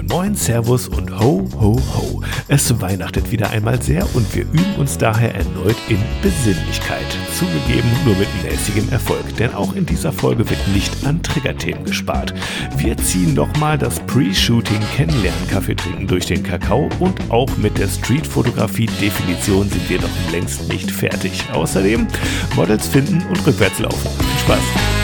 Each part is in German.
Moin Moin, Servus und Ho Ho Ho. Es weihnachtet wieder einmal sehr und wir üben uns daher erneut in Besinnlichkeit. Zugegeben nur mit mäßigem Erfolg, denn auch in dieser Folge wird nicht an Triggerthemen gespart. Wir ziehen nochmal das Pre-Shooting Kennenlernen Kaffee trinken durch den Kakao und auch mit der Street-Fotografie-Definition sind wir noch längst nicht fertig. Außerdem Models finden und rückwärts laufen. Viel Spaß!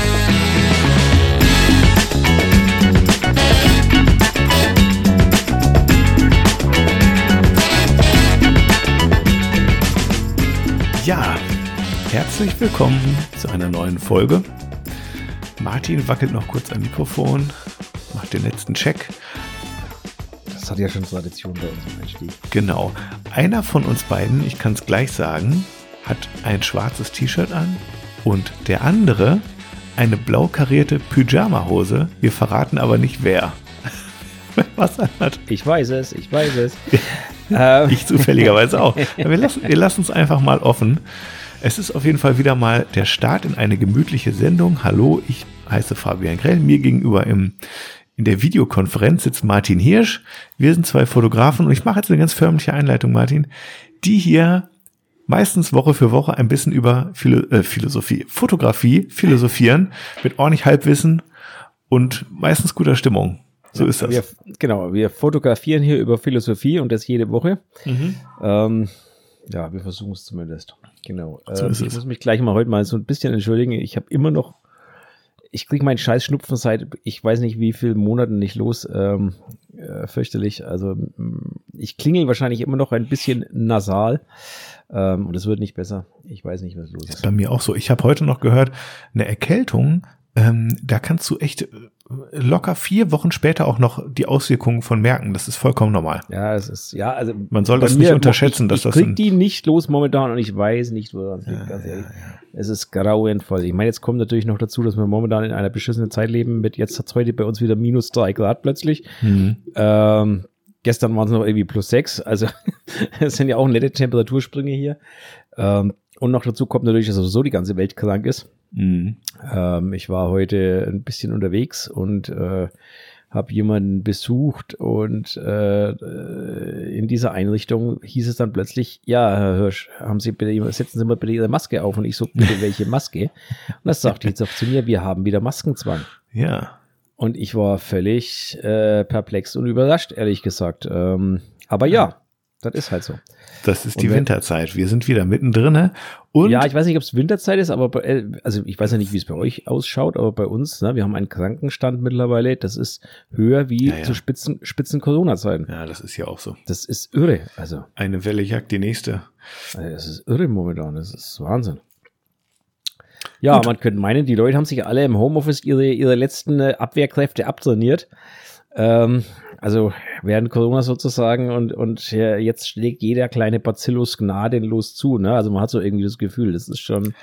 Herzlich willkommen zu einer neuen Folge. Martin wackelt noch kurz am Mikrofon, macht den letzten Check. Das hat ja schon Tradition bei uns im Einstieg. Genau. Einer von uns beiden, ich kann es gleich sagen, hat ein schwarzes T-Shirt an und der andere eine blau karierte Pyjama-Hose. Wir verraten aber nicht wer. Was hat. Ich weiß es, ich weiß es. Ähm. ich zufälligerweise auch. Wir lassen, wir lassen es einfach mal offen. Es ist auf jeden Fall wieder mal der Start in eine gemütliche Sendung. Hallo, ich heiße Fabian Grell. Mir gegenüber im, in der Videokonferenz sitzt Martin Hirsch. Wir sind zwei Fotografen und ich mache jetzt eine ganz förmliche Einleitung, Martin, die hier meistens Woche für Woche ein bisschen über Philo äh, Philosophie, Fotografie philosophieren mit ordentlich Halbwissen und meistens guter Stimmung. So ist das. Wir, genau, wir fotografieren hier über Philosophie und das jede Woche. Mhm. Ähm, ja, wir versuchen es zumindest. Genau. So ähm, ich muss mich gleich mal heute mal so ein bisschen entschuldigen. Ich habe immer noch, ich kriege meinen scheiß Schnupfen seit, ich weiß nicht wie viele Monaten nicht los. Ähm, äh, fürchterlich. Also mm, ich klingel wahrscheinlich immer noch ein bisschen nasal. Ähm, und es wird nicht besser. Ich weiß nicht, was los ist. ist bei mir auch so. Ich habe heute noch gehört, eine Erkältung ähm, da kannst du echt äh, locker vier Wochen später auch noch die Auswirkungen von merken. Das ist vollkommen normal. Ja, es ist, ja, also. Man soll das nicht unterschätzen, ich, dass ich das. Ich krieg die nicht los momentan und ich weiß nicht, woran es liegt, ja, ganz ehrlich. Ja, ja. Es ist grauenvoll. Ich meine, jetzt kommt natürlich noch dazu, dass wir momentan in einer beschissenen Zeit leben mit, jetzt hat es heute bei uns wieder minus drei Grad plötzlich. Mhm. Ähm, gestern waren es noch irgendwie plus sechs. Also, es sind ja auch nette Temperatursprünge hier. Ähm, und noch dazu kommt natürlich, dass sowieso die ganze Welt krank ist. Mhm. Ähm, ich war heute ein bisschen unterwegs und äh, habe jemanden besucht und äh, in dieser Einrichtung hieß es dann plötzlich, ja, Herr Hirsch, haben Sie bitte, setzen Sie mal bitte Ihre Maske auf und ich so, bitte welche Maske? Und das sagte jetzt auch zu mir, wir haben wieder Maskenzwang. Ja. Und ich war völlig äh, perplex und überrascht, ehrlich gesagt. Ähm, aber ja, das ist halt so. Das ist die wenn, Winterzeit. Wir sind wieder mittendrin. Und ja, ich weiß nicht, ob es Winterzeit ist, aber bei, äh, also ich weiß ja nicht, wie es bei euch ausschaut, aber bei uns, ne, wir haben einen Krankenstand mittlerweile, das ist höher wie ja, ja. zu Spitzen, Spitzen Corona-Zeiten. Ja, das ist ja auch so. Das ist irre. Also eine Welle jagt die nächste. Also, das ist irre momentan. Das ist Wahnsinn. Ja, Gut. man könnte meinen, die Leute haben sich alle im Homeoffice ihre, ihre letzten äh, Abwehrkräfte abtrainiert. Ähm, also während Corona sozusagen und, und jetzt schlägt jeder kleine Bacillus gnadenlos zu. Ne? Also man hat so irgendwie das Gefühl, das ist schon.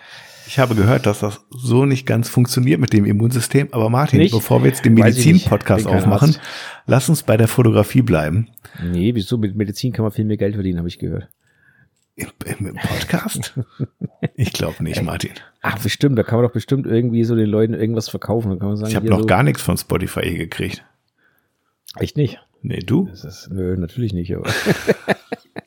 Ich habe gehört, dass das so nicht ganz funktioniert mit dem Immunsystem. Aber Martin, nicht? bevor wir jetzt den Medizin-Podcast aufmachen, lass uns bei der Fotografie bleiben. Nee, wieso? Mit Medizin kann man viel mehr Geld verdienen, habe ich gehört. Im, im Podcast? ich glaube nicht, Martin. Ach, bestimmt. Da kann man doch bestimmt irgendwie so den Leuten irgendwas verkaufen. Sagen, ich habe noch so gar nichts von Spotify gekriegt. Echt nicht? Nee, du? Das ist, nö, natürlich nicht, aber.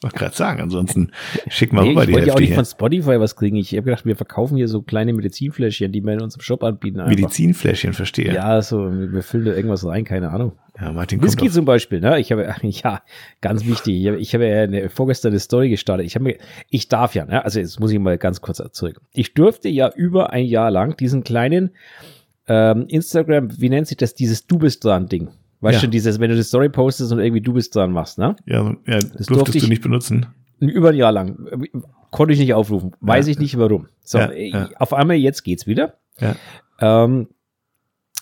wollte gerade sagen, ansonsten schick mal nee, rüber ich die Hälfte ja auch nicht hier. von Spotify was kriegen. Ich habe gedacht, wir verkaufen hier so kleine Medizinfläschchen, die wir in unserem Shop anbieten. Einfach. Medizinfläschchen, verstehe. Ja, so, wir füllen da irgendwas rein, keine Ahnung. Ja, Martin Whisky zum Beispiel, ne? Ich habe, ja, ganz wichtig. Ich habe, ich habe ja eine, vorgestern eine Story gestartet. Ich habe mir, ich darf ja, ne? Also jetzt muss ich mal ganz kurz zurück. Ich durfte ja über ein Jahr lang diesen kleinen ähm, Instagram, wie nennt sich das, dieses Du bist dran Ding. Weißt ja. du, dieses, wenn du die Story postest und irgendwie du bist dran machst, ne? Ja, ja das durftest du nicht benutzen. Über ein Jahr lang. Konnte ich nicht aufrufen. Weiß ja. ich nicht warum. So, ja. auf einmal jetzt geht's wieder. Ja. Ähm,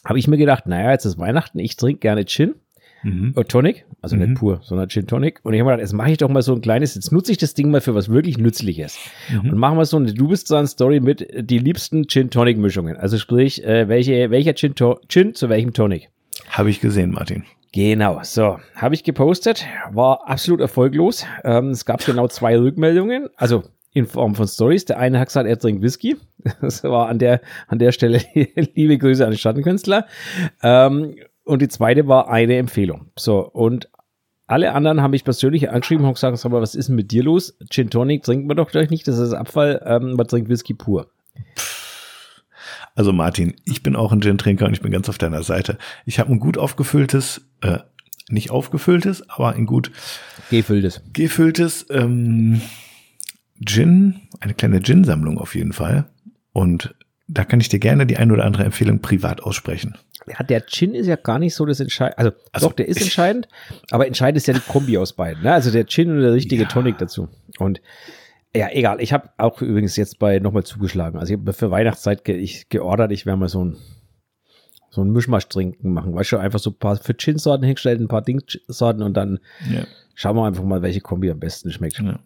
habe ich mir gedacht, naja, jetzt ist Weihnachten, ich trinke gerne Gin. Mhm. Äh, Tonic, also mhm. nicht pur, sondern Gin Tonic. Und ich habe mir gedacht, jetzt mache ich doch mal so ein kleines, jetzt nutze ich das Ding mal für was wirklich Nützliches. Mhm. Und machen wir so eine Du bist dran Story mit die liebsten Gin Tonic Mischungen. Also sprich, äh, welche, welcher Gin, Gin zu welchem Tonic. Habe ich gesehen, Martin. Genau, so, habe ich gepostet, war absolut erfolglos. Ähm, es gab genau zwei Rückmeldungen, also in Form von Stories. Der eine hat gesagt, er trinkt Whisky. Das war an der, an der Stelle liebe Grüße an den Schattenkünstler. Ähm, Und die zweite war eine Empfehlung. So, und alle anderen haben mich persönlich angeschrieben und gesagt, sag mal, was ist denn mit dir los? Gin Tonic trinken wir doch gleich nicht, das ist Abfall, ähm, man trinkt Whisky pur. Also Martin, ich bin auch ein Gin-Trinker und ich bin ganz auf deiner Seite. Ich habe ein gut aufgefülltes, äh, nicht aufgefülltes, aber ein gut gefülltes, gefülltes ähm, Gin, eine kleine Gin-Sammlung auf jeden Fall. Und da kann ich dir gerne die ein oder andere Empfehlung privat aussprechen. Ja, der Gin ist ja gar nicht so das Entscheidende. Also, also, doch, der ist entscheidend, aber entscheidend ist ja die Kombi aus beiden. Ne? Also der Gin und der richtige ja. Tonic dazu. Und ja, egal. Ich habe auch übrigens jetzt bei nochmal zugeschlagen. Also ich habe für Weihnachtszeit ge ich geordert, ich werde mal so ein so ein Mischmasch trinken machen. Weißt du, einfach so ein paar für Gin-Sorten hingestellt, ein paar Ding-Sorten und dann ja. schauen wir einfach mal, welche Kombi am besten schmeckt. Ja.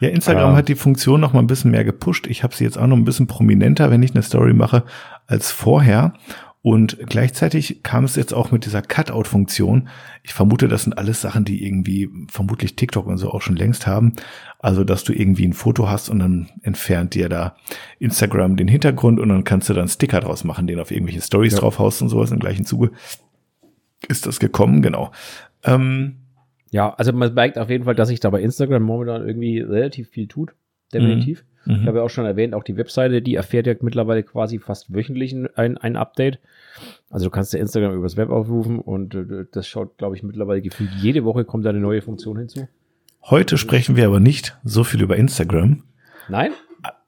Ja, Instagram ah. hat die Funktion noch mal ein bisschen mehr gepusht. Ich habe sie jetzt auch noch ein bisschen prominenter, wenn ich eine Story mache, als vorher. Und gleichzeitig kam es jetzt auch mit dieser Cutout-Funktion. Ich vermute, das sind alles Sachen, die irgendwie vermutlich TikTok und so auch schon längst haben. Also, dass du irgendwie ein Foto hast und dann entfernt dir da Instagram den Hintergrund und dann kannst du dann Sticker draus machen, den auf irgendwelche Stories ja. drauf haust und sowas im gleichen Zuge. Ist das gekommen, genau. Ähm, ja, also man merkt auf jeden Fall, dass sich da bei Instagram momentan irgendwie relativ viel tut. Definitiv. Mhm. Ich habe ja auch schon erwähnt, auch die Webseite, die erfährt ja mittlerweile quasi fast wöchentlich ein, ein Update. Also du kannst ja Instagram übers Web aufrufen und äh, das schaut, glaube ich, mittlerweile gefühlt jede Woche kommt da eine neue Funktion hinzu. Heute sprechen wir aber nicht so viel über Instagram. Nein?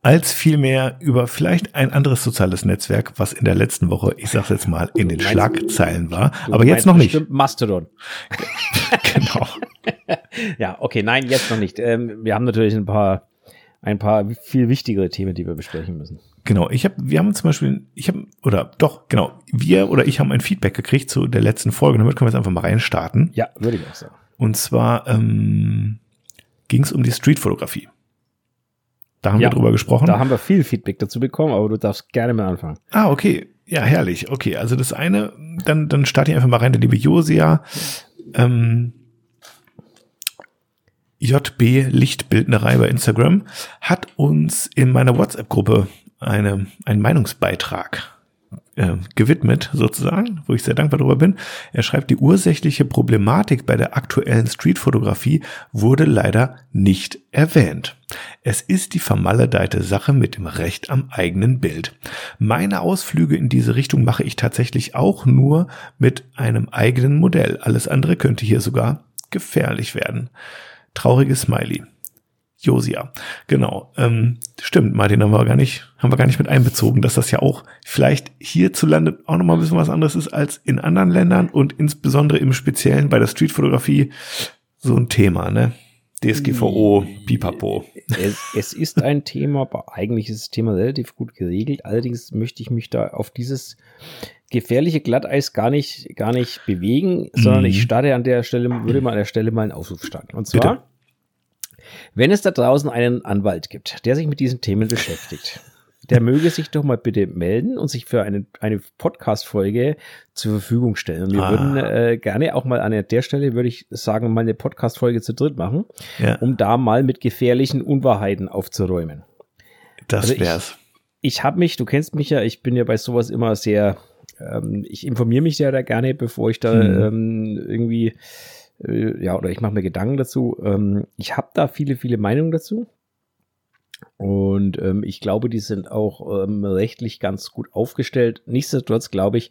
als vielmehr über vielleicht ein anderes soziales Netzwerk, was in der letzten Woche, ich sag's jetzt mal, in den meinst, Schlagzeilen war, aber jetzt noch nicht. Mastodon. genau. ja, okay, nein, jetzt noch nicht. Ähm, wir haben natürlich ein paar, ein paar viel wichtigere Themen, die wir besprechen müssen. Genau, ich habe, wir haben zum Beispiel, ich habe, oder doch, genau, wir oder ich haben ein Feedback gekriegt zu der letzten Folge. Damit können wir jetzt einfach mal reinstarten. Ja, würde ich auch sagen. Und zwar ähm, ging es um die Streetfotografie. Da haben ja, wir drüber gesprochen. Da haben wir viel Feedback dazu bekommen, aber du darfst gerne mal anfangen. Ah, okay. Ja, herrlich. Okay, also das eine, dann, dann starte ich einfach mal rein, der liebe Josia. Ähm, JB Lichtbildnerei bei Instagram hat uns in meiner WhatsApp-Gruppe eine, einen Meinungsbeitrag äh, gewidmet, sozusagen, wo ich sehr dankbar darüber bin. Er schreibt, die ursächliche Problematik bei der aktuellen Streetfotografie wurde leider nicht erwähnt. Es ist die vermaledeite Sache mit dem Recht am eigenen Bild. Meine Ausflüge in diese Richtung mache ich tatsächlich auch nur mit einem eigenen Modell. Alles andere könnte hier sogar gefährlich werden. Trauriges Smiley. Josia. Genau. Ähm, stimmt, Martin, haben wir gar nicht, haben wir gar nicht mit einbezogen, dass das ja auch vielleicht hierzulande auch nochmal ein bisschen was anderes ist als in anderen Ländern und insbesondere im Speziellen bei der Streetfotografie so ein Thema, ne? DSGVO, Pipapo. Es, es ist ein Thema, aber eigentlich ist das Thema relativ gut geregelt. Allerdings möchte ich mich da auf dieses gefährliche Glatteis gar nicht, gar nicht bewegen, sondern mhm. ich starte an der Stelle, würde mal an der Stelle mal einen Aufruf starten. Und zwar, Bitte? Wenn es da draußen einen Anwalt gibt, der sich mit diesen Themen beschäftigt, der möge sich doch mal bitte melden und sich für eine, eine Podcast-Folge zur Verfügung stellen. Wir ah. würden äh, gerne auch mal an der Stelle, würde ich sagen, mal eine Podcast-Folge zu dritt machen, ja. um da mal mit gefährlichen Unwahrheiten aufzuräumen. Das also wär's. Ich, ich habe mich, du kennst mich ja, ich bin ja bei sowas immer sehr, ähm, ich informiere mich ja da gerne, bevor ich da hm. ähm, irgendwie äh, ja, oder ich mache mir Gedanken dazu. Ähm, ich habe da viele, viele Meinungen dazu. Und ähm, ich glaube, die sind auch ähm, rechtlich ganz gut aufgestellt. Nichtsdestotrotz glaube ich,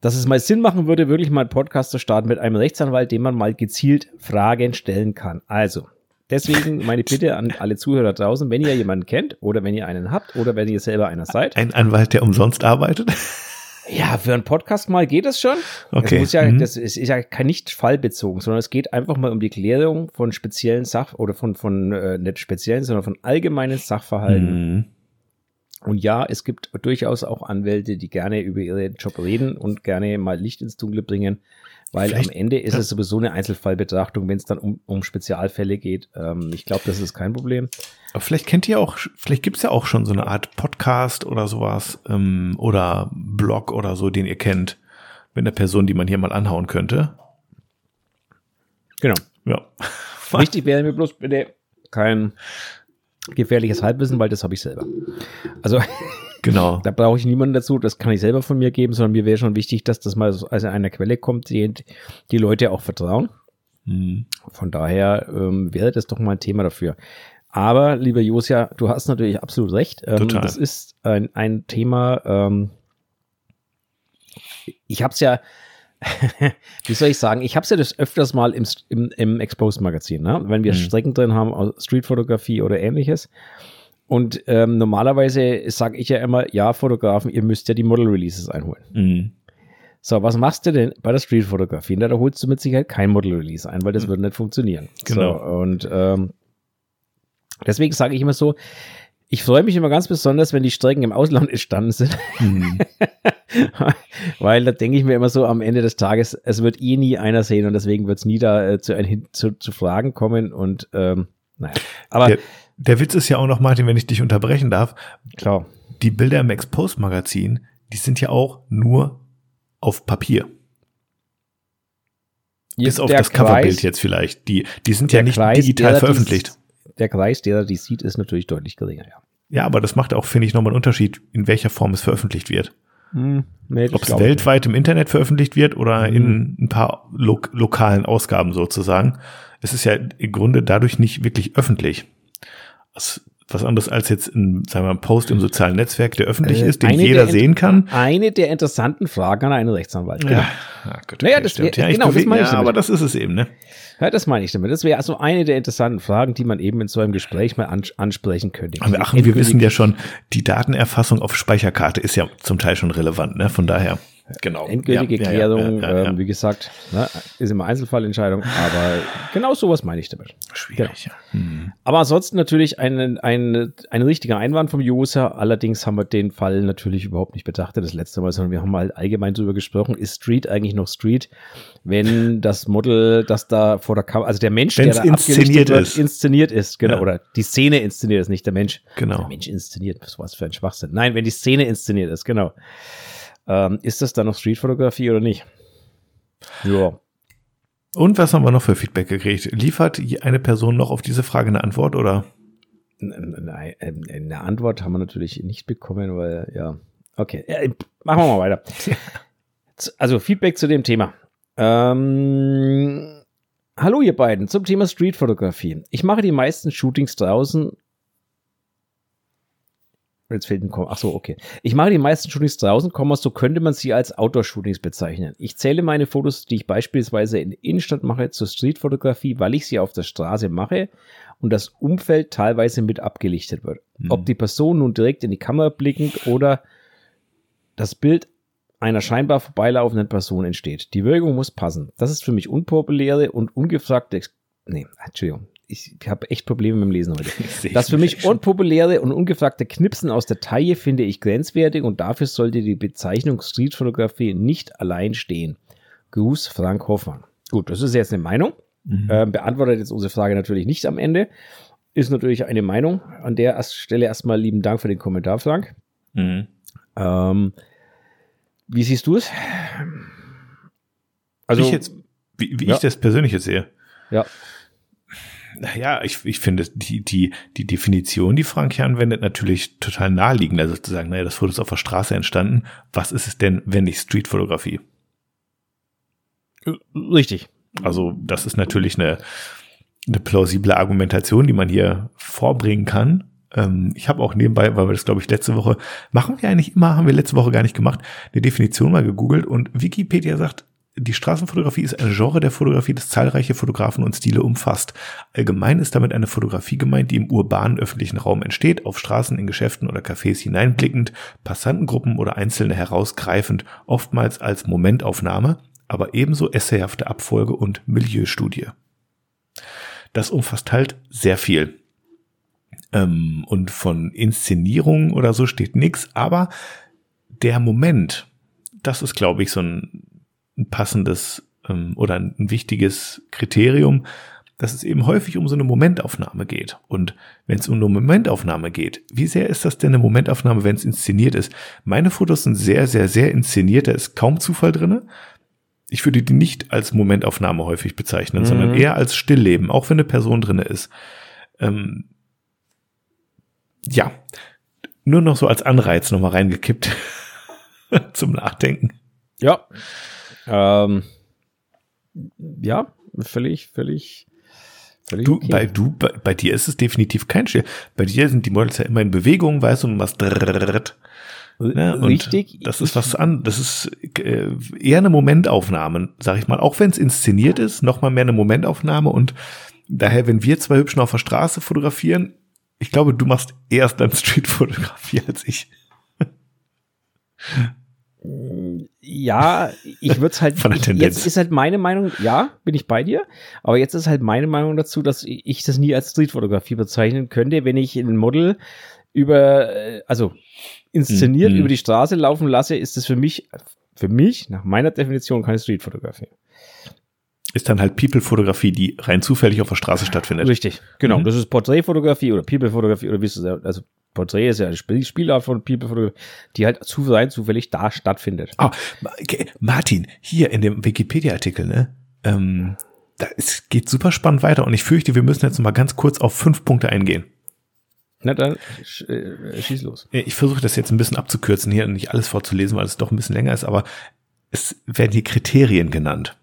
dass es mal Sinn machen würde, wirklich mal einen Podcast zu starten mit einem Rechtsanwalt, dem man mal gezielt Fragen stellen kann. Also, deswegen meine Bitte an alle Zuhörer draußen, wenn ihr jemanden kennt oder wenn ihr einen habt oder wenn ihr selber einer seid. Ein Anwalt, der umsonst arbeitet? Ja, für einen Podcast mal geht es schon. Okay. Das, ja, mhm. das ist, ist, ja kein nicht fallbezogen, sondern es geht einfach mal um die Klärung von speziellen Sach- oder von, von äh, nicht speziellen, sondern von allgemeinen Sachverhalten. Mhm. Und ja, es gibt durchaus auch Anwälte, die gerne über ihren Job reden und gerne mal Licht ins Dunkle bringen. Weil Vielleicht, am Ende ist es sowieso eine Einzelfallbetrachtung, wenn es dann um, um Spezialfälle geht. Ähm, ich glaube, das ist kein Problem. Aber vielleicht kennt ihr auch, vielleicht gibt's ja auch schon so eine Art Podcast oder sowas ähm, oder Blog oder so, den ihr kennt, mit einer Person, die man hier mal anhauen könnte. Genau. Ja. Wichtig wäre mir bloß bitte kein gefährliches Halbwissen, weil das habe ich selber. Also Genau. Da brauche ich niemanden dazu, das kann ich selber von mir geben, sondern mir wäre schon wichtig, dass das mal aus einer Quelle kommt, die die Leute auch vertrauen. Mhm. Von daher ähm, wäre das doch mal ein Thema dafür. Aber, lieber Josia, du hast natürlich absolut recht. Ähm, Total. Das ist ein, ein Thema, ähm, ich habe es ja, wie soll ich sagen, ich habe es ja das öfters mal im, im, im Exposed-Magazin, ne? wenn wir mhm. Strecken drin haben, Streetfotografie oder ähnliches. Und ähm, normalerweise sage ich ja immer, ja, Fotografen, ihr müsst ja die Model-Releases einholen. Mhm. So, was machst du denn bei der Streetfotografie? Da holst du mit Sicherheit kein Model-Release ein, weil das mhm. würde nicht funktionieren. Genau. So, und ähm, deswegen sage ich immer so, ich freue mich immer ganz besonders, wenn die Strecken im Ausland entstanden sind. Mhm. Weil da denke ich mir immer so am Ende des Tages, es wird eh nie einer sehen und deswegen wird es nie da äh, zu, ein, zu, zu, Fragen kommen und ähm, naja. Aber der, der Witz ist ja auch noch, Martin, wenn ich dich unterbrechen darf. Klar. Die Bilder im Expose-Magazin, die sind ja auch nur auf Papier. Bis auf das Kreis, Coverbild jetzt vielleicht. Die, die sind ja nicht Kreis, digital veröffentlicht. Die, der Kreis, der die sieht, ist natürlich deutlich geringer, ja. Ja, aber das macht auch, finde ich, nochmal einen Unterschied, in welcher Form es veröffentlicht wird. Hm, nee, Ob es weltweit im Internet veröffentlicht wird oder hm. in ein paar lo lokalen Ausgaben sozusagen. Es ist ja im Grunde dadurch nicht wirklich öffentlich. Es was anderes als jetzt ein, sagen wir, ein Post im sozialen Netzwerk, der öffentlich äh, ist, den jeder sehen kann. Eine der interessanten Fragen an einen Rechtsanwalt. Genau. Ja, ja gut, naja, das, stimmt. Ja, genau, das meine ich ja, aber das ist es eben, ne? Ja, das meine ich damit. Das wäre also eine der interessanten Fragen, die man eben in so einem Gespräch mal ans ansprechen könnte. Aber ach, wir wissen ja schon, die Datenerfassung auf Speicherkarte ist ja zum Teil schon relevant, ne? Von daher. Genau. Endgültige ja, Klärung, ja, ähm, wie gesagt, ne, ist immer Einzelfallentscheidung, aber genau sowas meine ich damit. Schwierig, genau. ja. Hm. Aber ansonsten natürlich ein, ein, ein richtiger Einwand vom User. Allerdings haben wir den Fall natürlich überhaupt nicht betrachtet das letzte Mal, sondern wir haben mal allgemein darüber gesprochen, ist Street eigentlich noch Street, wenn das Model, das da vor der Kamera, also der Mensch, Wenn's der da inszeniert wird, ist. inszeniert ist, genau, oder die Szene inszeniert ist, nicht der Mensch. Genau. Der Mensch inszeniert, was für ein Schwachsinn. Nein, wenn die Szene inszeniert ist, genau. Ähm, ist das dann noch Streetfotografie oder nicht? Ja. Und was haben wir noch für Feedback gekriegt? Liefert eine Person noch auf diese Frage eine Antwort oder? Nein, ähm, eine Antwort haben wir natürlich nicht bekommen, weil ja. Okay, ja, machen wir mal weiter. Also Feedback zu dem Thema. Ähm, hallo ihr beiden zum Thema Streetfotografie. Ich mache die meisten Shootings draußen Jetzt fehlt ein Komma. Ach so, okay. Ich mache die meisten Shootings draußen, Komma, so könnte man sie als Outdoor-Shootings bezeichnen. Ich zähle meine Fotos, die ich beispielsweise in der Innenstadt mache, zur Streetfotografie, weil ich sie auf der Straße mache und das Umfeld teilweise mit abgelichtet wird. Mhm. Ob die Person nun direkt in die Kamera blickend oder das Bild einer scheinbar vorbeilaufenden Person entsteht. Die Wirkung muss passen. Das ist für mich unpopuläre und ungefragte, nee, Entschuldigung, ich habe echt Probleme mit dem Lesen heute. Das für mich unpopuläre und ungefragte Knipsen aus der Taille finde ich grenzwertig und dafür sollte die Bezeichnung Streetfotografie nicht allein stehen. Gruß Frank Hoffmann. Gut, das ist jetzt eine Meinung. Mhm. Ähm, beantwortet jetzt unsere Frage natürlich nicht am Ende. Ist natürlich eine Meinung. An der Stelle erstmal lieben Dank für den Kommentar, Frank. Mhm. Ähm, wie siehst du es? Also, ich jetzt, wie, wie ja. ich das persönlich jetzt sehe. Ja ja, ich, ich finde die, die, die Definition, die Frank hier anwendet, natürlich total naheliegend. Also zu sagen, naja, das Foto ist auf der Straße entstanden. Was ist es denn, wenn nicht Streetfotografie? Richtig. Also, das ist natürlich eine, eine plausible Argumentation, die man hier vorbringen kann. Ähm, ich habe auch nebenbei, weil wir das, glaube ich, letzte Woche, machen wir eigentlich immer, haben wir letzte Woche gar nicht gemacht, eine Definition mal gegoogelt und Wikipedia sagt, die Straßenfotografie ist ein Genre der Fotografie, das zahlreiche Fotografen und Stile umfasst. Allgemein ist damit eine Fotografie gemeint, die im urbanen öffentlichen Raum entsteht, auf Straßen, in Geschäften oder Cafés hineinblickend, Passantengruppen oder Einzelne herausgreifend, oftmals als Momentaufnahme, aber ebenso essayhafte Abfolge und Milieustudie. Das umfasst halt sehr viel. Ähm, und von Inszenierung oder so steht nichts, aber der Moment, das ist, glaube ich, so ein ein passendes ähm, oder ein, wichtiges Kriterium, dass es eben häufig um so eine Momentaufnahme geht. Und wenn es um eine Momentaufnahme geht, wie sehr ist das denn eine Momentaufnahme, wenn es inszeniert ist? Meine Fotos sind sehr, sehr, sehr inszeniert, da ist kaum Zufall drinne. Ich würde die nicht als Momentaufnahme häufig bezeichnen, mhm. sondern eher als Stillleben, auch wenn eine Person drinne ist. Ähm, ja, nur noch so als Anreiz nochmal reingekippt zum Nachdenken. Ja. Ähm, ja, völlig, völlig, völlig. Du, okay. bei, du, bei, bei, dir ist es definitiv kein Schild. Bei dir sind die Models ja immer in Bewegung, weißt du, und was drrrt. Ne? Und Richtig. Das ist was an, das ist äh, eher eine Momentaufnahme, sag ich mal. Auch wenn es inszeniert ist, noch mal mehr eine Momentaufnahme und daher, wenn wir zwei Hübschen auf der Straße fotografieren, ich glaube, du machst erst dann Streetfotografie als ich. Ja, ich würde es halt. Von der ich, Tendenz. Jetzt ist halt meine Meinung, ja, bin ich bei dir. Aber jetzt ist halt meine Meinung dazu, dass ich das nie als Streetfotografie bezeichnen könnte, wenn ich ein Model über, äh, also inszeniert Mhm. über die Straße laufen lasse, ist das für mich, für mich, nach meiner Definition, keine Streetfotografie. Ist dann halt People-Fotografie, die rein zufällig auf der Straße stattfindet. Richtig, genau. Mhm. Das ist Porträtfotografie oder People-Fotografie oder wie es also Porträt ist ja eine Spiel Spielart von People-Fotografie, die halt zu rein zufällig da stattfindet. Ah, okay. Martin, hier in dem Wikipedia-Artikel, ne? Ähm, da es geht super spannend weiter und ich fürchte, wir müssen jetzt mal ganz kurz auf fünf Punkte eingehen. Na dann sch, äh, schieß los. Ich versuche das jetzt ein bisschen abzukürzen hier und nicht alles vorzulesen, weil es doch ein bisschen länger ist, aber es werden hier Kriterien genannt.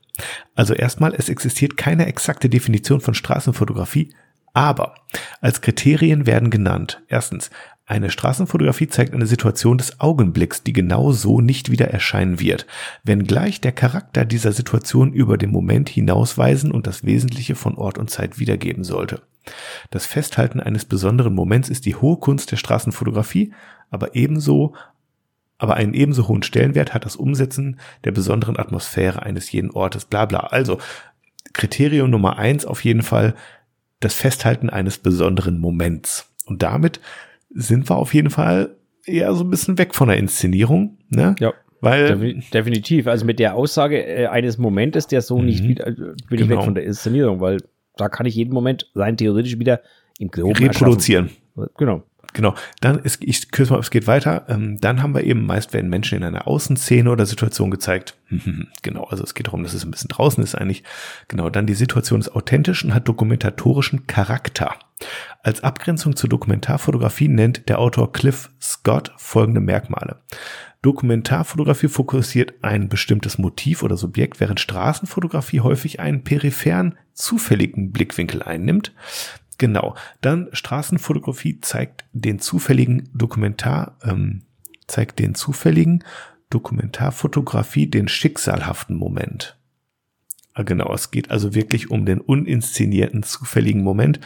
Also erstmal, es existiert keine exakte Definition von Straßenfotografie, aber als Kriterien werden genannt. Erstens, eine Straßenfotografie zeigt eine Situation des Augenblicks, die genau so nicht wieder erscheinen wird, wenngleich der Charakter dieser Situation über den Moment hinausweisen und das Wesentliche von Ort und Zeit wiedergeben sollte. Das Festhalten eines besonderen Moments ist die hohe Kunst der Straßenfotografie, aber ebenso aber einen ebenso hohen Stellenwert hat das Umsetzen der besonderen Atmosphäre eines jeden Ortes, bla bla. Also Kriterium Nummer eins auf jeden Fall das Festhalten eines besonderen Moments. Und damit sind wir auf jeden Fall eher so ein bisschen weg von der Inszenierung, ne? Ja. Weil Defi- Definitiv. Also mit der Aussage äh, eines Momentes, der so Mhm. nicht wieder, äh, bin ich Genau. weg von der Inszenierung, weil da kann ich jeden Moment rein theoretisch wieder im Groben reproduzieren. erschaffen. Genau. Genau. Dann ist, ich kürze mal, es geht weiter. Ähm, dann haben wir eben meist werden Menschen in einer Außenszene oder Situation gezeigt. genau. Also es geht darum, dass es ein bisschen draußen ist eigentlich. Genau. Dann die Situation ist authentisch und hat dokumentatorischen Charakter. Als Abgrenzung zur Dokumentarfotografie nennt der Autor Cliff Scott folgende Merkmale. Dokumentarfotografie fokussiert ein bestimmtes Motiv oder Subjekt, während Straßenfotografie häufig einen peripheren, zufälligen Blickwinkel einnimmt. Genau. Dann Straßenfotografie zeigt den zufälligen Dokumentar, ähm, zeigt den zufälligen Dokumentarfotografie den schicksalhaften Moment. Ah, Genau, es geht also wirklich um den uninszenierten, zufälligen Moment.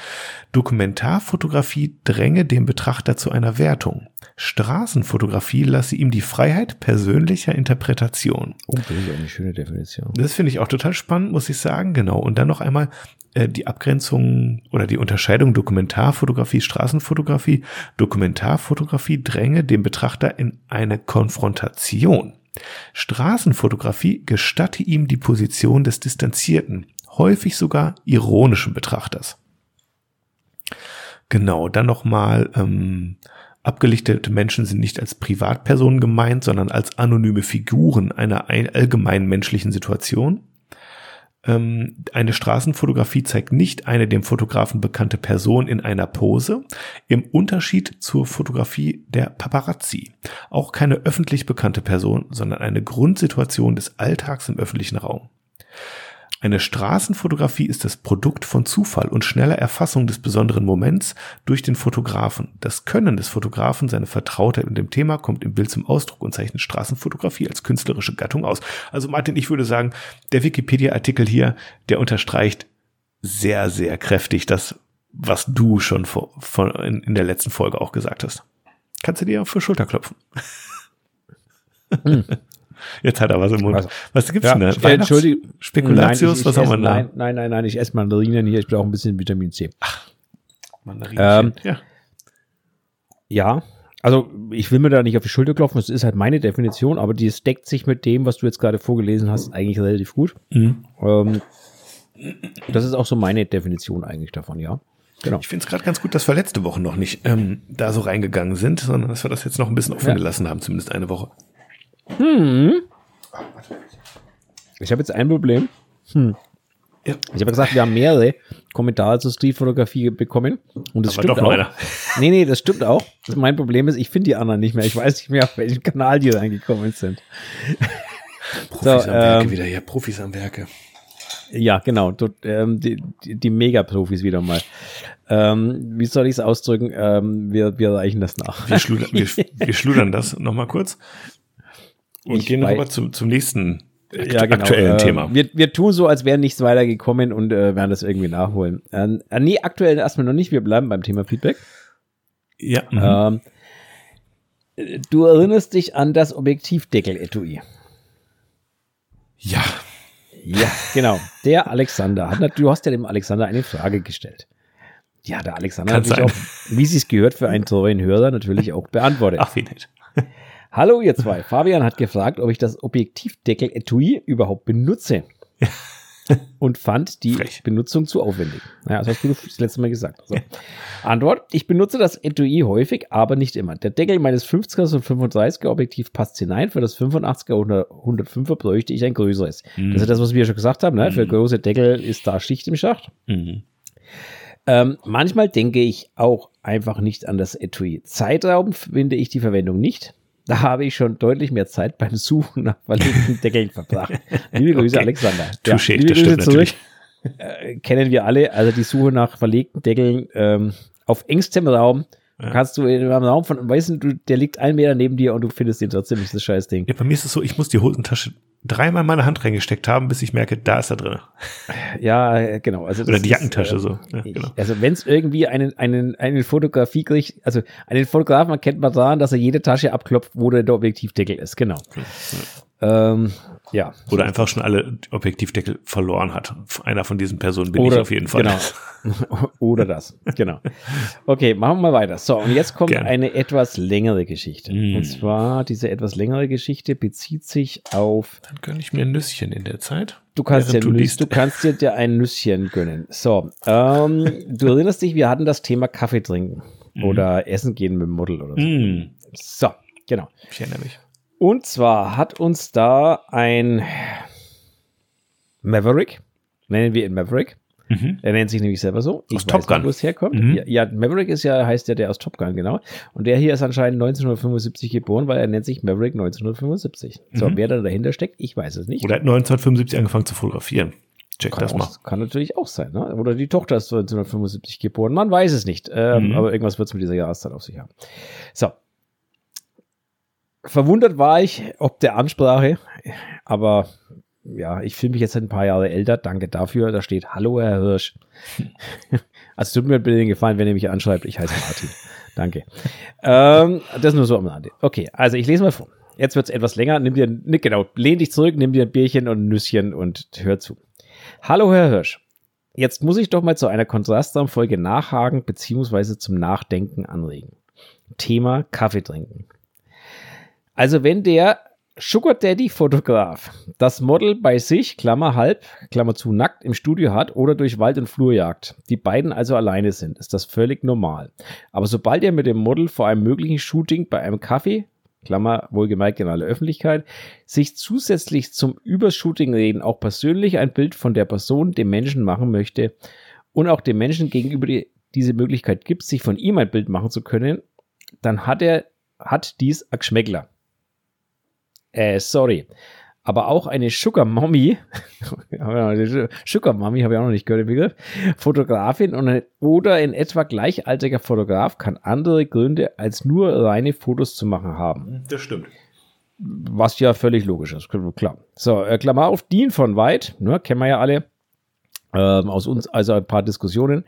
Dokumentarfotografie dränge den Betrachter zu einer Wertung. Straßenfotografie lasse ihm die Freiheit persönlicher Interpretation. Oh, das ist eine schöne Definition. Das finde ich auch total spannend, muss ich sagen. Genau. Und dann noch einmal äh, die Abgrenzung oder die Unterscheidung Dokumentarfotografie, Straßenfotografie. Dokumentarfotografie dränge den Betrachter in eine Konfrontation. Straßenfotografie gestatte ihm die Position des distanzierten, häufig sogar ironischen Betrachters. Genau, dann nochmal, ähm, abgelichtete Menschen sind nicht als Privatpersonen gemeint, sondern als anonyme Figuren einer ein- allgemeinen menschlichen Situation. Ähm, eine Straßenfotografie zeigt nicht eine dem Fotografen bekannte Person in einer Pose, im Unterschied zur Fotografie der Paparazzi. Auch keine öffentlich bekannte Person, sondern eine Grundsituation des Alltags im öffentlichen Raum. Eine Straßenfotografie ist das Produkt von Zufall und schneller Erfassung des besonderen Moments durch den Fotografen. Das Können des Fotografen, seine Vertrautheit mit dem Thema kommt im Bild zum Ausdruck und zeichnet Straßenfotografie als künstlerische Gattung aus. Also Martin, ich würde sagen, der Wikipedia-Artikel hier, der unterstreicht sehr, sehr kräftig das, was du schon vor, von, in, in der letzten Folge auch gesagt hast. Kannst du dir auf die Schulter klopfen? Jetzt hat er was im Mund. Also, was gibt's ja, denn da? äh, Entschuldigung. Spekulatius, Nein, ich- ich was haben wir da? Nein, nein, nein, nein, ich esse Mandarinen hier. Ich brauche ein bisschen Vitamin C. Mandarinchen. Ähm, ja. Ja, also ich will mir da nicht auf die Schulter klopfen, das ist halt meine Definition, aber die deckt sich mit dem, was du jetzt gerade vorgelesen hast, eigentlich relativ gut. Mhm. Ähm, das ist auch so meine Definition eigentlich davon, ja. Genau. Ich finde es gerade ganz gut, dass wir letzte Woche noch nicht ähm, da so reingegangen sind, sondern dass wir das jetzt noch ein bisschen offen Ja. gelassen haben, zumindest eine Woche. Ich habe jetzt ein Problem. Hm. Ja. Ich habe gesagt, wir haben mehrere Kommentare zur Streetfotografie bekommen. Und das Aber stimmt doch auch. Einer. Nee, nee, das stimmt auch. Das mein Problem ist, ich finde die anderen nicht mehr. Ich weiß nicht mehr, auf welchen Kanal die reingekommen sind. Profis so, am Werke ähm, wieder hier, Profis am Werke. Ja, genau. Dort, ähm, die, die, die Mega-Profis wieder mal. Ähm, wie soll ich es ausdrücken? Ähm, wir, wir reichen das nach. Wir schludern, wir, wir schludern das nochmal kurz und ich gehen rüber zum, zum nächsten ja, genau. aktuellen äh, Thema. Wir, wir tun so, als wäre nichts weitergekommen und äh, werden das irgendwie nachholen. Äh, nee, aktuell erstmal noch nicht. Wir bleiben beim Thema Feedback. Ja. Mhm. Ähm, du erinnerst dich an das Objektivdeckel-Etui. Ja. Ja, genau. Der Alexander hat, du hast ja dem Alexander eine Frage gestellt. Ja, der Alexander Kann hat sich auch, wie sie es gehört, für einen treuen Hörer natürlich auch beantwortet. Ach, wie nett. Hallo ihr zwei. Fabian hat gefragt, ob ich das Objektivdeckel-Etui überhaupt benutze. und fand die Frech. Benutzung zu aufwendig. Ja, das hast du das letzte Mal gesagt. So. Antwort: Ich benutze das Etui häufig, aber nicht immer. Der Deckel meines 50er und 35er Objektiv passt hinein. Für das 85er oder 105er bräuchte ich ein größeres. Mhm. Das ist das, was wir schon gesagt haben. Ne? Mhm. Für große Deckel ist da Schicht im Schacht. Mhm. Ähm, manchmal denke ich auch einfach nicht an das Etui. Zeitraum finde ich die Verwendung nicht. Da habe ich schon deutlich mehr Zeit beim Suchen nach verlegten Deckeln verbracht. Liebe Grüße, okay. Alexander. Ja, Touché, liebe Grüße zurück. Äh, kennen wir alle. Also die Suche nach verlegten Deckeln ähm, auf engstem Raum. Ja. Kannst du in einem Raum von, weißt du, der liegt ein Meter neben dir und du findest ihn trotzdem nicht, das scheiß Ding. Ja, bei mir ist es so, ich muss die Hosentasche dreimal meine Hand reingesteckt haben, bis ich merke, da ist er drin. Ja, genau. Also Oder die Jackentasche ist, äh, so. Ja, genau. Also wenn es irgendwie einen, einen, einen Fotografie kriegt, also einen Fotografen erkennt man daran, dass er jede Tasche abklopft, wo der Objektivdeckel ist, genau. Ja. Ähm, ja. Oder einfach schon alle Objektivdeckel verloren hat. Einer von diesen Personen bin Oder, ich auf jeden Fall. Genau. Oder das. Genau. Okay, machen wir mal weiter. So, und jetzt kommt Gerne. eine etwas längere Geschichte. Mm. Und zwar, diese etwas längere Geschichte bezieht sich auf. Dann gönne ich mir ein Nüsschen in der Zeit. Du kannst, dir, du, Nüss, du kannst dir, dir ein Nüsschen gönnen. So, ähm, du erinnerst dich, wir hatten das Thema Kaffee trinken mm. oder Essen gehen mit dem Model oder so. Mm. So, genau. Ich erinnere mich. Und zwar hat uns da ein Maverick, nennen wir ihn Maverick. Mhm. Er nennt sich nämlich selber so. Ich aus Top Gun. wo es herkommt. Mhm. Ja, Maverick ist ja, heißt ja der aus Top Gun, genau. Und der hier ist anscheinend 1975 geboren, weil er nennt sich Maverick 1975. Mhm. So, wer da dahinter steckt, ich weiß es nicht. Oder hat 1975 angefangen zu fotografieren. Check kann das auch, mal. Kann natürlich auch sein, ne? Oder die Tochter ist 1975 geboren. Man weiß es nicht. Ähm, mhm. Aber irgendwas wird es mit dieser Jahreszeit auf sich haben. So, verwundert war ich, ob der Ansprache, aber ja, ich fühle mich jetzt ein paar Jahre älter. Danke dafür. Da steht Hallo, Herr Hirsch. also tut mir bitte den Gefallen, wenn ihr mich anschreibt. Ich heiße Martin. Danke. Ähm, das nur so am Rande. Okay, also ich lese mal vor. Jetzt wird es etwas länger. Nimm dir, ne, genau, lehn dich zurück, nimm dir ein Bierchen und ein Nüsschen und hör zu. Hallo, Herr Hirsch. Jetzt muss ich doch mal zu einer Kontrastraumfolge nachhaken beziehungsweise zum Nachdenken anregen. Thema Kaffee trinken. Also wenn der Sugar Daddy Fotograf das Model bei sich, Klammer halb, Klammer zu, nackt im Studio hat oder durch Wald und Flur jagt, die beiden also alleine sind, ist das völlig normal. Aber sobald er mit dem Model vor einem möglichen Shooting bei einem Kaffee, Klammer wohlgemerkt in aller Öffentlichkeit, sich zusätzlich zum Übershooting reden auch persönlich ein Bild von der Person, dem Menschen machen möchte und auch dem Menschen gegenüber die, diese Möglichkeit gibt, sich von ihm ein Bild machen zu können, dann hat er, hat dies ein Geschmäckler. Äh, sorry. Aber auch eine Sugar Mommy, Sugar Mommy habe ich auch noch nicht gehört im Begriff, Fotografin und oder ein etwa gleichaltriger Fotograf kann andere Gründe als nur reine Fotos zu machen haben. Das stimmt. Was ja völlig logisch ist, klar. So, äh, Klammer auf, Dean von White, ne, kennen wir ja alle ähm, aus uns, also ein paar Diskussionen,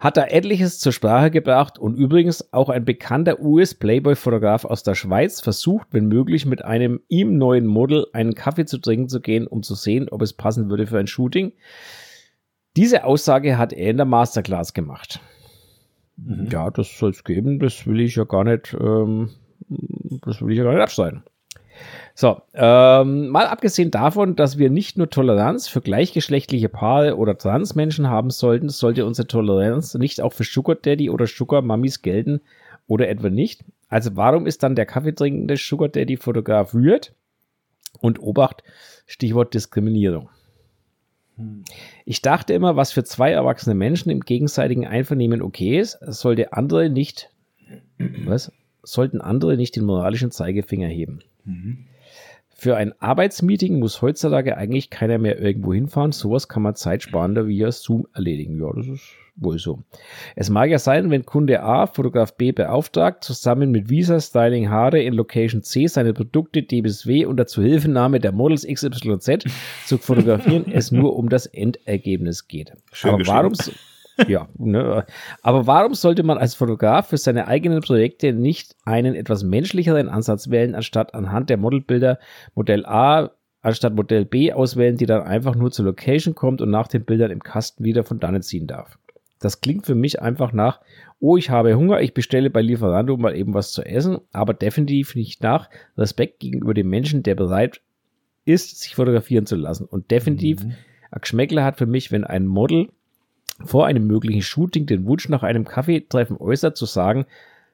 hat da etliches zur Sprache gebracht und übrigens auch ein bekannter US-Playboy-Fotograf aus der Schweiz versucht, wenn möglich, mit einem ihm neuen Model einen Kaffee zu trinken zu gehen, um zu sehen, ob es passen würde für ein Shooting. Diese Aussage hat er in der Masterclass gemacht. Mhm. Ja, das soll es geben, das will ich ja gar nicht, ähm, das will ich ja gar nicht abstreiten. So, ähm, mal abgesehen davon, dass wir nicht nur Toleranz für gleichgeschlechtliche Paare oder Transmenschen haben sollten, sollte unsere Toleranz nicht auch für Sugar Daddy oder Sugar Mummies gelten oder etwa nicht. Also warum ist dann der kaffeetrinkende Sugar Daddy fotografiert? Und Obacht, Stichwort Diskriminierung. Ich dachte immer, was für zwei erwachsene Menschen im gegenseitigen Einvernehmen okay ist, sollte andere nicht, was? Sollten andere nicht den moralischen Zeigefinger heben. Mhm. Für ein Arbeitsmeeting muss heutzutage eigentlich keiner mehr irgendwo hinfahren. Sowas kann man zeitsparender via Zoom erledigen. Ja, das ist wohl so. Es mag ja sein, wenn Kunde A Fotograf B beauftragt, zusammen mit Visa Styling Haare in Location C seine Produkte D bis W unter Zuhilfenahme der Models XYZ zu fotografieren, es nur um das Endergebnis geht. Schön Aber warum, ja, ne? aber warum sollte man als Fotograf für seine eigenen Projekte nicht einen etwas menschlicheren Ansatz wählen, anstatt anhand der Modelbilder Modell A anstatt Modell B auswählen, die dann einfach nur zur Location kommt und nach den Bildern im Kasten wieder von dannen ziehen darf? Das klingt für mich einfach nach, oh, ich habe Hunger, ich bestelle bei Lieferando mal eben was zu essen, aber definitiv nicht nach Respekt gegenüber dem Menschen, der bereit ist, sich fotografieren zu lassen. Und definitiv, mhm. Geschmäckler hat für mich, wenn ein Model vor einem möglichen Shooting den Wunsch nach einem Kaffeetreffen äußert, zu sagen,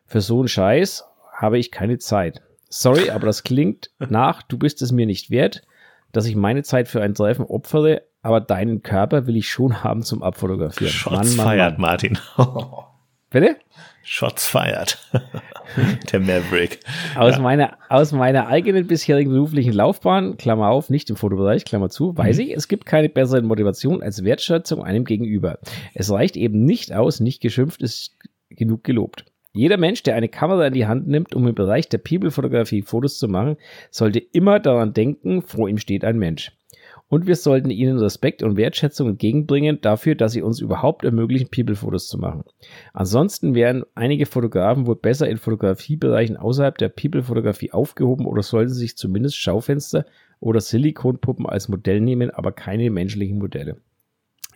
für so einen Scheiß habe ich keine Zeit. Sorry, aber das klingt nach, du bist es mir nicht wert, dass ich meine Zeit für ein Treffen opfere, aber deinen Körper will ich schon haben zum Abfotografieren. Shots Mann, Mann, feiert, Mann. Martin. Bitte? Shots feiert. Der Maverick. Aus, ja. meiner, aus meiner eigenen bisherigen beruflichen Laufbahn, Klammer auf, nicht im Fotobereich, Klammer zu, weiß mhm. ich, es gibt keine bessere Motivation als Wertschätzung einem gegenüber. Es reicht eben nicht aus, nicht geschimpft ist genug gelobt. Jeder Mensch, der eine Kamera in die Hand nimmt, um im Bereich der People-Fotografie Fotos zu machen, sollte immer daran denken, vor ihm steht ein Mensch. Und wir sollten ihnen Respekt und Wertschätzung entgegenbringen dafür, dass sie uns überhaupt ermöglichen, People-Fotos zu machen. Ansonsten wären einige Fotografen wohl besser in Fotografiebereichen außerhalb der People-Fotografie aufgehoben oder sollten sich zumindest Schaufenster oder Silikonpuppen als Modell nehmen, aber keine menschlichen Modelle.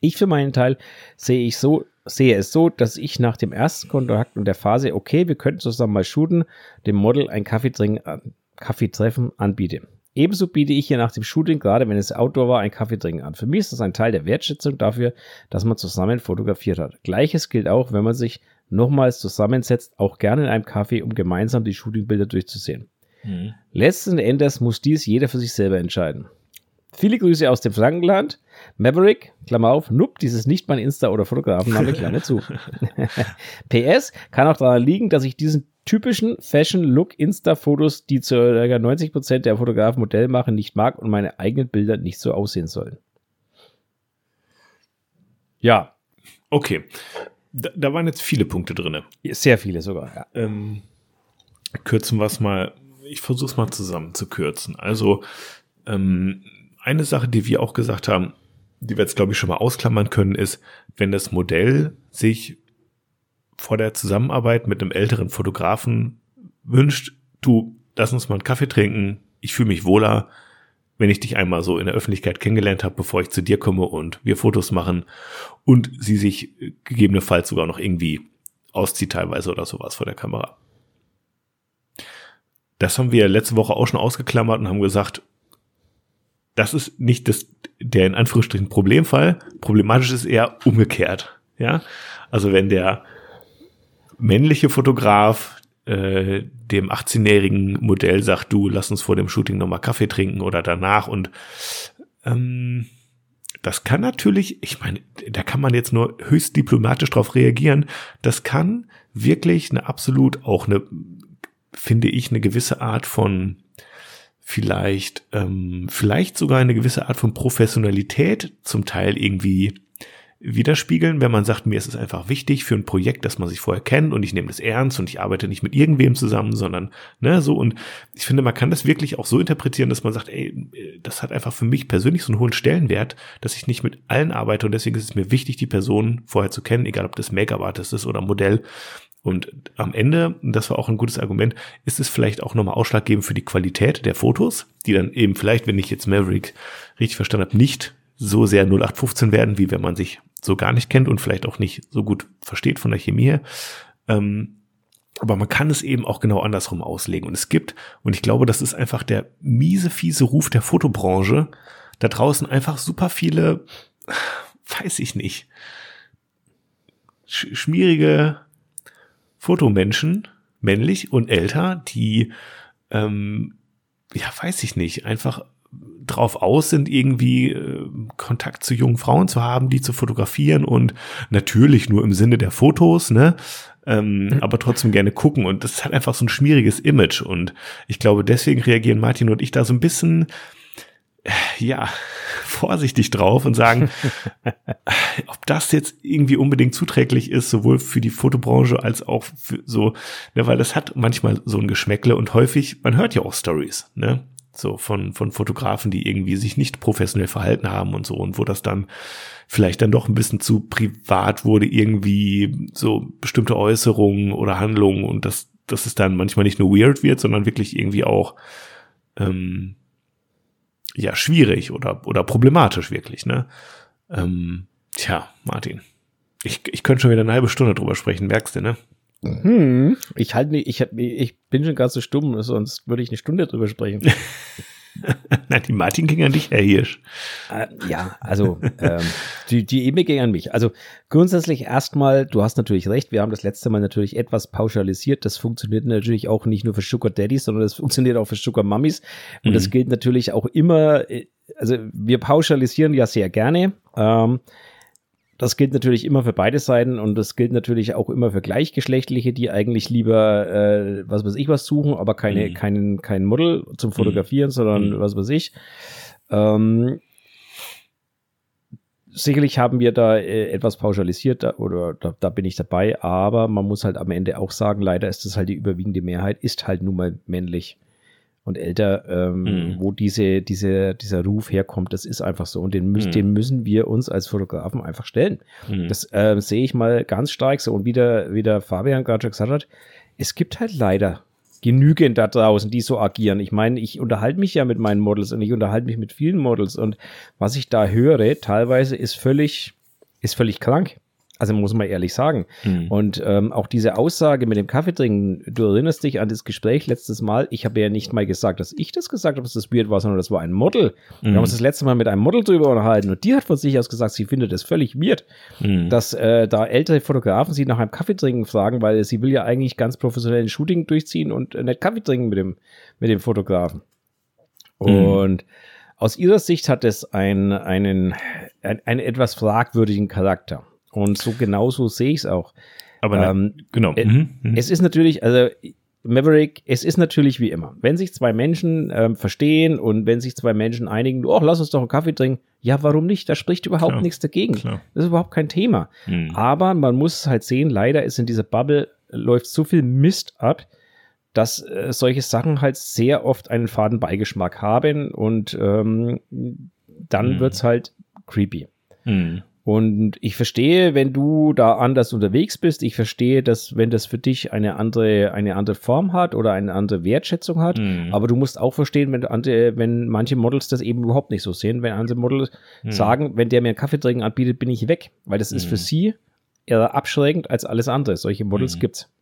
Ich für meinen Teil sehe ich so, sehe es so, dass ich nach dem ersten Kontakt und der Phase, okay, wir könnten zusammen mal shooten, dem Model ein Kaffeetreffen anbiete. Ebenso biete ich hier nach dem Shooting, gerade wenn es Outdoor war, ein Kaffee trinken an. Für mich ist das ein Teil der Wertschätzung dafür, dass man zusammen fotografiert hat. Gleiches gilt auch, wenn man sich nochmals zusammensetzt, auch gerne in einem Kaffee, um gemeinsam die Shootingbilder durchzusehen. Mhm. Letzten Endes muss dies jeder für sich selber entscheiden. Viele Grüße aus dem Frankenland. Maverick, Klammer auf, Nup, dieses nicht mein Insta- oder Fotografenname, Klammer zu. PS, kann auch daran liegen, dass ich diesen typischen Fashion-Look-Insta-Fotos, die zu 90% der Fotografen Modell machen, nicht mag und meine eigenen Bilder nicht so aussehen sollen. Ja. Okay. Da, da waren jetzt viele Punkte drin. Sehr viele sogar, ja. Ähm, kürzen wir es mal. Ich versuche es mal zusammen zu kürzen. Also, ähm, eine Sache, die wir auch gesagt haben, die wir jetzt, glaube ich, schon mal ausklammern können, ist, wenn das Modell sich vor der Zusammenarbeit mit einem älteren Fotografen wünscht, du, lass uns mal einen Kaffee trinken, ich fühle mich wohler, wenn ich dich einmal so in der Öffentlichkeit kennengelernt habe, bevor ich zu dir komme und wir Fotos machen und sie sich gegebenenfalls sogar noch irgendwie auszieht teilweise oder sowas vor der Kamera. Das haben wir letzte Woche auch schon ausgeklammert und haben gesagt, das ist nicht das, der in Anführungsstrichen Problemfall. Problematisch ist eher umgekehrt. Ja, also wenn der männliche Fotograf äh, dem 18-jährigen Modell sagt, du, lass uns vor dem Shooting nochmal Kaffee trinken oder danach und ähm, das kann natürlich, ich meine, da kann man jetzt nur höchst diplomatisch drauf reagieren. Das kann wirklich eine absolut auch eine, finde ich, eine gewisse Art von vielleicht, ähm, vielleicht sogar eine gewisse Art von Professionalität zum Teil irgendwie widerspiegeln, wenn man sagt, mir ist es einfach wichtig für ein Projekt, dass man sich vorher kennt und ich nehme das ernst und ich arbeite nicht mit irgendwem zusammen, sondern ne, so und ich finde, man kann das wirklich auch so interpretieren, dass man sagt, ey, das hat einfach für mich persönlich so einen hohen Stellenwert, dass ich nicht mit allen arbeite und deswegen ist es mir wichtig, die Person vorher zu kennen, egal ob das Make-up-Artist ist oder Modell. Und am Ende, das war auch ein gutes Argument, ist es vielleicht auch nochmal ausschlaggebend für die Qualität der Fotos, die dann eben vielleicht, wenn ich jetzt Maverick richtig verstanden habe, nicht so sehr 0815 werden, wie wenn man sich so gar nicht kennt und vielleicht auch nicht so gut versteht von der Chemie her. Ähm, aber man kann es eben auch genau andersrum auslegen. Und es gibt, und ich glaube, das ist einfach der miese, fiese Ruf der Fotobranche, da draußen einfach super viele, weiß ich nicht, sch schmierige Fotomenschen, männlich und älter, die, ähm, ja, weiß ich nicht, einfach drauf aus sind, irgendwie äh, Kontakt zu jungen Frauen zu haben, die zu fotografieren und natürlich nur im Sinne der Fotos, ne? Ähm, mhm. aber trotzdem gerne gucken. Und das hat einfach so ein schmieriges Image. Und ich glaube, deswegen reagieren Martin und ich da so ein bisschen, äh, ja, vorsichtig drauf und sagen, ob das jetzt irgendwie unbedingt zuträglich ist, sowohl für die Fotobranche als auch für so, ne, weil das hat manchmal so ein Geschmäckle und häufig, man hört ja auch Stories, ne? so von, von Fotografen, die irgendwie sich nicht professionell verhalten haben und so und wo das dann vielleicht dann doch ein bisschen zu privat wurde, irgendwie so bestimmte Äußerungen oder Handlungen und das, dass es dann manchmal nicht nur weird wird, sondern wirklich irgendwie auch ähm, ja schwierig oder, oder problematisch wirklich, ne? Ähm, tja, Martin. Ich, ich könnte schon wieder eine halbe Stunde drüber sprechen, merkst du, ne? Hm, ich halt nicht, ich, hab, ich bin schon ganz so stumm, sonst würde ich eine Stunde drüber sprechen. Nein, die Martin ging an dich, Herr Hirsch. Äh, ja, also ähm, die, die E-Mail ging an mich. Also grundsätzlich erstmal, du hast natürlich recht, wir haben das letzte Mal natürlich etwas pauschalisiert. Das funktioniert natürlich auch nicht nur für Sugar Daddies, sondern das funktioniert auch für Sugar Mummies. Und mhm. das gilt natürlich auch immer, äh, also wir pauschalisieren ja sehr gerne. Ähm, das gilt natürlich immer für beide Seiten und das gilt natürlich auch immer für Gleichgeschlechtliche, die eigentlich lieber, äh, was weiß ich, was suchen, aber keine, mhm. keinen, kein Model zum mhm. Fotografieren, mhm. sondern mhm. was weiß ich. Ähm, sicherlich haben wir da äh, etwas pauschalisiert da, oder da, da, bin ich dabei, aber man muss halt am Ende auch sagen, leider ist das halt die überwiegende Mehrheit, ist halt nun mal männlich und älter, ähm, mhm. wo diese, diese, dieser Ruf herkommt. Das ist einfach so. Und den, müssen, mhm. den müssen wir uns als Fotografen einfach stellen. Mhm. Das äh, sehe ich mal ganz stark so. Und wie der, wie der Fabian gerade schon gesagt hat, es gibt halt leider genügend da draußen, die so agieren. Ich meine, ich unterhalte mich ja mit meinen Models und ich unterhalte mich mit vielen Models und was ich da höre, teilweise ist völlig, ist völlig krank. Also muss man ehrlich sagen. Mhm. Und ähm, auch diese Aussage mit dem Kaffeetrinken, du erinnerst dich an das Gespräch letztes Mal. Ich habe ja nicht mal gesagt, dass ich das gesagt habe, dass das weird war, sondern das war ein Model. Mhm. Wir haben hm. uns das letzte Mal mit einem Model drüber unterhalten und die hat von sich aus gesagt, sie findet das völlig weird, mhm. dass äh, da ältere Fotografen sie nach einem Kaffeetrinken fragen, weil sie will ja eigentlich ganz professionellen Shooting durchziehen und äh, nicht Kaffee trinken mit dem, mit dem Fotografen. Hm. Und aus ihrer Sicht hat es ein, einen, ein, einen etwas fragwürdigen Charakter. Und so genauso sehe ich es auch. Aber ne, ähm, genau. Äh, mhm, mhm. Es ist natürlich, also Maverick, es ist natürlich wie immer. Wenn sich zwei Menschen ähm, verstehen und wenn sich zwei Menschen einigen, oh, lass uns doch einen Kaffee trinken, ja, warum nicht? Da spricht überhaupt klar, nichts dagegen. Klar. Das ist überhaupt kein Thema. Mhm. Aber man muss halt sehen, leider ist in dieser Bubble läuft so viel Mist ab, dass äh, solche Sachen halt sehr oft einen faden Beigeschmack haben und ähm, dann mhm. wird's halt creepy. Mhm. Und ich verstehe, wenn du da anders unterwegs bist. Ich verstehe, dass wenn das für dich eine andere, eine andere Form hat oder eine andere Wertschätzung hat. Mhm. Aber du musst auch verstehen, wenn, andere, wenn manche Models das eben überhaupt nicht so sehen. Wenn andere Models mhm. sagen, wenn der mir einen Kaffee trinken anbietet, bin ich weg. Weil das ist für mhm. sie eher abschreckend als alles andere. Solche Models mhm. gibt's.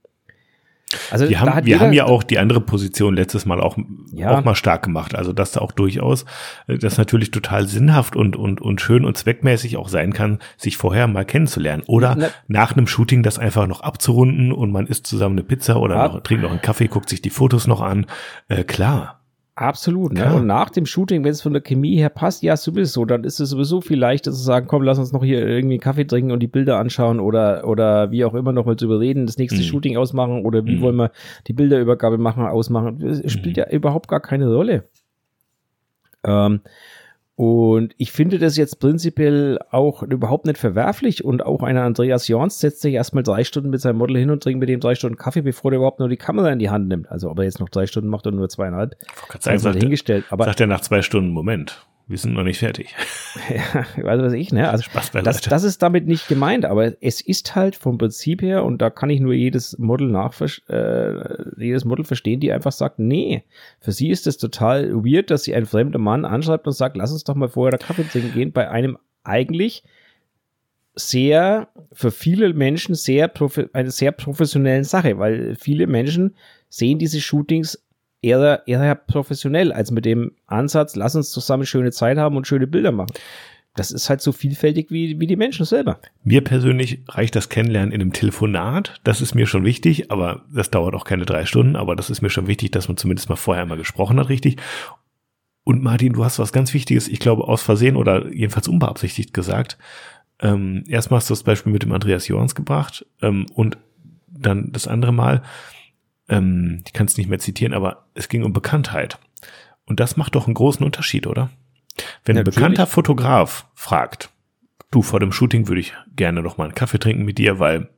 Also wir haben, wir haben ja auch die andere Position letztes Mal auch, ja. auch mal stark gemacht. Also dass da auch durchaus äh, das natürlich total sinnhaft und, und, und schön und zweckmäßig auch sein kann, sich vorher mal kennenzulernen. Oder Na, nach einem Shooting das einfach noch abzurunden und man isst zusammen eine Pizza oder noch, trinkt noch einen Kaffee, guckt sich die Fotos noch an. Äh, klar. Absolut. Ne? Und nach dem Shooting, wenn es von der Chemie her passt, ja, sowieso, dann ist es sowieso viel leichter zu sagen, komm, lass uns noch hier irgendwie Kaffee trinken und die Bilder anschauen oder, oder wie auch immer noch mal zu überreden, das nächste mhm. Shooting ausmachen oder wie mhm. wollen wir die Bilderübergabe machen, ausmachen. Das spielt mhm. ja überhaupt gar keine Rolle. Ähm, und ich finde das jetzt prinzipiell auch überhaupt nicht verwerflich. Und auch einer Andreas Jorns setzt sich erstmal drei Stunden mit seinem Model hin und trinkt mit dem drei Stunden Kaffee, bevor er überhaupt nur die Kamera in die Hand nimmt. Also ob er jetzt noch drei Stunden macht oder nur zweieinhalb, sei mal hingestellt. Aber sagt er nach zwei Stunden, Moment, wir sind noch nicht fertig. ja, weiß was ich, ne? Also Spaß das, das ist damit nicht gemeint, aber es ist halt vom Prinzip her, und da kann ich nur jedes Model nach äh, jedes Model verstehen, die einfach sagt, nee, für sie ist es total weird, dass sie einen fremden Mann anschreibt und sagt, lass uns doch mal vorher da Kaffee trinken gehen, bei einem eigentlich sehr, für viele Menschen sehr, eine sehr professionellen Sache, weil viele Menschen sehen diese Shootings eher, eher professionell als mit dem Ansatz, lass uns zusammen schöne Zeit haben und schöne Bilder machen. Das ist halt so vielfältig wie, wie die Menschen selber. Mir persönlich reicht das Kennenlernen in einem Telefonat. Das ist mir schon wichtig, aber das dauert auch keine drei Stunden. Aber das ist mir schon wichtig, dass man zumindest mal vorher mal gesprochen hat, richtig. und Martin, du hast was ganz Wichtiges, ich glaube, aus Versehen oder jedenfalls unbeabsichtigt gesagt. Ähm, erstmal hast du das Beispiel mit dem Andreas Jorans gebracht ähm, und dann das andere Mal, ähm, ich kann es nicht mehr zitieren, aber es ging um Bekanntheit. Und das macht doch einen großen Unterschied, oder? Wenn ein bekannter Fotograf fragt, du, vor dem Shooting würde ich gerne noch mal einen Kaffee trinken mit dir, weil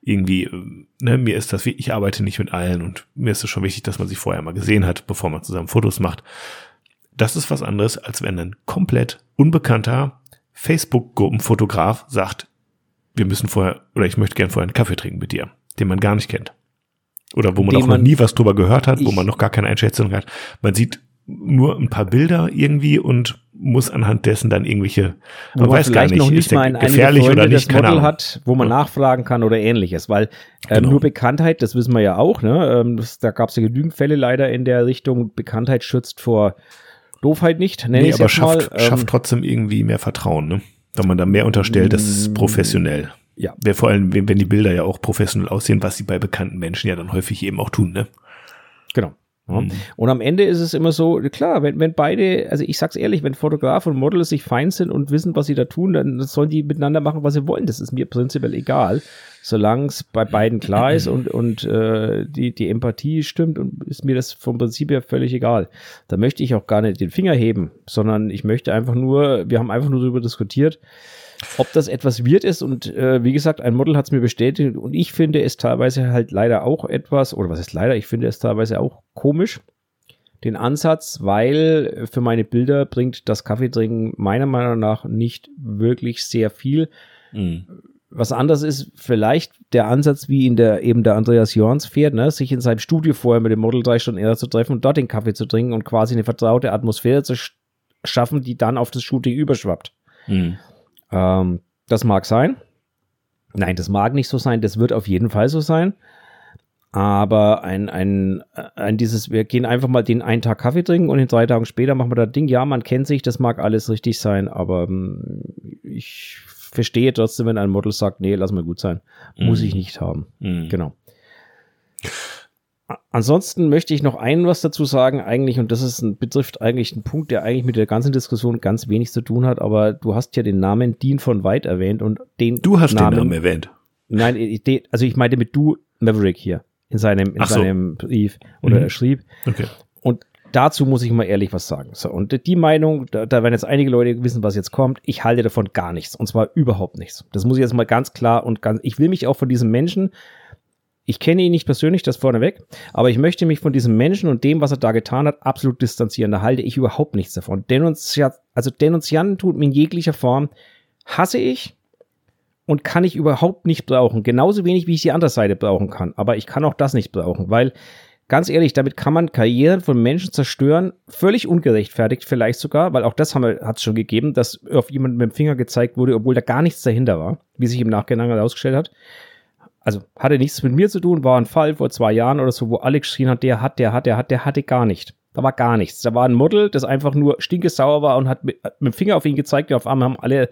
irgendwie, äh, ne, mir ist das, ich arbeite nicht mit allen und mir ist es schon wichtig, dass man sich vorher mal gesehen hat, bevor man zusammen Fotos macht. Das ist was anderes, als wenn ein komplett unbekannter Facebook-Gruppenfotograf sagt, wir müssen vorher, oder ich möchte gern vorher einen Kaffee trinken mit dir, den man gar nicht kennt. Oder wo man auch noch nie was drüber gehört hat, wo man noch gar keine Einschätzung hat. Man sieht nur ein paar Bilder irgendwie und muss anhand dessen dann irgendwelche, wo man, man weiß gar nicht, noch nicht mal ein gefährlich Freunde, oder nicht, das Model hat, wo man ja. nachfragen kann oder ähnliches, weil äh, genau. nur Bekanntheit, das wissen wir ja auch, ne? Ähm, das, da gab es ja genügend Fälle leider in der Richtung, Bekanntheit schützt vor Doofheit nicht, nenne nee, aber schafft, mal, ähm, schafft trotzdem irgendwie mehr Vertrauen, ne? Wenn man da mehr unterstellt, das ist mm, professionell. Ja. Wer vor allem, wenn, die Bilder ja auch professionell aussehen, was sie bei bekannten Menschen ja dann häufig eben auch tun, ne? Genau. Mhm. Und am Ende ist es immer so, klar, wenn, wenn beide, also ich sag's ehrlich, wenn Fotograf und Model sich fein sind und wissen, was sie da tun, dann sollen die miteinander machen, was sie wollen. Das ist mir prinzipiell egal. Solange es bei beiden klar ist und, und äh, die, die Empathie stimmt, und ist mir das vom Prinzip her völlig egal. Da möchte ich auch gar nicht den Finger heben, sondern ich möchte einfach nur, wir haben einfach nur darüber diskutiert, ob das etwas wird ist und äh, wie gesagt, ein Model hat es mir bestätigt und ich finde es teilweise halt leider auch etwas, oder was ist leider, ich finde es teilweise auch komisch, den Ansatz, weil für meine Bilder bringt das Kaffeetrinken meiner Meinung nach nicht wirklich sehr viel. Mhm. Was anders ist vielleicht der Ansatz, wie in der eben der Andreas Jorns fährt, ne, sich in seinem Studio vorher mit dem Model drei Stunden eher zu treffen und dort den Kaffee zu trinken und quasi eine vertraute Atmosphäre zu schaffen, die dann auf das Shooting überschwappt. Mhm. Ähm, das mag sein. Nein, das mag nicht so sein. Das wird auf jeden Fall so sein. Aber ein, ein, ein dieses, wir gehen einfach mal den einen Tag Kaffee trinken und in drei Tagen später machen wir das Ding. Ja, man kennt sich, das mag alles richtig sein, aber ähm, ich verstehe trotzdem, wenn ein Model sagt, nee, lass mal gut sein. Muss mm. ich nicht haben. Mm. Genau. Ansonsten möchte ich noch ein was dazu sagen, eigentlich, und das ist ein, betrifft eigentlich einen Punkt, der eigentlich mit der ganzen Diskussion ganz wenig zu tun hat, aber du hast ja den Namen Dean von White erwähnt und den Du hast Namen, den Namen erwähnt. Nein, also ich meinte mit du Maverick hier in seinem, in so. seinem Brief oder mhm. er schrieb. Okay. Und dazu muss ich mal ehrlich was sagen. So, und die Meinung, da, da werden jetzt einige Leute wissen, was jetzt kommt. Ich halte davon gar nichts. Und zwar überhaupt nichts. Das muss ich jetzt mal ganz klar und ganz, ich will mich auch von diesem Menschen, ich kenne ihn nicht persönlich, das vorneweg, aber ich möchte mich von diesem Menschen und dem, was er da getan hat, absolut distanzieren. Da halte ich überhaupt nichts davon. Denunzia also Denunzianten tut mir in jeglicher Form hasse ich und kann ich überhaupt nicht brauchen. Genauso wenig, wie ich die andere Seite brauchen kann. Aber ich kann auch das nicht brauchen, weil ganz ehrlich, damit kann man Karrieren von Menschen zerstören, völlig ungerechtfertigt vielleicht sogar, weil auch das hat es schon gegeben, dass auf jemanden mit dem Finger gezeigt wurde, obwohl da gar nichts dahinter war, wie sich im Nachgang herausgestellt hat also hatte nichts mit mir zu tun, war ein Fall vor zwei Jahren oder so, wo Alex geschrien hat, der hat, der hat, der hat, der hatte gar nicht. Da war gar nichts. Da war ein Model, das einfach nur stinkesauer war und hat mit, mit dem Finger auf ihn gezeigt und auf einmal haben alle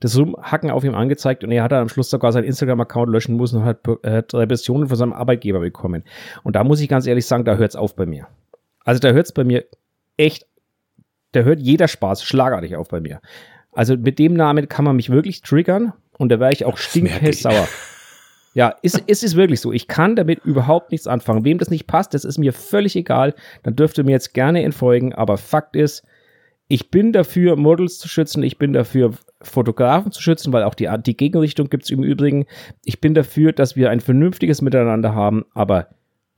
das Rumhacken auf ihm angezeigt und er hat dann am Schluss sogar seinen Instagram-Account löschen müssen und hat, hat Repressionen von seinem Arbeitgeber bekommen. Und da muss ich ganz ehrlich sagen, da hört es auf bei mir. Also da hört es bei mir echt, da hört jeder Spaß schlagartig auf bei mir. Also mit dem Namen kann man mich wirklich triggern und da wäre ich auch stinkesauer. Ja, ist, ist es wirklich so. Ich kann damit überhaupt nichts anfangen. Wem das nicht passt, das ist mir völlig egal. Dann dürfte mir jetzt gerne entfolgen. Aber Fakt ist, ich bin dafür, Models zu schützen. Ich bin dafür, Fotografen zu schützen, weil auch die, die Gegenrichtung gibt es im Übrigen. Ich bin dafür, dass wir ein vernünftiges Miteinander haben. Aber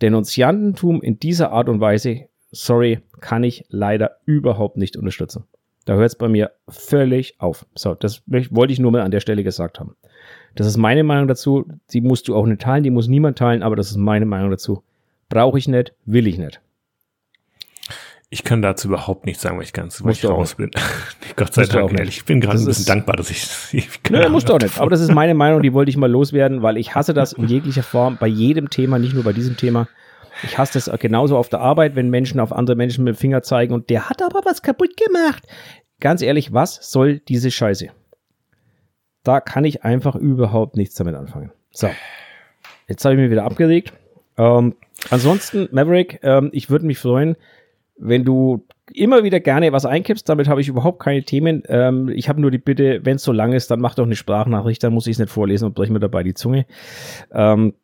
Denunziantentum in dieser Art und Weise, sorry, kann ich leider überhaupt nicht unterstützen. Da hört es bei mir völlig auf. So, das wollte ich nur mal an der Stelle gesagt haben. Das ist meine Meinung dazu. Die musst du auch nicht teilen, die muss niemand teilen, aber das ist meine Meinung dazu. Brauche ich nicht, will ich nicht. Ich kann dazu überhaupt nichts sagen, weil ich ganz weil ich raus bin. Gott sei Dank, ehrlich. Ich bin gerade ein bisschen dankbar, dass ich. ich Nö, musst du auch nicht. Aber das ist meine Meinung, die wollte ich mal loswerden, weil ich hasse das in jeglicher Form, bei jedem Thema, nicht nur bei diesem Thema. Ich hasse das genauso auf der Arbeit, wenn Menschen auf andere Menschen mit dem Finger zeigen und der hat aber was kaputt gemacht. Ganz ehrlich, was soll diese Scheiße? Da kann ich einfach überhaupt nichts damit anfangen. So, jetzt habe ich mich wieder abgeregt. Ähm, ansonsten, Maverick, ähm, ich würde mich freuen, wenn du immer wieder gerne was einkippst, damit habe ich überhaupt keine Themen. Ähm, ich habe nur die Bitte, wenn es so lang ist, dann mach doch eine Sprachnachricht, dann muss ich es nicht vorlesen und breche mir dabei die Zunge. Ähm,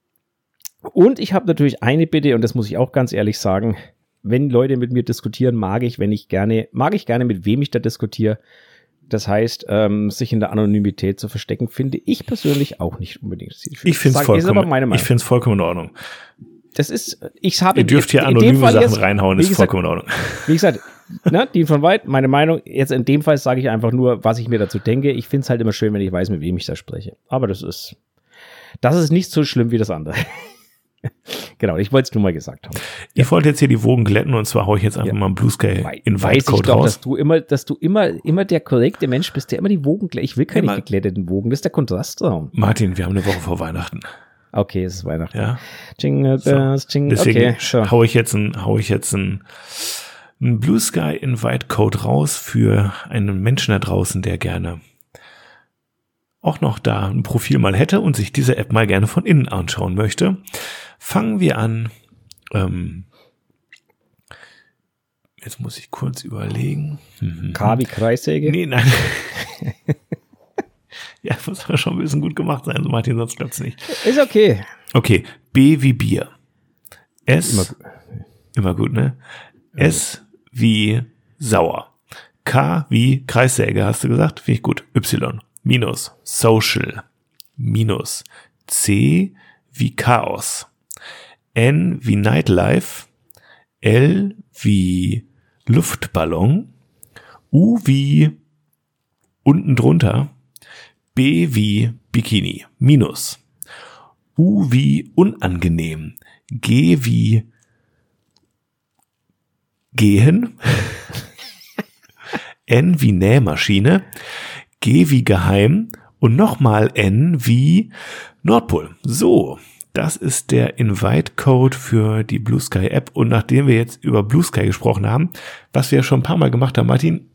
und ich habe natürlich eine Bitte, und das muss ich auch ganz ehrlich sagen, wenn Leute mit mir diskutieren, mag ich, wenn ich gerne, mag ich gerne, mit wem ich da diskutiere. Das heißt, ähm, sich in der Anonymität zu verstecken, finde ich persönlich auch nicht unbedingt. Ich finde es vollkommen, ich find's vollkommen in Ordnung. Das ist, ich habe. Ihr dürft hier anonyme Sachen jetzt, reinhauen, ist gesagt, vollkommen in Ordnung. Wie gesagt, ne, die von weit, meine Meinung, jetzt in dem Fall sage ich einfach nur, was ich mir dazu denke. Ich finde es halt immer schön, wenn ich weiß, mit wem ich da spreche. Aber das ist, das ist nicht so schlimm wie das andere. Genau, ich wollte es nur mal gesagt haben. Ich ja. wollte jetzt hier die Wogen glätten und zwar haue ich jetzt einfach ja. mal einen Blue Sky in Weiß ich doch, raus. dass du immer, dass du immer, immer der korrekte Mensch bist, der immer die Wogen glättet. Ich will keine ja, geglätteten Wogen, das ist der Kontrastraum. Martin, wir haben eine Woche vor Weihnachten. Okay, es ist Weihnachten. Ja. Jingle Bells, so. Jingle Deswegen okay, sure. hau ich jetzt ein, hau ich jetzt ein, ein Blue Sky Invite Code raus für einen Menschen da draußen, der gerne auch noch da ein Profil mal hätte und sich diese App mal gerne von innen anschauen möchte. Fangen wir an. Ähm, jetzt muss ich kurz überlegen. Mhm. Kabi Kreissäge? Nee, nein. ja, muss aber schon ein bisschen gut gemacht sein, so Martin, sonst klappt's nicht. Ist okay. Okay, B wie Bier. S, immer, immer gut, ne? S wie sauer. K wie Kreissäge, hast du gesagt? Finde ich gut. Y minus social minus C wie Chaos. N wie Nightlife, L wie Luftballon, U wie unten drunter, B wie Bikini, minus, U wie unangenehm, G wie gehen, N wie Nähmaschine, G wie geheim und nochmal N wie Nordpol. So, das ist der Invite-Code für die Blue Sky App. Und nachdem wir jetzt über Blue Sky gesprochen haben, was wir ja schon ein paar Mal gemacht haben, Martin.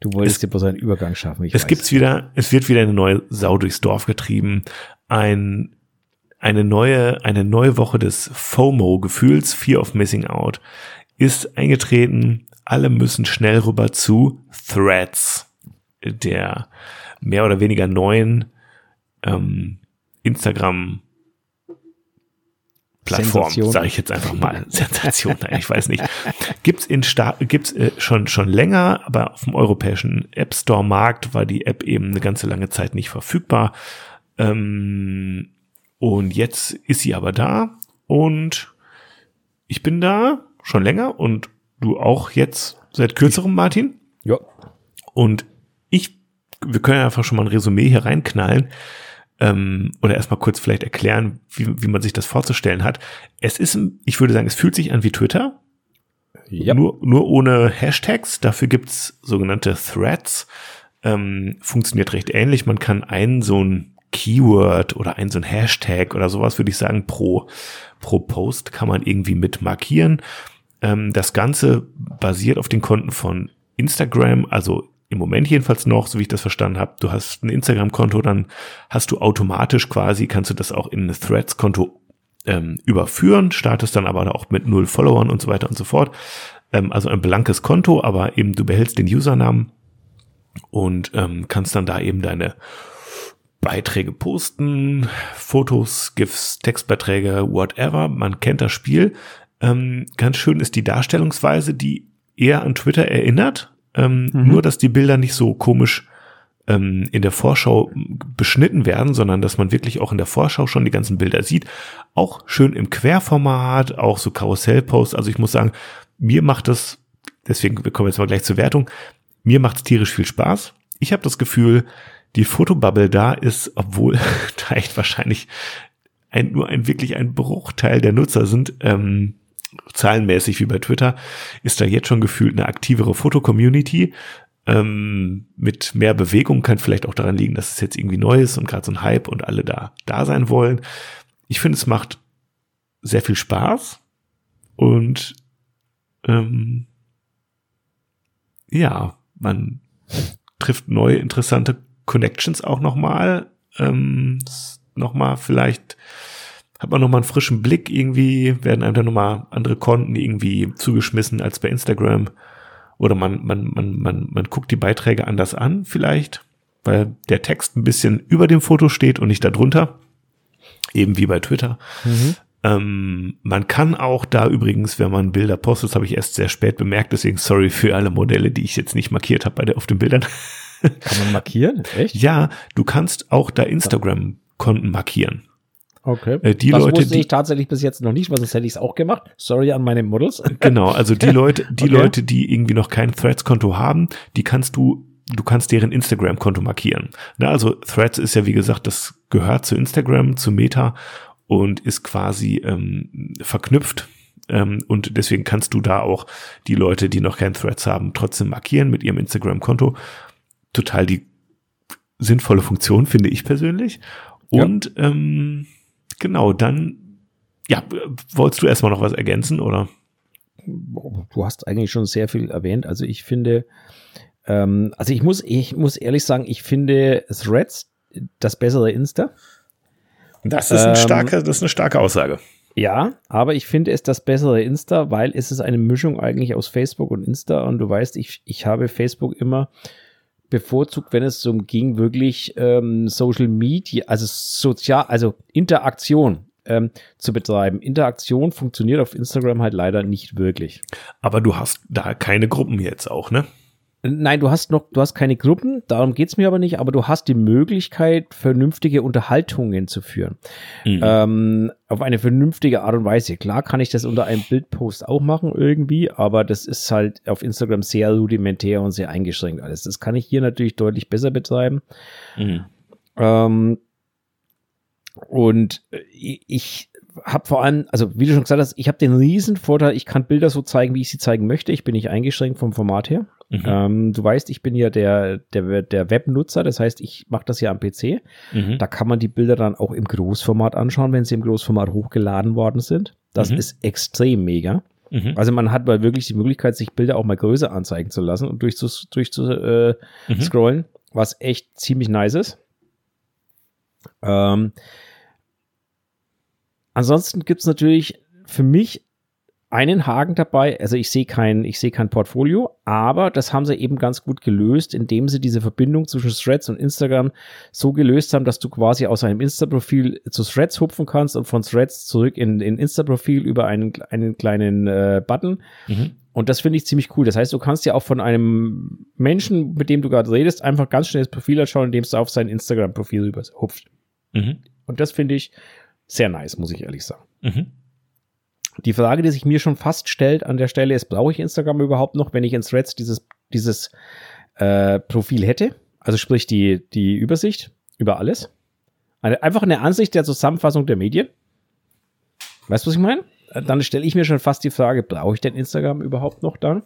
Du wolltest dir bloß einen Übergang schaffen. es weiß. gibt's wieder, es wird wieder eine neue Sau durchs Dorf getrieben. Ein, eine neue, eine neue Woche des FOMO-Gefühls, Fear of Missing Out, ist eingetreten. Alle müssen schnell rüber zu Threads, der mehr oder weniger neuen ähm, Instagram Plattform, sage ich jetzt einfach mal. Sensation, nein, ich weiß nicht. Gibt's in Sta gibt's äh, schon schon länger, aber auf dem europäischen App Store Markt war die App eben eine ganze lange Zeit nicht verfügbar. Ähm, und jetzt ist sie aber da und ich bin da schon länger und du auch jetzt seit kürzerem, Martin. Ja. Und ich, wir können einfach schon mal ein Resümee hier reinknallen ähm, oder erstmal kurz vielleicht erklären, wie, wie man sich das vorzustellen hat. Es ist, ich würde sagen, es fühlt sich an wie Twitter. Ja. Nur, nur ohne Hashtags. Dafür gibt's sogenannte Threads. Ähm, funktioniert recht ähnlich. Man kann einen so ein Keyword oder ein so ein Hashtag oder sowas, würde ich sagen, pro, pro Post kann man irgendwie mit markieren. Ähm, das Ganze basiert auf den Konten von Instagram, also im Moment jedenfalls noch, so wie ich das verstanden habe, du hast ein Instagram-Konto, dann hast du automatisch quasi, kannst du das auch in ein Threads-Konto ähm, überführen, startest dann aber auch mit null Followern und so weiter und so fort. Ähm, also ein blankes Konto, aber eben du behältst den Usernamen und ähm, kannst dann da eben deine Beiträge posten, Fotos, GIFs, Textbeiträge, whatever. Man kennt das Spiel. Ähm, ganz schön ist die Darstellungsweise, die eher an Twitter erinnert. Ähm, mhm. Nur, dass die Bilder nicht so komisch ähm, in der Vorschau beschnitten werden, sondern dass man wirklich auch in der Vorschau schon die ganzen Bilder sieht. Auch schön im Querformat, auch so Karussellposts. Also ich muss sagen, mir macht das, deswegen wir kommen jetzt mal gleich zur Wertung, mir macht es tierisch viel Spaß. Ich habe das Gefühl, die Fotobubble da ist, obwohl da echt wahrscheinlich ein, nur ein wirklich ein Bruchteil der Nutzer sind, ähm, zahlenmäßig wie bei Twitter, ist da jetzt schon gefühlt eine aktivere Foto-Community. Ähm, mit mehr Bewegung kann vielleicht auch daran liegen, dass es jetzt irgendwie neu ist und gerade so ein Hype und alle da da sein wollen. Ich finde, es macht sehr viel Spaß und ähm, ja, man trifft neue interessante Connections auch nochmal. Ähm, nochmal vielleicht hat man nochmal einen frischen Blick irgendwie, werden einem dann nochmal andere Konten irgendwie zugeschmissen als bei Instagram. oder man, man, man, man, man guckt die Beiträge anders an vielleicht, weil der Text ein bisschen über dem Foto steht und nicht darunter. Eben wie bei Twitter. Mhm. Ähm, man kann auch da übrigens, wenn man Bilder postet, das habe ich erst sehr spät bemerkt, deswegen sorry für alle Modelle, die ich jetzt nicht markiert habe bei der, auf den Bildern. Kann man markieren? Echt? Ja, du kannst auch da Instagram-Konten markieren. Okay. Äh, die das Leute, wusste ich tatsächlich bis jetzt noch nicht, weil sonst hätte ich es auch gemacht. Sorry an meine Models. Genau, also die Leute, die okay. Leute, die irgendwie noch kein Threads-Konto haben, die kannst du, du kannst deren Instagram-Konto markieren. Na, also Threads ist ja wie gesagt, das gehört zu Instagram, zu Meta und ist quasi ähm, verknüpft. Ähm, und deswegen kannst du da auch die Leute, die noch kein Threads haben, trotzdem markieren mit ihrem Instagram-Konto. Total die sinnvolle Funktion, finde ich persönlich. Und ja. ähm, Genau, dann, ja, wolltest du erstmal noch was ergänzen, oder? Du hast eigentlich schon sehr viel erwähnt. Also ich finde, ähm, also ich muss, ich muss ehrlich sagen, ich finde Threads das bessere Insta. Das ist, ein ähm, starke, das ist eine starke Aussage. Ja, aber ich finde es das bessere Insta, weil es ist eine Mischung eigentlich aus Facebook und Insta. Und du weißt, ich, ich habe Facebook immer bevorzugt, wenn es um ging, wirklich ähm, Social Media, also sozial, also Interaktion ähm, zu betreiben. Interaktion funktioniert auf Instagram halt leider nicht wirklich. Aber du hast da keine Gruppen jetzt auch, ne? Nein, du hast noch, du hast keine Gruppen, darum geht's mir aber nicht, aber du hast die Möglichkeit, vernünftige Unterhaltungen zu führen. Mhm. Ähm, auf eine vernünftige Art und Weise. Klar kann ich das unter einem Bildpost auch machen irgendwie, aber das ist halt auf Instagram sehr rudimentär und sehr eingeschränkt alles. Das kann ich hier natürlich deutlich besser betreiben. Mhm. Ähm, und ich habe vor allem, also wie du schon gesagt hast, ich habe den riesen Vorteil, ich kann Bilder so zeigen, wie ich sie zeigen möchte. Ich bin nicht eingeschränkt vom Format her. Mhm. Ähm, du weißt, ich bin ja der, der, der Webnutzer, das heißt, ich mache das ja am PC. Mhm. Da kann man die Bilder dann auch im Großformat anschauen, wenn sie im Großformat hochgeladen worden sind. Das mhm. ist extrem mega. Mhm. Also man hat mal wirklich die Möglichkeit, sich Bilder auch mal größer anzeigen zu lassen und durchzu, durchzu äh, mhm. scrollen, was echt ziemlich nice ist. Ähm, ansonsten gibt es natürlich für mich einen Haken dabei. Also ich sehe kein, ich sehe kein Portfolio, aber das haben sie eben ganz gut gelöst, indem sie diese Verbindung zwischen Threads und Instagram so gelöst haben, dass du quasi aus einem Insta-Profil zu Threads hupfen kannst und von Threads zurück in, in Insta-Profil über einen, einen kleinen äh, Button. Mhm. Und das finde ich ziemlich cool. Das heißt, du kannst ja auch von einem Menschen, mit dem du gerade redest, einfach ganz schnell das Profil anschauen, indem du auf sein Instagram-Profil rüber hupft. Mhm. Und das finde ich sehr nice, muss ich ehrlich sagen. Mhm. Die Frage, die sich mir schon fast stellt an der Stelle ist, brauche ich Instagram überhaupt noch, wenn ich in Threads dieses, dieses äh, Profil hätte? Also sprich die, die Übersicht über alles. Eine, einfach eine Ansicht der Zusammenfassung der Medien. Weißt du, was ich meine? Dann stelle ich mir schon fast die Frage, brauche ich denn Instagram überhaupt noch dann?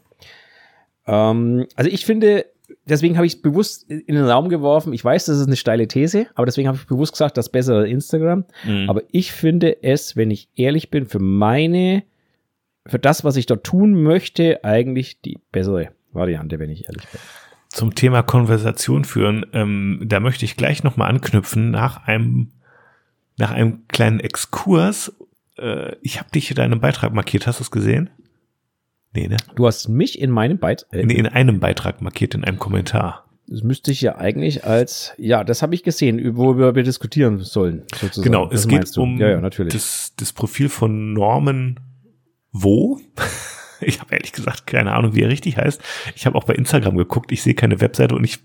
Ähm, also ich finde, deswegen habe ich es bewusst in den Raum geworfen. Ich weiß, das ist eine steile These, aber deswegen habe ich bewusst gesagt, das bessere Instagram. Mhm. Aber ich finde es, wenn ich ehrlich bin, für meine, für das, was ich dort tun möchte, eigentlich die bessere Variante, wenn ich ehrlich bin. Zum Thema Konversation führen, ähm, da möchte ich gleich nochmal anknüpfen nach einem, nach einem kleinen Exkurs. Äh, ich habe dich in deinem Beitrag markiert, hast du es gesehen? Nee, ne? Du hast mich in meinem Beitrag. Äh, nee, in einem Beitrag markiert, in einem Kommentar. Das müsste ich ja eigentlich als, ja, das habe ich gesehen, worüber wir diskutieren sollen, sozusagen. Genau, es geht um ja, ja, natürlich. Das, das Profil von Norman Wo. Ich habe ehrlich gesagt keine Ahnung, wie er richtig heißt. Ich habe auch bei Instagram geguckt, ich sehe keine Webseite und ich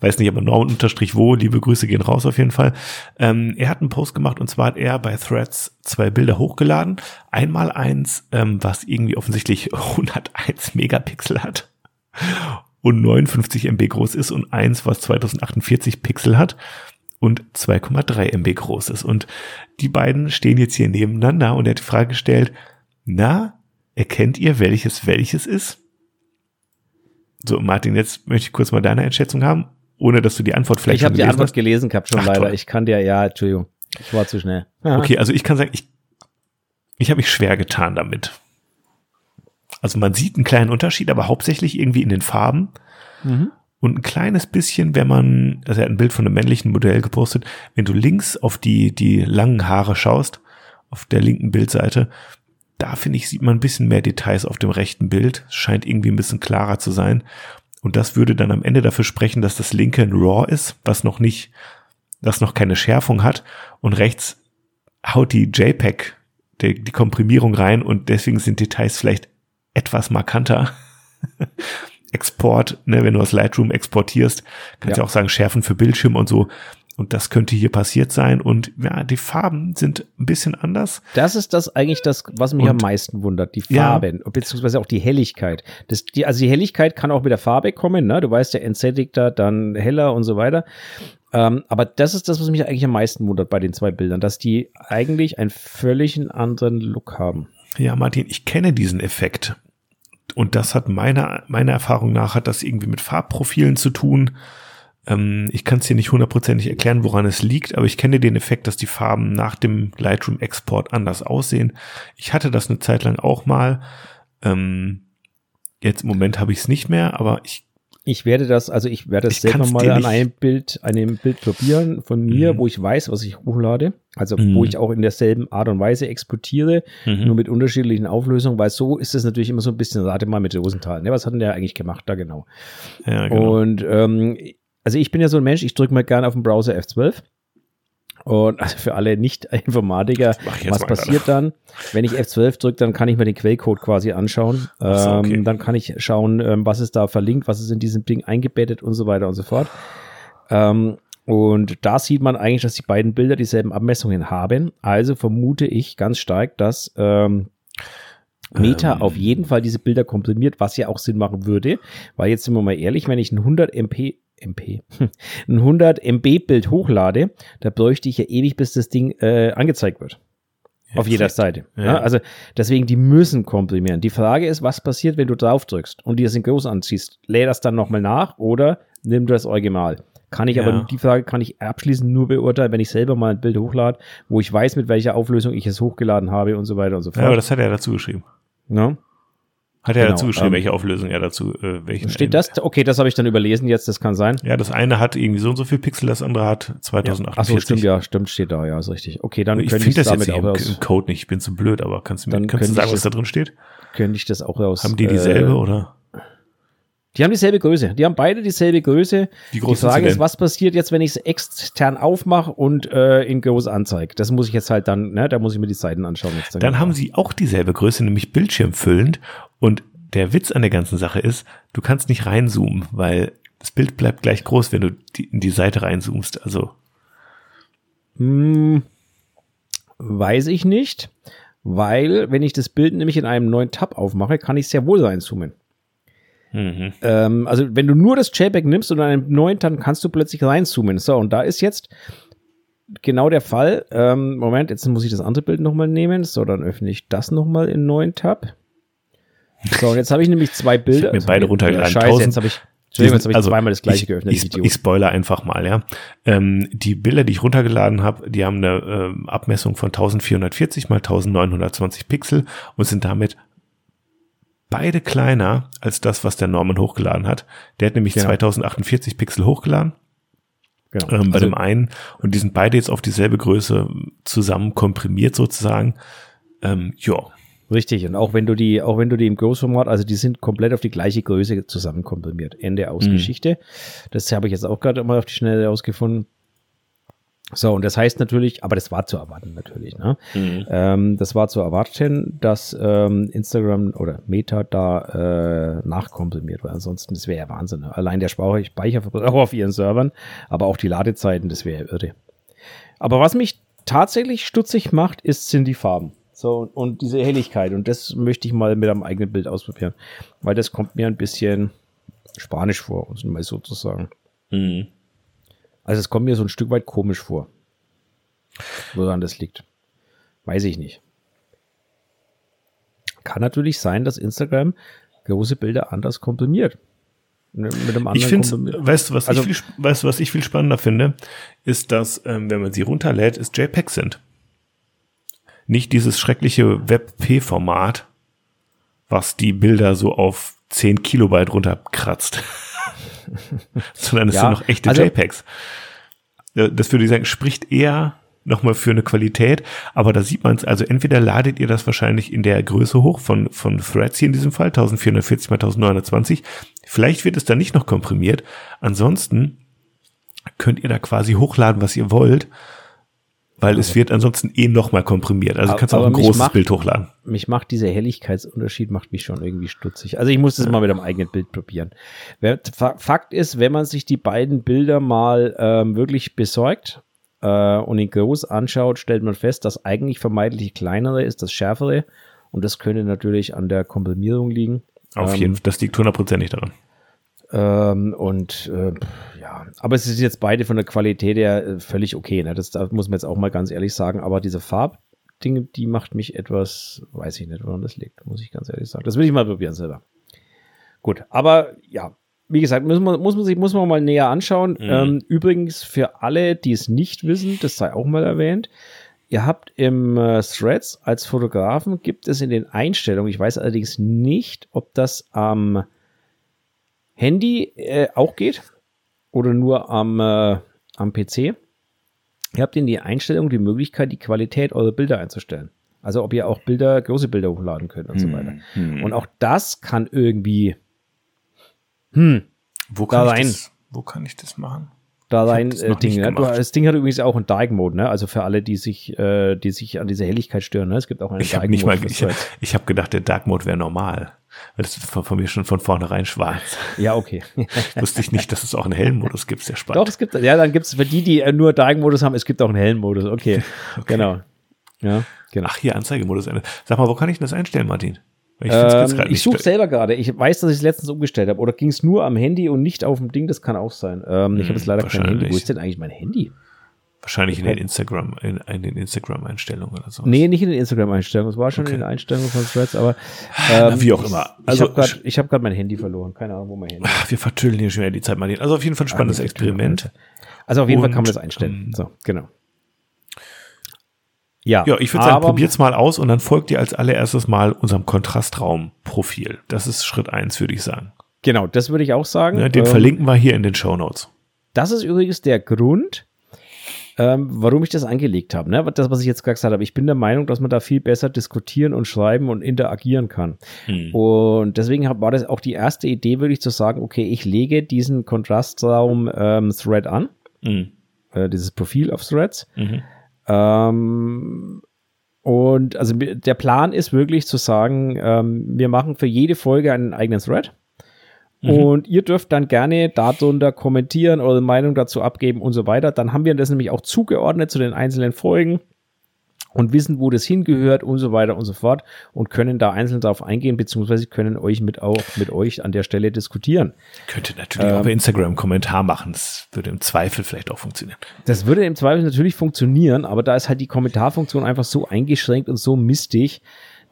weiß nicht, aber Norman unterstrich wo, liebe Grüße gehen raus auf jeden Fall. Ähm, er hat einen Post gemacht und zwar hat er bei Threads zwei Bilder hochgeladen. Einmal eins, ähm, was irgendwie offensichtlich 101 Megapixel hat und 59 MB groß ist und eins, was 2048 Pixel hat und 2,3 MB groß ist. Und die beiden stehen jetzt hier nebeneinander und er hat die Frage gestellt, na, erkennt ihr, welches welches ist? So, Martin, jetzt möchte ich kurz mal deine Einschätzung haben, ohne dass du die Antwort vielleicht Ich habe die Antwort hast. gelesen gehabt schon Ach, leider. Toll. Ich kann dir, ja, Entschuldigung, ich war zu schnell. Aha. Okay, also ich kann sagen, ich, ich habe mich schwer getan damit. Also man sieht einen kleinen Unterschied, aber hauptsächlich irgendwie in den Farben. Mhm. Und ein kleines bisschen, wenn man, also er hat ein Bild von einem männlichen Modell gepostet, wenn du links auf die, die langen Haare schaust, auf der linken Bildseite, da finde ich, sieht man ein bisschen mehr Details auf dem rechten Bild. Scheint irgendwie ein bisschen klarer zu sein. Und das würde dann am Ende dafür sprechen, dass das linke ein RAW ist, was noch nicht, das noch keine Schärfung hat. Und rechts haut die JPEG, die, die Komprimierung rein und deswegen sind Details vielleicht etwas markanter. Export, ne, wenn du aus Lightroom exportierst, kannst du ja. auch sagen, schärfen für Bildschirm und so. Und das könnte hier passiert sein. Und ja, die Farben sind ein bisschen anders. Das ist das eigentlich das, was mich und, am meisten wundert. Die Farben, ja. beziehungsweise auch die Helligkeit. Das, die, also die Helligkeit kann auch mit der Farbe kommen, ne? Du weißt ja, entsättigter, dann heller und so weiter. Ähm, aber das ist das, was mich eigentlich am meisten wundert bei den zwei Bildern, dass die eigentlich einen völlig anderen Look haben. Ja, Martin, ich kenne diesen Effekt. Und das hat meiner, meiner Erfahrung nach, hat das irgendwie mit Farbprofilen zu tun. Ähm, ich kann es dir nicht hundertprozentig erklären, woran es liegt, aber ich kenne den Effekt, dass die Farben nach dem Lightroom-Export anders aussehen. Ich hatte das eine Zeit lang auch mal. Ähm, jetzt im Moment habe ich es nicht mehr, aber ich ich werde das, also ich werde das ich selber mal an einem Bild, einem Bild probieren von mir, mhm. wo ich weiß, was ich hochlade. Also mhm. wo ich auch in derselben Art und Weise exportiere, mhm. nur mit unterschiedlichen Auflösungen, weil so ist es natürlich immer so ein bisschen, rate mal mit Rosenthal. Ne? Was hat denn der eigentlich gemacht da genau? Ja, genau. Und ähm, also ich bin ja so ein Mensch, ich drücke mal gerne auf den Browser F12. Und also für alle Nicht-Informatiker, was passiert dann? Wenn ich F12 drücke, dann kann ich mir den Quellcode quasi anschauen. So, okay. ähm, dann kann ich schauen, ähm, was ist da verlinkt, was ist in diesem Ding eingebettet und so weiter und so fort. Ähm, und da sieht man eigentlich, dass die beiden Bilder dieselben Abmessungen haben. Also vermute ich ganz stark, dass ähm, Meta auf jeden Fall diese Bilder komprimiert, was ja auch Sinn machen würde. Weil jetzt sind wir mal ehrlich, wenn ich ein 100 MP MP, ein 100 MB Bild hochlade, da bräuchte ich ja ewig, bis das Ding äh, angezeigt wird. Ja, auf jeder Seite. Ja. ja. also deswegen, die müssen komprimieren. Die Frage ist, was passiert, wenn du drauf drückst und dir das in groß anziehst? Lädt das dann nochmal nach oder nimm das Original? Kann ich aber, die Frage kann ich abschließend nur beurteilen, wenn ich selber mal ein Bild hochlade, wo ich weiß, mit welcher Auflösung ich es hochgeladen habe und so weiter und so fort. Ja, aber das hat er dazu geschrieben. Ja. Hat er genau, dazu geschrieben, ähm, welche Auflösung er dazu, äh, welchen. Steht das? Okay, das habe ich dann überlesen jetzt, das kann sein. Ja, das eine hat irgendwie so und so viel Pixel, das andere hat 2048. Ja. Achso, stimmt, ja, stimmt, steht da, ja, ist richtig. Okay, dann ich könnte ich das damit jetzt auch im, Code nicht, ich bin zu blöd, aber kannst du mir, kannst du sagen, was da drin steht? Könnte ich das auch raus. Haben die dieselbe, äh, oder? Die haben dieselbe Größe. Die haben beide dieselbe Größe. Wie groß die Frage ist, was passiert jetzt, wenn ich es extern aufmache und äh, in groß anzeige? Das muss ich jetzt halt dann, ne, da muss ich mir die Seiten anschauen. Jetzt dann dann haben sie auch dieselbe Größe, nämlich bildschirmfüllend. Und der Witz an der ganzen Sache ist, du kannst nicht reinzoomen, weil das Bild bleibt gleich groß, wenn du die, in die Seite reinzoomst. Also. Hm, weiß ich nicht, weil wenn ich das Bild nämlich in einem neuen Tab aufmache, kann ich sehr wohl reinzoomen. Mhm. Ähm, also wenn du nur das JPEG nimmst und einen neuen, dann kannst du plötzlich reinzoomen. So, und da ist jetzt genau der Fall. Ähm, Moment, jetzt muss ich das andere Bild nochmal nehmen. So, dann öffne ich das nochmal in neuen Tab. So, und jetzt habe ich nämlich zwei Bilder. Ich mir beide runtergeladen. Scheiße, jetzt habe ich Entschuldigung, jetzt habe ich also, zweimal das gleiche geöffnet. Ich, ich, spoiler einfach mal, ja. Ähm, die Bilder, die ich runtergeladen habe, die haben eine ähm, Abmessung von 1440 mal 1920 Pixel und sind damit beide kleiner als das, was der Norman hochgeladen hat. Der hat nämlich genau. 2048 Pixel hochgeladen. Genau. Ähm, bei also, dem einen. Und die sind beide jetzt auf dieselbe Größe zusammen komprimiert sozusagen. Ähm, ja. Richtig. Und auch wenn du die, auch wenn du die im Großformat, also die sind komplett auf die gleiche Größe zusammen komprimiert. Ende aus mhm. Geschichte. Das habe ich jetzt auch gerade mal auf die Schnelle herausgefunden. So, und das heißt natürlich, aber das war zu erwarten natürlich, ne? Mhm. Ähm, das war zu erwarten, dass ähm, Instagram oder Meta da äh, nachkomprimiert, weil ansonsten, das wäre ja Wahnsinn. Ne? Allein der Speicherverbrauch auf ihren Servern, aber auch die Ladezeiten, das wäre ja irre. Aber was mich tatsächlich stutzig macht, ist, sind die Farben. So, und diese Helligkeit. Und das möchte ich mal mit einem eigenen Bild ausprobieren. Weil das kommt mir ein bisschen spanisch vor, um es mal so zu sagen. Mhm. Also es kommt mir so ein Stück weit komisch vor. Woran das liegt. Weiß ich nicht. Kann natürlich sein, dass Instagram große Bilder anders komprimiert. Anderen ich finde, weißt du, was also, ich viel, weißt du, was ich viel spannender finde, ist, dass, ähm, wenn man sie runterlädt, es JPEGs sind. Nicht dieses schreckliche WebP-Format, was die Bilder so auf 10 Kilobyte runterkratzt. sondern es ja, sind noch echte also, JPEGs. Das würde ich sagen, spricht eher nochmal für eine Qualität, aber da sieht man es, also entweder ladet ihr das wahrscheinlich in der Größe hoch von, von Threads hier in diesem Fall, 1440 mal 1920, vielleicht wird es dann nicht noch komprimiert, ansonsten könnt ihr da quasi hochladen, was ihr wollt, weil es wird ansonsten eh nochmal komprimiert. Also du kannst auch ein großes macht, Bild hochladen. Mich macht dieser Helligkeitsunterschied macht mich schon irgendwie stutzig. Also ich muss das mal mit einem eigenen Bild probieren. Fakt ist, wenn man sich die beiden Bilder mal ähm, wirklich besorgt äh, und ihn groß anschaut, stellt man fest, dass eigentlich vermeintlich kleinere ist das schärfere und das könnte natürlich an der Komprimierung liegen. Auf jeden ähm, Fall, das liegt hundertprozentig daran. Ähm, und äh, ja, aber es ist jetzt beide von der Qualität her äh, völlig okay. Ne? Das, das muss man jetzt auch mal ganz ehrlich sagen. Aber diese Farbdinge, die macht mich etwas, weiß ich nicht, woran das liegt, muss ich ganz ehrlich sagen. Das will ich mal probieren selber. Gut, aber ja, wie gesagt, muss man, muss man sich muss man mal näher anschauen. Mhm. Ähm, übrigens für alle, die es nicht wissen, das sei auch mal erwähnt. Ihr habt im äh, Threads als Fotografen gibt es in den Einstellungen, ich weiß allerdings nicht, ob das am Handy äh, auch geht oder nur am, äh, am PC. Ihr habt in die Einstellung die Möglichkeit, die Qualität eurer Bilder einzustellen. Also ob ihr auch Bilder, große Bilder hochladen könnt und hm, so weiter. Hm. Und auch das kann irgendwie hm, wo kann, da ich das, wo kann ich das machen? Da rein äh, Ding. Ne? Das Ding hat übrigens auch einen Dark Mode, ne? Also für alle, die sich, äh, die sich an dieser Helligkeit stören. Ne? Es gibt auch einen ich Dark Mode. Mal, ich ich habe gedacht, der Dark Mode wäre normal. Das ist von, von, mir schon von vornherein schwarz. Ja, okay. Wusste ich nicht, dass es auch einen hellen Modus gibt, sehr spannend. Doch, es gibt, ja, dann gibt es für die, die nur Dark Modus haben, es gibt auch einen hellen Modus. Okay, okay. genau. Ja, genau. Ach, hier Anzeigemodus. Sag mal, wo kann ich denn das einstellen, Martin? Ich, ähm, ich suche selber gerade. Ich weiß, dass ich es letztens umgestellt habe. Oder ging es nur am Handy und nicht auf dem Ding? Das kann auch sein. Ähm, ich habe jetzt leider kein Handy. Wo ist denn eigentlich mein Handy? Wahrscheinlich in den Instagram, in, in den Instagram-Einstellungen oder so. Nee, nicht in den Instagram-Einstellungen. Es war schon okay. in den Einstellungen von Threads, aber ähm, wie auch immer. Also ich habe gerade hab mein Handy verloren. Keine Ahnung, wo mein Handy ist. Wir vertüllen hier schon wieder die Zeit, Martin. Also auf jeden Fall ein spannendes ah, Experiment. Also auf jeden Und, Fall kann man das einstellen. Ähm, so, genau. Ja, ja ich würde sagen, probiert's mal aus und dann folgt ihr als allererstes mal unserem Kontrastraum-Profil. Das ist Schritt eins, würde ich sagen. Genau, das würde ich auch sagen. Ja, den ähm, verlinken wir hier in den Show Notes. Das ist übrigens der Grund, ähm, warum ich das angelegt habe. Ne? Das, was ich jetzt gerade gesagt habe. Ich bin der Meinung, dass man da viel besser diskutieren und schreiben und interagieren kann. Hm. Und deswegen hab, war das auch die erste Idee, wirklich zu sagen, okay, ich lege diesen Kontrastraum-Thread ähm, an. Hm. Äh, dieses Profil auf Threads. Mhm. Ähm, und also der Plan ist wirklich zu sagen, ähm, wir machen für jede Folge einen eigenen Thread. Mhm. Und ihr dürft dann gerne darunter kommentieren, eure Meinung dazu abgeben und so weiter. Dann haben wir das nämlich auch zugeordnet zu den einzelnen Folgen und wissen, wo das hingehört und so weiter und so fort und können da einzeln darauf eingehen, beziehungsweise können euch mit auch mit euch an der Stelle diskutieren. Könnte natürlich ähm, auch bei Instagram Kommentar machen. Das würde im Zweifel vielleicht auch funktionieren. Das würde im Zweifel natürlich funktionieren, aber da ist halt die Kommentarfunktion einfach so eingeschränkt und so mistig,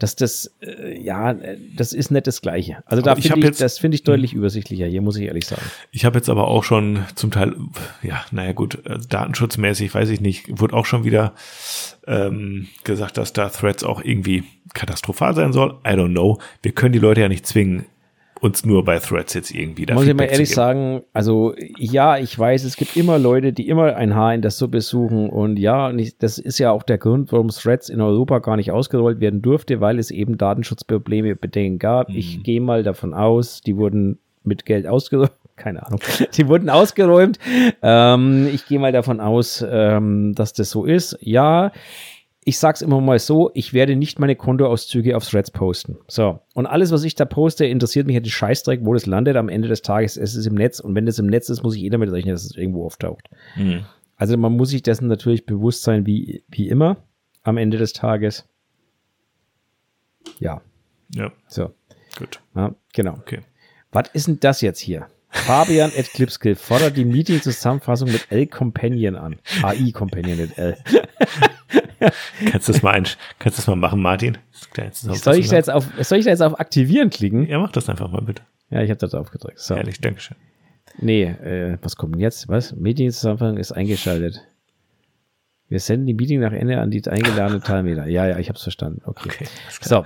dass das, äh, ja, das ist nicht das Gleiche. Also da finde ich, jetzt, das finde ich deutlich übersichtlicher, hier muss ich ehrlich sagen. Ich habe jetzt aber auch schon zum Teil, ja, naja gut, äh, datenschutzmäßig, weiß ich nicht, wurde auch schon wieder ähm, gesagt, dass da Threads auch irgendwie katastrophal sein soll. I don't know. Wir können die Leute ja nicht zwingen, uns nur bei Threads jetzt irgendwie da Muss Feedback ich mal ehrlich sagen, also ja, ich weiß, es gibt immer Leute, die immer ein Haar in das Suppe suchen und ja, das ist ja auch der Grund, warum Threads in Europa gar nicht ausgerollt werden durfte, weil es eben Datenschutzprobleme, Bedenken gab. Mhm. Ich gehe mal davon aus, die wurden mit Geld ausgeräumt. Keine Ahnung. Sie wurden ausgeräumt. Ähm, ich gehe mal davon aus, ähm, dass das so ist. Ja, ich sag's immer mal so, ich werde nicht meine Kontoauszüge auf Threads posten. So. Und alles, was ich da poste, interessiert mich ja die Scheißdreck, wo das landet. Am Ende des Tages es ist im Netz. Und wenn das im Netz ist, muss ich eh damit rechnen, dass es irgendwo auftaucht. Mhm. Also man muss sich dessen natürlich bewusst sein, wie, wie immer, am Ende des Tages. Ja. Ja. So. Gut. Ja, genau. Okay. Was ist denn das jetzt hier? Fabian at Clipskill fordert die Meeting-Zusammenfassung mit L-Companion an. AI-Companion mit L. kannst du das mal, ein, kannst das mal machen, Martin? Soll ich, da jetzt auf, soll ich da jetzt auf Aktivieren klicken? Ja, mach das einfach mal bitte. Ja, ich habe das aufgedrückt. So. Ehrlich, Dankeschön. Nee, äh, was kommt denn jetzt? Was? Meeting-Zusammenfassung ist eingeschaltet. Wir senden die Meeting nach Ende an die eingeladene Teilnehmer. Ja, ja, ich habe es verstanden. Okay. okay so.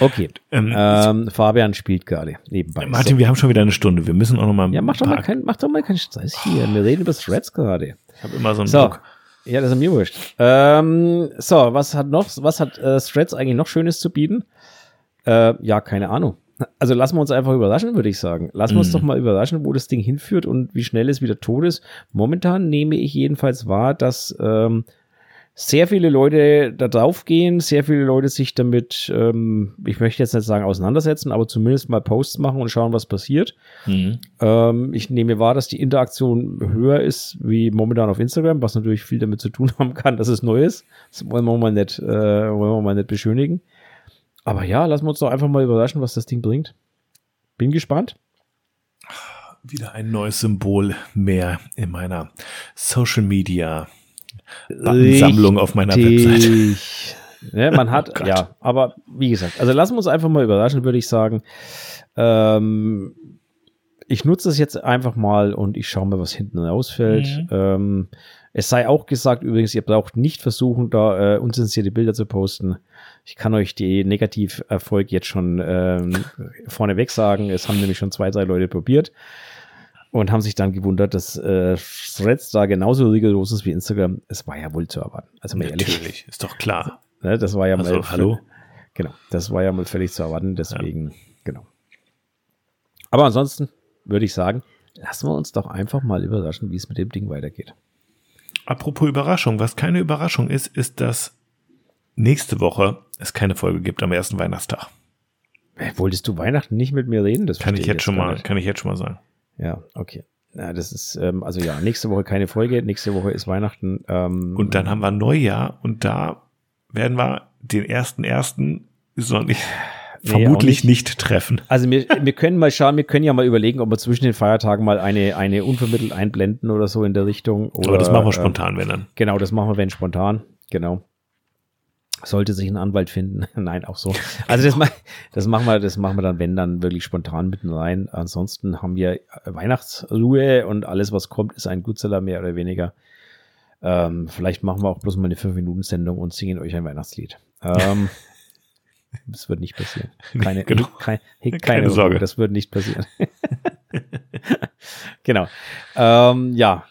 Okay. Ähm, ähm, Fabian spielt gerade nebenbei. Martin, so. wir haben schon wieder eine Stunde. Wir müssen auch noch mal. Ja, mach doch mal kein, mach doch mal keinen hier. Wir reden über Threads gerade. Ich habe immer so einen so. Druck. Ja, das ist mir wurscht. Ähm, so, was hat noch, was hat äh, Threads eigentlich noch Schönes zu bieten? Äh, ja, keine Ahnung. Also lassen wir uns einfach überraschen, würde ich sagen. Lassen wir uns Mhm. doch mal überraschen, wo das Ding hinführt und wie schnell es wieder tot ist. Momentan nehme ich jedenfalls wahr, dass ähm, sehr viele Leute da drauf gehen, sehr viele Leute sich damit, ähm, ich möchte jetzt nicht sagen auseinandersetzen, aber zumindest mal Posts machen und schauen, was passiert. Mhm. Ähm, ich nehme wahr, dass die Interaktion höher ist wie momentan auf Instagram, was natürlich viel damit zu tun haben kann, dass es neu ist. Das wollen wir mal nicht, äh, wollen wir mal nicht beschönigen. Aber ja, lassen wir uns doch einfach mal überraschen, was das Ding bringt. Bin gespannt. Wieder ein neues Symbol mehr in meiner Social Media Sammlung auf meiner Website. Ne, man hat, Oh ja, aber wie gesagt, also lassen wir uns einfach mal überraschen, würde ich sagen. Ähm, ich nutze es jetzt einfach mal und ich schaue mal, was hinten rausfällt. Mhm. Ähm, es sei auch gesagt, übrigens, ihr braucht nicht versuchen, da äh, unzensierte Bilder zu posten. Ich kann euch die Negativerfolg jetzt schon ähm, vorneweg sagen. Es haben nämlich schon zwei, drei Leute probiert und haben sich dann gewundert, dass äh, Threads da genauso rigoros ist wie Instagram. Es war ja wohl zu erwarten. Also mal ehrlich, Natürlich, ist doch klar. ne, das war ja Also, mal hallo? Genau, das war ja mal völlig zu erwarten, deswegen, genau. Aber ansonsten würde ich sagen, lassen wir uns doch einfach mal überraschen, wie es mit dem Ding weitergeht. Apropos Überraschung, was keine Überraschung ist, ist, dass nächste Woche es keine Folge gibt am ersten Weihnachtstag. Äh, Wolltest du Weihnachten nicht mit mir reden? Das Kann ich verstehe jetzt schon mal, nicht. kann ich jetzt schon mal sagen. Ja, okay. Ja, das ist, ähm, also ja, nächste Woche keine Folge, nächste Woche ist Weihnachten. Ähm, Und dann haben wir Neujahr und da werden wir den ersten ersten Nee, vermutlich auch nicht. treffen. Also wir, wir können mal schauen, wir können ja mal überlegen, ob wir zwischen den Feiertagen mal eine, eine unvermittelt einblenden oder so in der Richtung. Oder, Aber das machen wir ähm, spontan, wenn dann. Genau, das machen wir, wenn spontan. Genau. Sollte sich ein Anwalt finden. Nein, auch so. Also das, ma das machen wir, das machen wir dann, wenn dann wirklich spontan mitten rein. Ansonsten haben wir Weihnachtsruhe und alles, was kommt, ist ein Gutseller mehr oder weniger. Ähm, vielleicht machen wir auch bloß mal eine 5-Minuten-Sendung und singen euch ein Weihnachtslied. Ähm, das wird nicht passieren. Keine, Genau. kein, keine, Keine Sorge. Das wird nicht passieren. genau. Ähm, ja,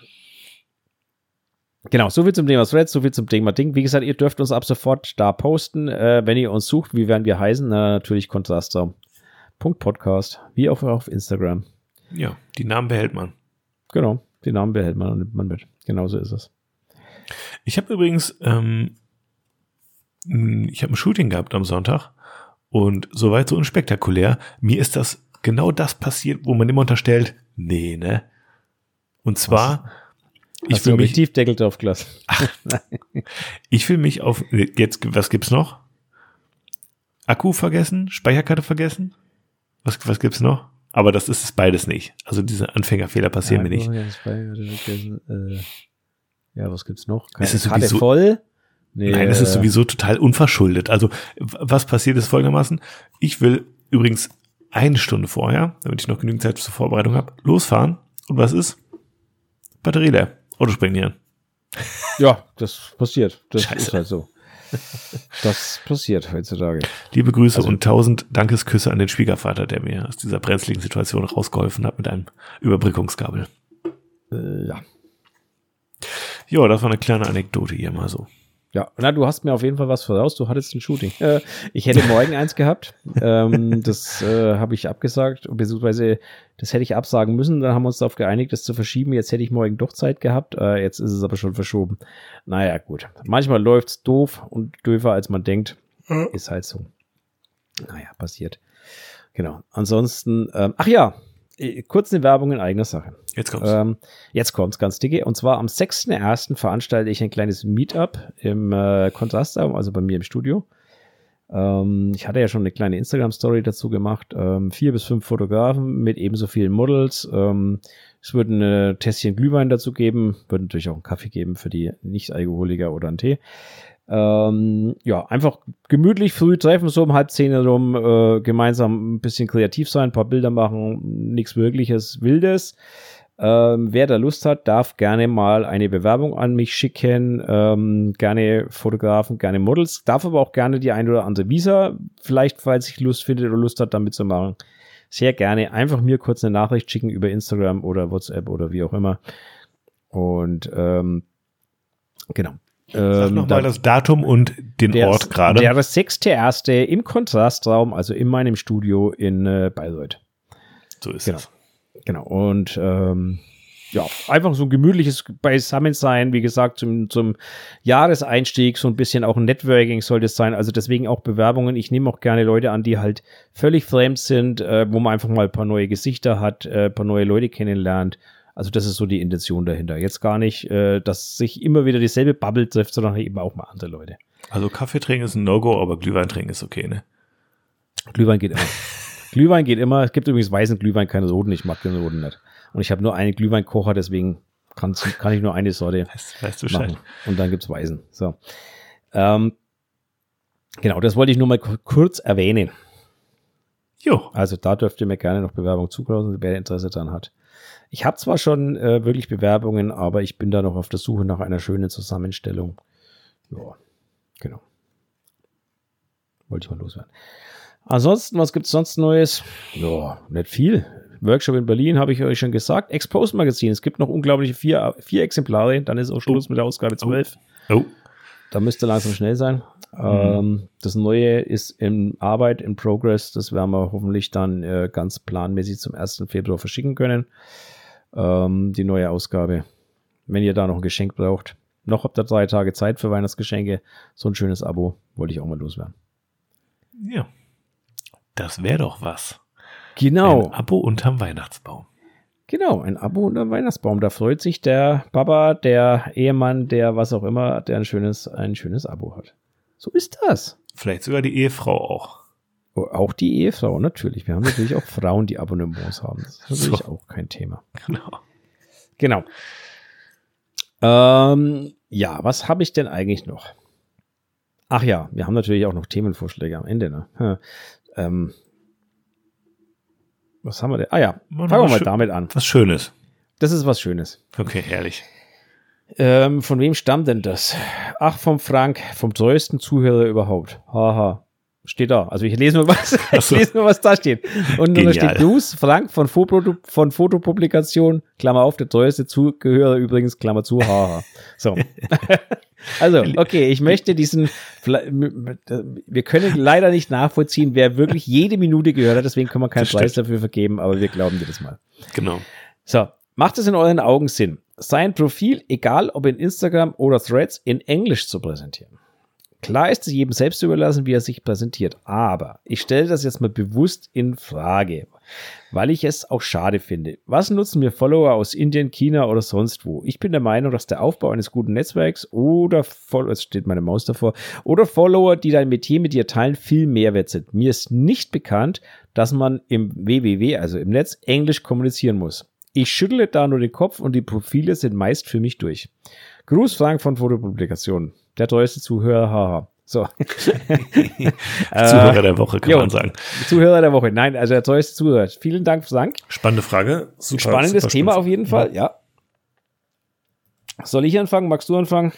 Genau, so viel zum Thema Threads, so viel zum Thema Ding. Wie gesagt, ihr dürft uns ab sofort da posten. Äh, wenn ihr uns sucht, wie werden wir heißen? Na, natürlich Kontraster.podcast, wie auch auf Instagram. Ja, die Namen behält man. Genau, den Namen behält man und nimmt man mit. Genauso ist es. Ich habe übrigens, ähm, ich habe ein Shooting gehabt am Sonntag und soweit so unspektakulär. Mir ist das genau das passiert, wo man immer unterstellt, nee, ne? Und zwar, ich Hast mich, Objektivdeckel drauf gelassen? ich will mich auf, jetzt, was gibt's noch? Akku vergessen? Speicherkarte vergessen? Was, was gibt's noch? Aber das ist es beides nicht. Also diese Anfängerfehler passieren mir nicht. Äh, Ja, was gibt's noch? Es ist Karte sowieso- voll? Nee, Nein, es ist äh, sowieso total unverschuldet. Also, was passiert ist folgendermaßen. Ich will übrigens eine Stunde vorher, damit ich noch genügend Zeit zur Vorbereitung habe, losfahren. Und was ist? Batterie leer. Auto springt hier an. Ja, das passiert. Das Scheiße. ist halt so. Das passiert heutzutage. Liebe Grüße Also- und tausend Dankesküsse an den Schwiegervater, der mir aus dieser brenzligen Situation rausgeholfen hat mit einem Überbrückungskabel. Äh, ja. Ja, das war eine kleine Anekdote hier mal so. Ja, na, du hast mir auf jeden Fall was voraus. Du hattest ein Shooting. Äh, ich hätte morgen eins gehabt. Ähm, das äh, habe ich abgesagt, beziehungsweise das hätte ich absagen müssen. Dann haben wir uns darauf geeinigt, das zu verschieben. Jetzt hätte ich morgen doch Zeit gehabt. Äh, jetzt ist es aber schon verschoben. Naja, gut. Manchmal läuft's doof und döfer, als man denkt. Ist halt so. Naja, passiert. Genau. Ansonsten, ähm, ach ja, kurz eine Werbung in eigener Sache. Jetzt kommt's. Ähm, jetzt kommt's ganz dicke. Und zwar am 6.1. veranstalte ich ein kleines Meetup im äh, Kontrastraum, also bei mir im Studio. Ähm, ich hatte ja schon eine kleine Instagram-Story dazu gemacht. Ähm, vier bis fünf Fotografen mit ebenso vielen Models. Ähm, es wird ein Tässchen Glühwein dazu geben. Wird natürlich auch einen Kaffee geben für die Nicht-Alkoholiker oder einen Tee. Ähm, ja, einfach gemütlich früh treffen, so um halb zehn herum, äh, gemeinsam ein bisschen kreativ sein, ein paar Bilder machen, nichts wirkliches Wildes. Ähm, wer da Lust hat, darf gerne mal eine Bewerbung an mich schicken. Ähm, gerne Fotografen, gerne Models. Darf aber auch gerne die ein oder andere Visa, vielleicht, falls ich Lust findet oder Lust hat, damit zu machen. Sehr gerne einfach mir kurz eine Nachricht schicken über Instagram oder WhatsApp oder wie auch immer. Und ähm, Genau. Sag ähm, nochmal das Datum und den der, Ort gerade. Der 6.1. im Kontrastraum, also in meinem Studio in äh, Bayreuth. So ist genau. es. Genau. Und ähm, ja, einfach so ein gemütliches Beisammensein, wie gesagt, zum, zum Jahreseinstieg, so ein bisschen auch ein Networking sollte es sein. Also deswegen auch Bewerbungen. Ich nehme auch gerne Leute an, die halt völlig fremd sind, äh, wo man einfach mal ein paar neue Gesichter hat, äh, ein paar neue Leute kennenlernt. Also das ist so die Intention dahinter. Jetzt gar nicht, äh, dass sich immer wieder dieselbe Bubble trifft, sondern eben auch mal andere Leute. Also Kaffee trinken ist ein No-Go, aber Glühwein trinken ist okay, ne? Glühwein geht immer. Glühwein geht immer. Es gibt übrigens weißen Glühwein, keine Roten. Ich mag den Roten nicht. Und ich habe nur einen Glühweinkocher, deswegen kann, kann ich nur eine Sorte weißt, weißt du machen. Und dann gibt's Weißen. So. Ähm, genau, das wollte ich nur mal kurz erwähnen. Jo. Also da dürft ihr mir gerne noch Bewerbung zuklauen, wer Interesse daran hat. Ich habe zwar schon äh, wirklich Bewerbungen, aber ich bin da noch auf der Suche nach einer schönen Zusammenstellung. Ja, genau. Wollte ich mal loswerden. Ansonsten, was gibt's sonst Neues? Ja, nicht viel. Workshop in Berlin habe ich euch schon gesagt. Expose Magazin. Es gibt noch unglaubliche vier, vier Exemplare. Dann ist auch Schluss oh. mit der Ausgabe 12. Oh. oh. Da müsste langsam schnell sein. Mhm. Ähm, das Neue ist in Arbeit, in Progress. Das werden wir hoffentlich dann äh, ganz planmäßig zum 1. Februar verschicken können. Ähm, die neue Ausgabe. Wenn ihr da noch ein Geschenk braucht. Noch habt ihr drei Tage Zeit für Weihnachtsgeschenke. So ein schönes Abo wollte ich auch mal loswerden. Ja. Das wäre doch was. Genau. Ein Abo unterm Weihnachtsbaum. Genau, ein Abo unterm Weihnachtsbaum. Da freut sich der Papa, der Ehemann, der was auch immer, der ein schönes, ein schönes Abo hat. So ist das. Vielleicht sogar die Ehefrau auch. Oh, auch die Ehefrau, natürlich. Wir haben natürlich auch Frauen, die Abonnements haben. Das ist natürlich so. auch kein Thema. Genau. Genau. Ähm, ja, was habe ich denn eigentlich noch? Ach ja, wir haben natürlich auch noch Themenvorschläge am Ende. Ne? Ähm, was haben wir denn? Ah ja, fangen wir mal damit an. Was Schönes. Das ist was Schönes. Okay, herrlich. Ähm, von wem stammt denn das? Ach, vom Frank, vom treuesten Zuhörer überhaupt. Haha. Steht da. Also ich lese nur was, ich lese nur, was da steht. Und da steht Bruce, Frank von, Foto, von Fotopublikation, Klammer auf, der treueste Zuhörer übrigens, Klammer zu, haha. So. also, okay, ich möchte diesen, wir können leider nicht nachvollziehen, wer wirklich jede Minute gehört hat, deswegen können wir keinen Preis dafür vergeben, aber wir glauben dir das mal. Genau. So, macht es in euren Augen Sinn, sein Profil, egal ob in Instagram oder Threads, in Englisch zu präsentieren? Klar ist es jedem selbst überlassen, wie er sich präsentiert, aber ich stelle das jetzt mal bewusst in Frage, weil ich es auch schade finde. Was nutzen mir Follower aus Indien, China oder sonst wo? Ich bin der Meinung, dass der Aufbau eines guten Netzwerks oder, es steht meine Maus davor, oder Follower, die dein Metier mit dir teilen, viel Mehrwert sind. Mir ist nicht bekannt, dass man im WWW, also im Netz, Englisch kommunizieren muss. Ich schüttle da nur den Kopf und die Profile sind meist für mich durch. Gruß Frank von Fotopublikationen der treueste Zuhörer, haha. So. Zuhörer der Woche, kann jo, man sagen. Zuhörer der Woche. Nein, also der treueste Zuhörer. Vielen Dank, Frank. Spannende Frage. Super, Spannendes super Thema spannend. auf jeden Fall, ja. Soll ich anfangen? Magst du anfangen?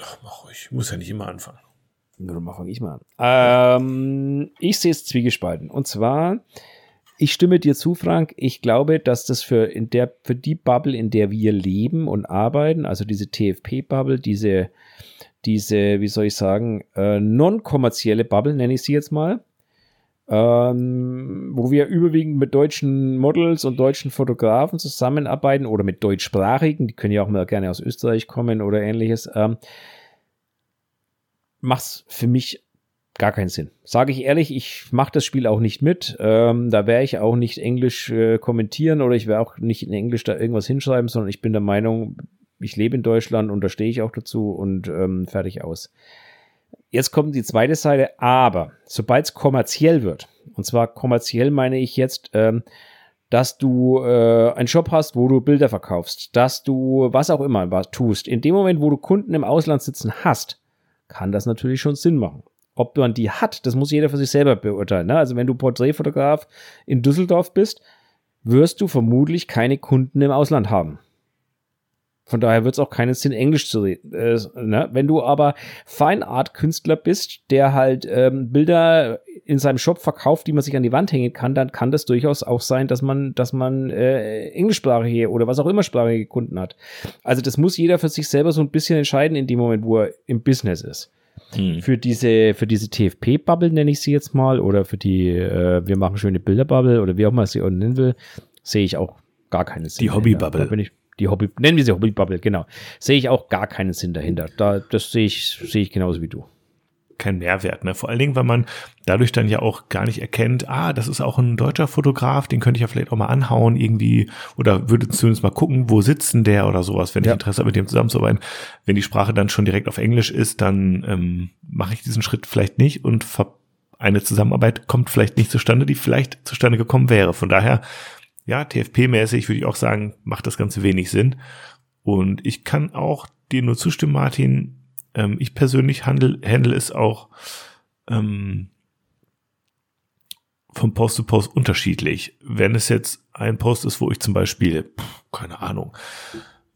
Ach, mach ich. Muss ja nicht immer anfangen. Nur mach ich mal an. Ähm, ich sehe es zwiegespalten. Und zwar, ich stimme dir zu, Frank. Ich glaube, dass das für, in der, für die Bubble, in der wir leben und arbeiten, also diese TFP-Bubble, diese diese, wie soll ich sagen, äh, non-kommerzielle Bubble, nenne ich sie jetzt mal, ähm, wo wir überwiegend mit deutschen Models und deutschen Fotografen zusammenarbeiten oder mit deutschsprachigen, die können ja auch mal gerne aus Österreich kommen oder ähnliches, ähm, macht es für mich gar keinen Sinn. Sage ich ehrlich, ich mache das Spiel auch nicht mit. Ähm, da werde ich auch nicht Englisch äh, kommentieren oder ich werde auch nicht in Englisch da irgendwas hinschreiben, sondern ich bin der Meinung, ich lebe in Deutschland und da stehe ich auch dazu und ähm, fertig aus. Jetzt kommt die zweite Seite, aber sobald es kommerziell wird, und zwar kommerziell meine ich jetzt, ähm, dass du äh, einen Shop hast, wo du Bilder verkaufst, dass du was auch immer was tust. In dem Moment, wo du Kunden im Ausland sitzen hast, kann das natürlich schon Sinn machen. Ob man die hat, das muss jeder für sich selber beurteilen. Ne? Also wenn du Porträtfotograf in Düsseldorf bist, wirst du vermutlich keine Kunden im Ausland haben. Von daher wird es auch keinen Sinn, Englisch zu reden. Äh, ne? Wenn du aber Fine Art Künstler bist, der halt ähm, Bilder in seinem Shop verkauft, die man sich an die Wand hängen kann, dann kann das durchaus auch sein, dass man, dass man äh, englischsprachige oder was auch immer sprachige Kunden hat. Also das muss jeder für sich selber so ein bisschen entscheiden in dem Moment, wo er im Business ist. Hm. Für diese, für diese TFP-Bubble nenne ich sie jetzt mal, oder für die, äh, wir machen schöne Bilder-Bubble oder wie auch immer sie auch nennen will, sehe ich auch gar keinen Sinn. Die Hobby-Bubble. Da bin ich, die Hobby, nennen wir sie Hobby-Bubble, genau. Sehe ich auch gar keinen Sinn dahinter. Da, das sehe ich, sehe ich genauso wie du kein Mehrwert. Ne? Vor allen Dingen, weil man dadurch dann ja auch gar nicht erkennt, ah, das ist auch ein deutscher Fotograf, den könnte ich ja vielleicht auch mal anhauen irgendwie oder würde zumindest mal gucken, wo sitzen der oder sowas, wenn ja. ich Interesse habe, mit dem zusammenzuarbeiten. Wenn die Sprache dann schon direkt auf Englisch ist, dann ähm, mache ich diesen Schritt vielleicht nicht und eine Zusammenarbeit kommt vielleicht nicht zustande, die vielleicht zustande gekommen wäre. Von daher, ja, TFP-mäßig würde ich auch sagen, macht das Ganze wenig Sinn. Und ich kann auch dir nur zustimmen, Martin, ähm, ich persönlich handle, handle es auch ähm, von Post zu Post unterschiedlich. Wenn es jetzt ein Post ist, wo ich zum Beispiel, keine Ahnung,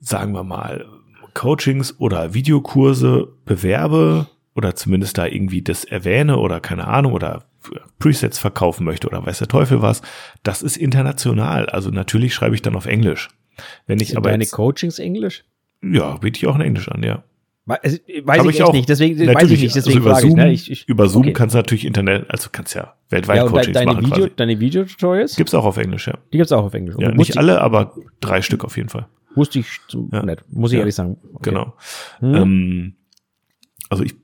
sagen wir mal, Coachings oder Videokurse bewerbe oder zumindest da irgendwie das erwähne oder keine Ahnung oder Presets verkaufen möchte oder weiß der Teufel was, das ist international. Also natürlich schreibe ich dann auf Englisch. Wenn ich Sind aber deine jetzt, Coachings Englisch? Ja, biete ich auch in Englisch an, ja. Weiß ich, ich auch, nicht, deswegen weiß ich nicht, deswegen also über Zoom, ich, ne? ich, ich, Über Zoom okay. kannst du natürlich Internet, also kannst ja weltweit ja, Coachings deine machen. Video, quasi. Deine Videotutorials? Gibt's auch auf Englisch, ja. Die gibt's auch auf Englisch. Ja, nicht alle, aber drei Stück auf jeden Fall. Wusste ich ja. nicht, muss ich ja. ehrlich sagen. Okay. Genau. Hm. Ähm, also ich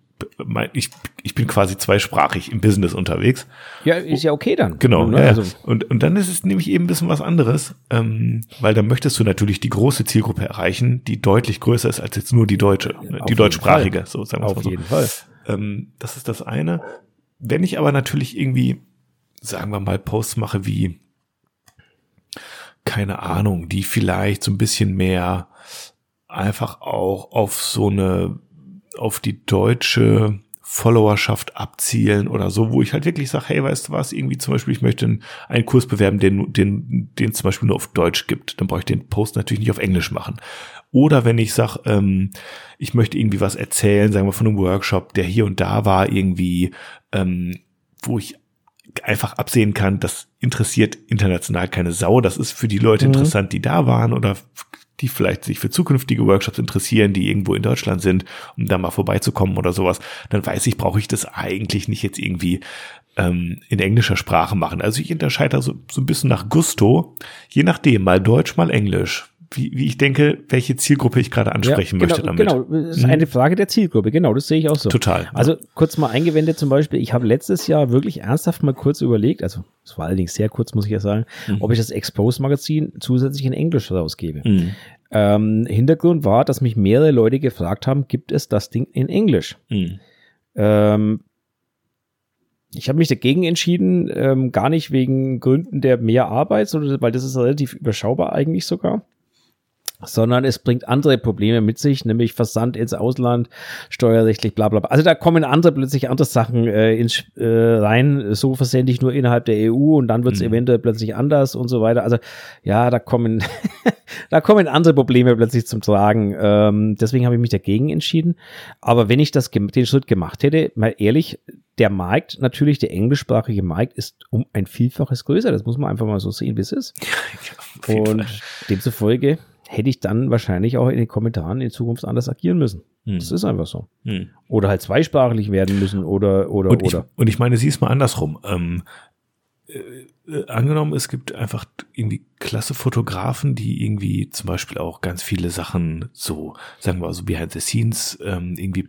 ich, ich bin quasi zweisprachig im Business unterwegs. Ja, ist ja okay dann. Genau. Ne? Ja, also. und, und dann ist es nämlich eben ein bisschen was anderes, ähm, weil da möchtest du natürlich die große Zielgruppe erreichen, die deutlich größer ist als jetzt nur die deutsche, ja, die deutschsprachige, so sagen wir Auf mal so. jeden Fall. Ähm, das ist das eine. Wenn ich aber natürlich irgendwie, sagen wir mal, Posts mache wie, keine Ahnung, die vielleicht so ein bisschen mehr einfach auch auf so eine auf die deutsche Followerschaft abzielen oder so, wo ich halt wirklich sage, hey, weißt du was, irgendwie zum Beispiel, ich möchte einen Kurs bewerben, den, den, den zum Beispiel nur auf Deutsch gibt, dann brauche ich den Post natürlich nicht auf Englisch machen. Oder wenn ich sage, ähm, ich möchte irgendwie was erzählen, sagen wir von einem Workshop, der hier und da war, irgendwie, ähm, wo ich einfach absehen kann, das interessiert international keine Sau. Das ist für die Leute mhm. interessant, die da waren oder die vielleicht sich für zukünftige Workshops interessieren, die irgendwo in Deutschland sind, um da mal vorbeizukommen oder sowas, dann weiß ich, brauche ich das eigentlich nicht jetzt irgendwie ähm, in englischer Sprache machen. Also ich unterscheide so, so ein bisschen nach Gusto, je nachdem, mal Deutsch, mal Englisch wie, wie ich denke, welche Zielgruppe ich gerade ansprechen ja, genau, möchte damit. Genau, das ist mhm. eine Frage der Zielgruppe, genau, das sehe ich auch so. Total. Also kurz mal eingewendet zum Beispiel, ich habe letztes Jahr wirklich ernsthaft mal kurz überlegt, also es war allerdings sehr kurz, muss ich ja sagen, mhm. ob ich das Expose-Magazin zusätzlich in Englisch rausgebe. Mhm. Ähm, Hintergrund war, dass mich mehrere Leute gefragt haben, gibt es das Ding in Englisch? Mhm. Ähm, ich habe mich dagegen entschieden, ähm, gar nicht wegen Gründen der mehr Arbeit, sondern weil das ist relativ überschaubar eigentlich sogar sondern es bringt andere Probleme mit sich, nämlich Versand ins Ausland, steuerrechtlich, bla bla bla. Also da kommen andere plötzlich andere Sachen äh, ins, äh, rein, so versende ich nur innerhalb der EU und dann wird es mhm. eventuell plötzlich anders und so weiter. Also ja, da kommen, da kommen andere Probleme plötzlich zum Tragen. Ähm, deswegen habe ich mich dagegen entschieden. Aber wenn ich das den Schritt gemacht hätte, mal ehrlich, der Markt, natürlich der englischsprachige Markt, ist um ein Vielfaches größer. Das muss man einfach mal so sehen, wie es ist. Ja, und demzufolge hätte ich dann wahrscheinlich auch in den Kommentaren in Zukunft anders agieren müssen. Hm. Das ist einfach so. Hm. Oder halt zweisprachig werden müssen oder oder und oder. Ich, und ich meine, sie ist mal andersrum. Ähm, äh, äh, angenommen, es gibt einfach irgendwie klasse Fotografen, die irgendwie zum Beispiel auch ganz viele Sachen so, sagen wir mal so behind the scenes ähm, irgendwie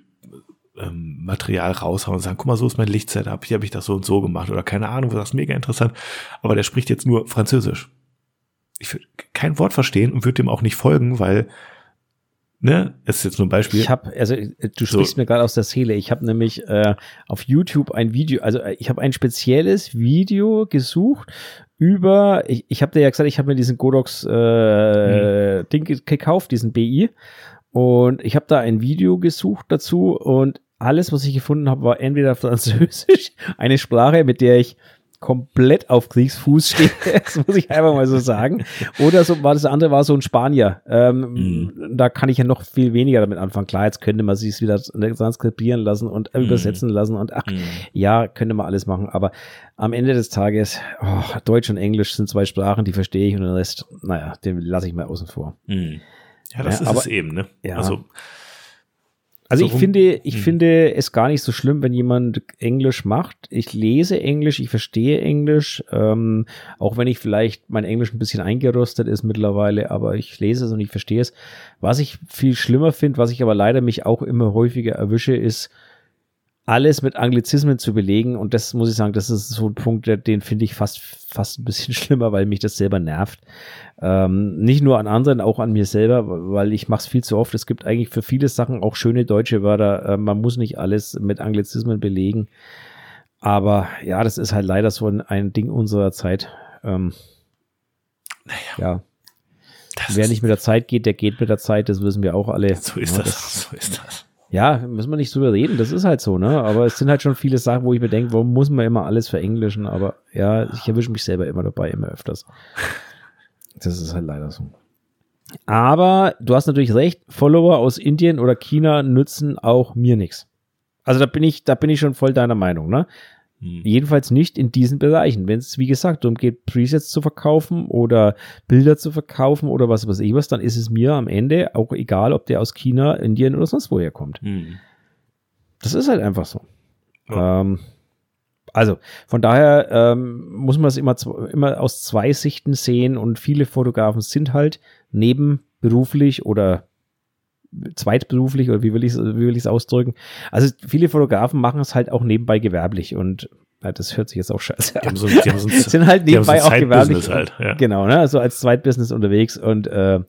ähm, Material raushauen und sagen, guck mal, so ist mein Lichtsetup, hier habe ich das so und so gemacht oder keine Ahnung, das ist mega interessant. Aber der spricht jetzt nur Französisch ich würde kein Wort verstehen und würde dem auch nicht folgen, weil ne, es ist jetzt nur ein Beispiel. Ich habe, also du sprichst so. mir gerade aus der Seele. Ich habe nämlich äh, auf YouTube ein Video, also äh, ich habe ein spezielles Video gesucht über, ich, ich habe dir ja gesagt, ich habe mir diesen Godox äh, hm. Ding gekauft, diesen BI. Und ich habe da ein Video gesucht dazu und alles, was ich gefunden habe, war entweder Französisch, eine Sprache, mit der ich komplett auf Kriegsfuß stehe. das muss ich einfach mal so sagen. Oder so war das andere war so ein Spanier. Ähm, mhm. Da kann ich ja noch viel weniger damit anfangen. Klar, jetzt könnte man sich wieder transkribieren lassen und mhm. übersetzen lassen und ach, mhm. ja, könnte man alles machen. Aber am Ende des Tages, oh, Deutsch und Englisch sind zwei Sprachen, die verstehe ich und den Rest, naja, den lasse ich mal außen vor. Mhm. Ja, das ja, ist aber, es eben, ne? Ja. Also also so ich finde, ich hm. finde es gar nicht so schlimm, wenn jemand Englisch macht. Ich lese Englisch, ich verstehe Englisch, ähm, auch wenn ich vielleicht mein Englisch ein bisschen eingerostet ist mittlerweile, aber ich lese es und ich verstehe es. Was ich viel schlimmer finde, was ich aber leider mich auch immer häufiger erwische, ist alles mit Anglizismen zu belegen. Und das muss ich sagen, das ist so ein Punkt, den finde ich fast, fast ein bisschen schlimmer, weil mich das selber nervt. Ähm, nicht nur an anderen, auch an mir selber, weil ich mache es viel zu oft. Es gibt eigentlich für viele Sachen auch schöne deutsche Wörter. Äh, man muss nicht alles mit Anglizismen belegen. Aber ja, das ist halt leider so ein, ein Ding unserer Zeit. Ähm, naja. Ja. Wer nicht mit der Zeit geht, der geht mit der Zeit, das wissen wir auch alle. So ist ja, das, das, so ist das. Ja, müssen wir nicht drüber reden, das ist halt so, ne? Aber es sind halt schon viele Sachen, wo ich mir denke, warum muss man immer alles verenglischen? Aber ja, ich erwische mich selber immer dabei, immer öfters. Das ist halt leider so. Aber du hast natürlich recht, Follower aus Indien oder China nützen auch mir nichts. Also da bin ich, da bin ich schon voll deiner Meinung, ne? Hm. Jedenfalls nicht in diesen Bereichen. Wenn es, wie gesagt, darum geht, Presets zu verkaufen oder Bilder zu verkaufen oder was weiß ich was, dann ist es mir am Ende auch egal, ob der aus China, Indien oder sonst woher kommt. Hm. Das ist halt einfach so. Ja. Ähm, also von daher ähm, muss man es immer, immer aus zwei Sichten sehen und viele Fotografen sind halt nebenberuflich oder zweitberuflich oder wie will ich es wie will ich es ausdrücken? Also viele Fotografen machen es halt auch nebenbei gewerblich und ja, das hört sich jetzt auch scheiße an. So, die so sind halt nebenbei so auch gewerblich. Halt, ja. Genau, ne? Also als Zweitbusiness unterwegs und äh,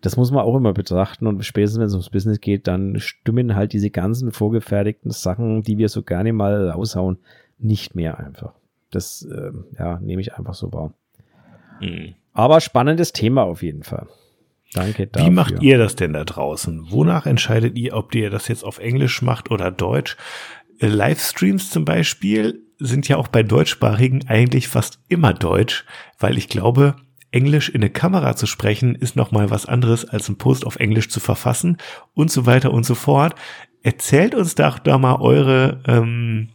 das muss man auch immer betrachten und spätestens wenn es ums Business geht, dann stimmen halt diese ganzen vorgefertigten Sachen, die wir so gerne mal raushauen, nicht mehr einfach. Das äh, ja, nehme ich einfach so wahr. Mhm. Aber spannendes Thema auf jeden Fall. Danke dafür. Wie macht ihr das denn da draußen? Wonach entscheidet ihr, ob ihr das jetzt auf Englisch macht oder Deutsch? Äh, Livestreams zum Beispiel sind ja auch bei Deutschsprachigen eigentlich fast immer Deutsch, weil ich glaube, Englisch in eine Kamera zu sprechen ist nochmal was anderes als einen Post auf Englisch zu verfassen und so weiter und so fort. Erzählt uns doch da mal eure, ähm,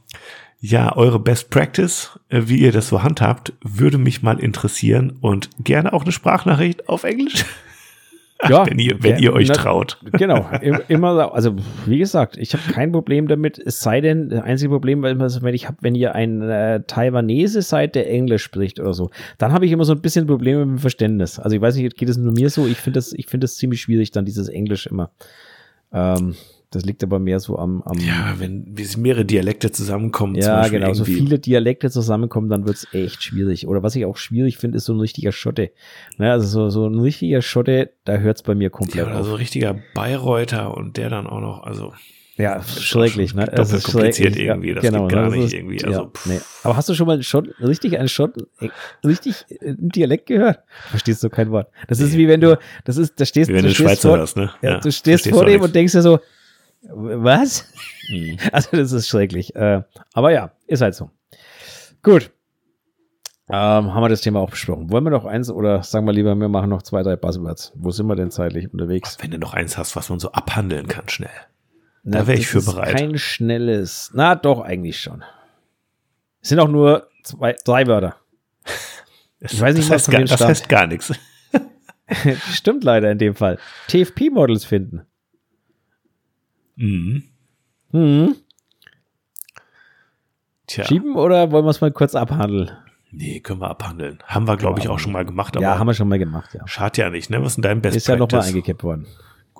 ja, eure Best Practice, äh, wie ihr das so handhabt, würde mich mal interessieren und gerne auch eine Sprachnachricht auf Englisch. Ja, wenn ihr, wenn ja, ihr euch na, traut. Genau, immer, also wie gesagt, ich habe kein Problem damit, es sei denn, das einzige Problem, wenn ich habe, wenn ihr ein äh, Taiwanese seid, der Englisch spricht oder so, dann habe ich immer so ein bisschen Probleme mit dem Verständnis. Also ich weiß nicht, geht es nur mir so? Ich finde das, ich finde das ziemlich schwierig, dann dieses Englisch immer. Ähm, das liegt aber mehr so am, am Ja, wenn mehrere Dialekte zusammenkommen. Ja, genau. So viele Dialekte zusammenkommen, dann wird's echt schwierig. Oder was ich auch schwierig finde, ist so ein richtiger Schotte. Ne, also so, so ein richtiger Schotte, da hört's bei mir komplett ja, oder auf. so ein richtiger Bayreuther und der dann auch noch, also. Ja, schrecklich, ne? Das ist kompliziert irgendwie, das genau, geht gar das nicht irgendwie. Also, ja, nee. Aber hast du schon mal Schott, richtig einen Schott, richtig einen Dialekt gehört? Verstehst du kein Wort. Das ist wie wenn du, das ist, da stehst, wie wenn du, du Schweizer vor, hörst, ne? Ja, du stehst vor dem und denkst dir so, was? Mhm. Also das ist schrecklich. Äh, aber ja, ist halt so. Gut. Ähm, haben wir das Thema auch besprochen. Wollen wir noch eins oder sagen wir lieber, wir machen noch zwei, drei Buzzwords. Wo sind wir denn zeitlich unterwegs? Wenn du noch eins hast, was man so abhandeln kann, schnell. Na, da wäre ich für bereit. Kein schnelles. Na, doch, eigentlich schon. Es sind auch nur zwei, drei Wörter. Ich weiß nicht, das was heißt, gar, das heißt gar nichts. Stimmt leider in dem Fall. TFP-Models finden. Mhm. Mhm. Tja. Schieben oder wollen wir es mal kurz abhandeln? Nee, können wir abhandeln. Haben wir, glaube ich, auch schon mal gemacht. ja, haben wir schon mal gemacht, ja. Schade ja nicht, ne? Was ist denn dein Best Ist ja nochmal eingekippt worden.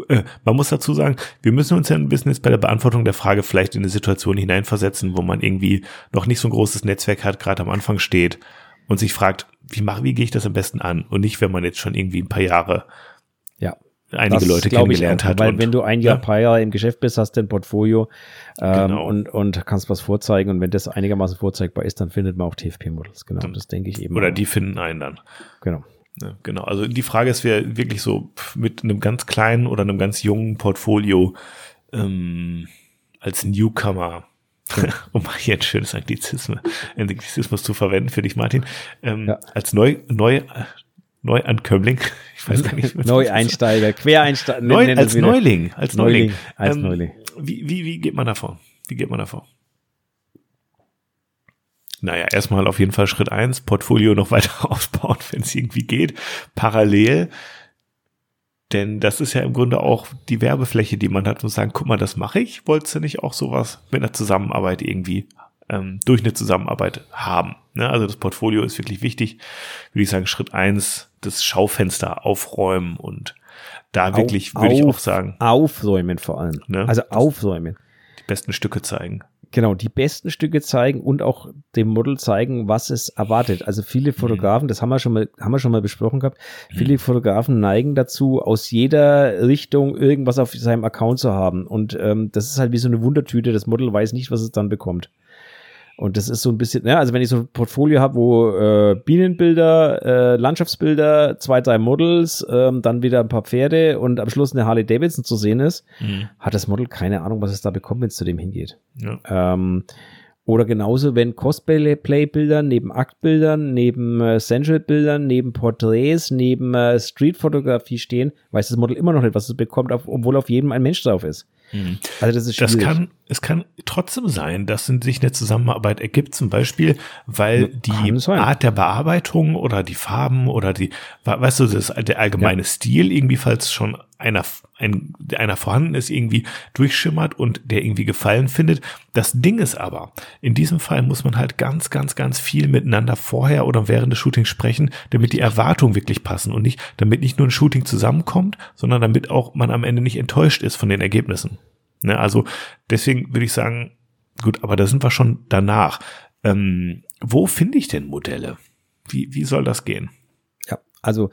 Äh, man muss dazu sagen, wir müssen uns ja ein bisschen jetzt bei der Beantwortung der Frage vielleicht in eine Situation hineinversetzen, wo man irgendwie noch nicht so ein großes Netzwerk hat, gerade am Anfang steht und sich fragt, wie mache, wie gehe ich das am besten an? Und nicht, wenn man jetzt schon irgendwie ein paar Jahre ja einige das Leute kennengelernt auch, hat. Weil und, wenn du ein Jahr, ja. paar Jahre im Geschäft bist, hast du ein Portfolio ähm, genau. und, und kannst was vorzeigen. Und wenn das einigermaßen vorzeigbar ist, dann findet man auch TFP-Models. Genau, das denke ich eben. Oder die finden einen dann. Genau. Ja, genau. Also die Frage ist, wer wirklich so mit einem ganz kleinen oder einem ganz jungen Portfolio ähm, als Newcomer um mal hier ein schönes Anglizismus, Anglizismus zu verwenden für dich, Martin, ähm, ja. als neu, neu, Neuankömmling, ich weiß gar nicht. Neueinsteiger, Quereinsteiger. Neu, als Neuling, als Neuling. Neuling als ähm, Neuling. Wie, wie, wie geht man davor? Wie geht man davor? Naja, erstmal auf jeden Fall Schritt eins, Portfolio noch weiter ausbauen, wenn es irgendwie geht. Parallel, denn das ist ja im Grunde auch die Werbefläche, die man hat und sagen, guck mal, das mache ich. Wolltest du nicht auch sowas mit einer Zusammenarbeit irgendwie ähm, durch eine Zusammenarbeit haben? Ne? Also das Portfolio ist wirklich wichtig. Würde ich sagen, Schritt eins, das Schaufenster aufräumen und da wirklich, würde ich auch sagen. Aufsäumen vor allem. Ne? Also aufsäumen. Die besten Stücke zeigen genau, die besten Stücke zeigen und auch dem Model zeigen, was es erwartet. Also viele mhm. Fotografen, das haben wir schon mal, haben wir schon mal besprochen gehabt, viele mhm. Fotografen neigen dazu, aus jeder Richtung irgendwas auf seinem Account zu haben. Und ähm, das ist halt wie so eine Wundertüte. Das Model weiß nicht, was es dann bekommt. Und das ist so ein bisschen, ja, also wenn ich so ein Portfolio habe, wo äh, Bienenbilder, äh, Landschaftsbilder, zwei, drei Models, ähm, dann wieder ein paar Pferde und am Schluss eine Harley Davidson zu sehen ist, mhm. hat das Model keine Ahnung, was es da bekommt, wenn es zu dem hingeht. Ja. Ähm, oder genauso, wenn Cosplay-Bilder neben Aktbildern, neben äh, Sensual-Bildern, neben Porträts, neben äh, Street-Fotografie stehen, weiß das Model immer noch nicht, was es bekommt, obwohl auf jedem ein Mensch drauf ist. Mhm. Also das ist schwierig. Das kann, es kann trotzdem sein, dass sich eine Zusammenarbeit ergibt, zum Beispiel, weil die Art der Bearbeitung oder die Farben oder die, weißt du, das, der allgemeine ja. Stil irgendwie, falls schon einer, ein, einer vorhanden ist, irgendwie durchschimmert und der irgendwie Gefallen findet. Das Ding ist aber, in diesem Fall muss man halt ganz, ganz, ganz viel miteinander vorher oder während des Shootings sprechen, damit die Erwartungen wirklich passen und nicht, damit nicht nur ein Shooting zusammenkommt, sondern damit auch man am Ende nicht enttäuscht ist von den Ergebnissen. Ne, also deswegen würde ich sagen, gut, aber da sind wir schon danach. Ähm, wo finde ich denn Modelle? Wie, wie soll das gehen? Ja, also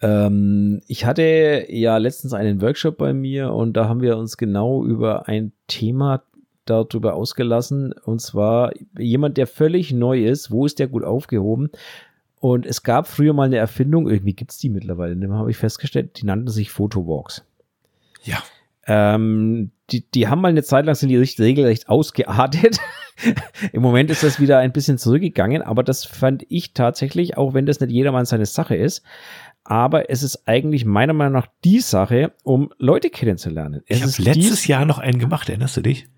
ähm, ich hatte ja letztens einen Workshop bei mir und da haben wir uns genau über ein Thema darüber ausgelassen. Und zwar jemand, der völlig neu ist, wo ist der gut aufgehoben? Und es gab früher mal eine Erfindung, irgendwie gibt's die mittlerweile, ne, habe ich festgestellt, die nannten sich Photowalks. Ja. Ähm, die, die haben mal eine Zeit lang sind die regelrecht ausgeartet. Im Moment ist das wieder ein bisschen zurückgegangen, aber das fand ich tatsächlich, auch wenn das nicht jedermann seine Sache ist, aber es ist eigentlich meiner Meinung nach die Sache, um Leute kennenzulernen. Es ich habe letztes Jahr noch einen gemacht, erinnerst du dich?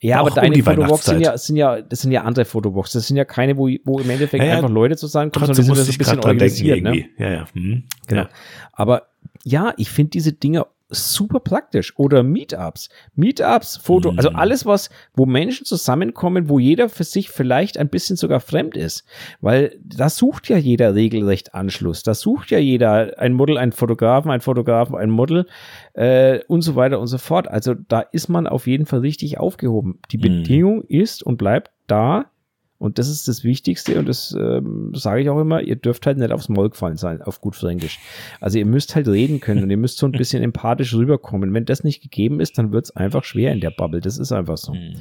Ja, aber deine um Fotobox sind ja, sind ja, das sind ja andere Fotobox. Das sind ja keine, wo, wo im Endeffekt ja, einfach Leute zusammenkommen, sondern das ein bisschen organisiert. Ne? Ja, ja. Hm. Genau. Ja. Aber ja, ich finde diese Dinge super praktisch. Oder Meetups. Meetups, Foto, also mhm. also alles was, wo Menschen zusammenkommen, wo jeder für sich vielleicht ein bisschen sogar fremd ist. Weil da sucht ja jeder regelrecht Anschluss. Da sucht ja jeder ein Model, ein Fotografen, ein Fotografen, ein Model äh, und so weiter und so fort. Also da ist man auf jeden Fall richtig aufgehoben. Die mhm. Bedingung ist und bleibt da, und das ist das Wichtigste und das ähm, sage ich auch immer, ihr dürft halt nicht aufs Maul gefallen sein, auf gut Fränkisch. Also ihr müsst halt reden können und ihr müsst so ein bisschen empathisch rüberkommen. Wenn das nicht gegeben ist, dann wird es einfach schwer in der Bubble. Das ist einfach so. Mhm.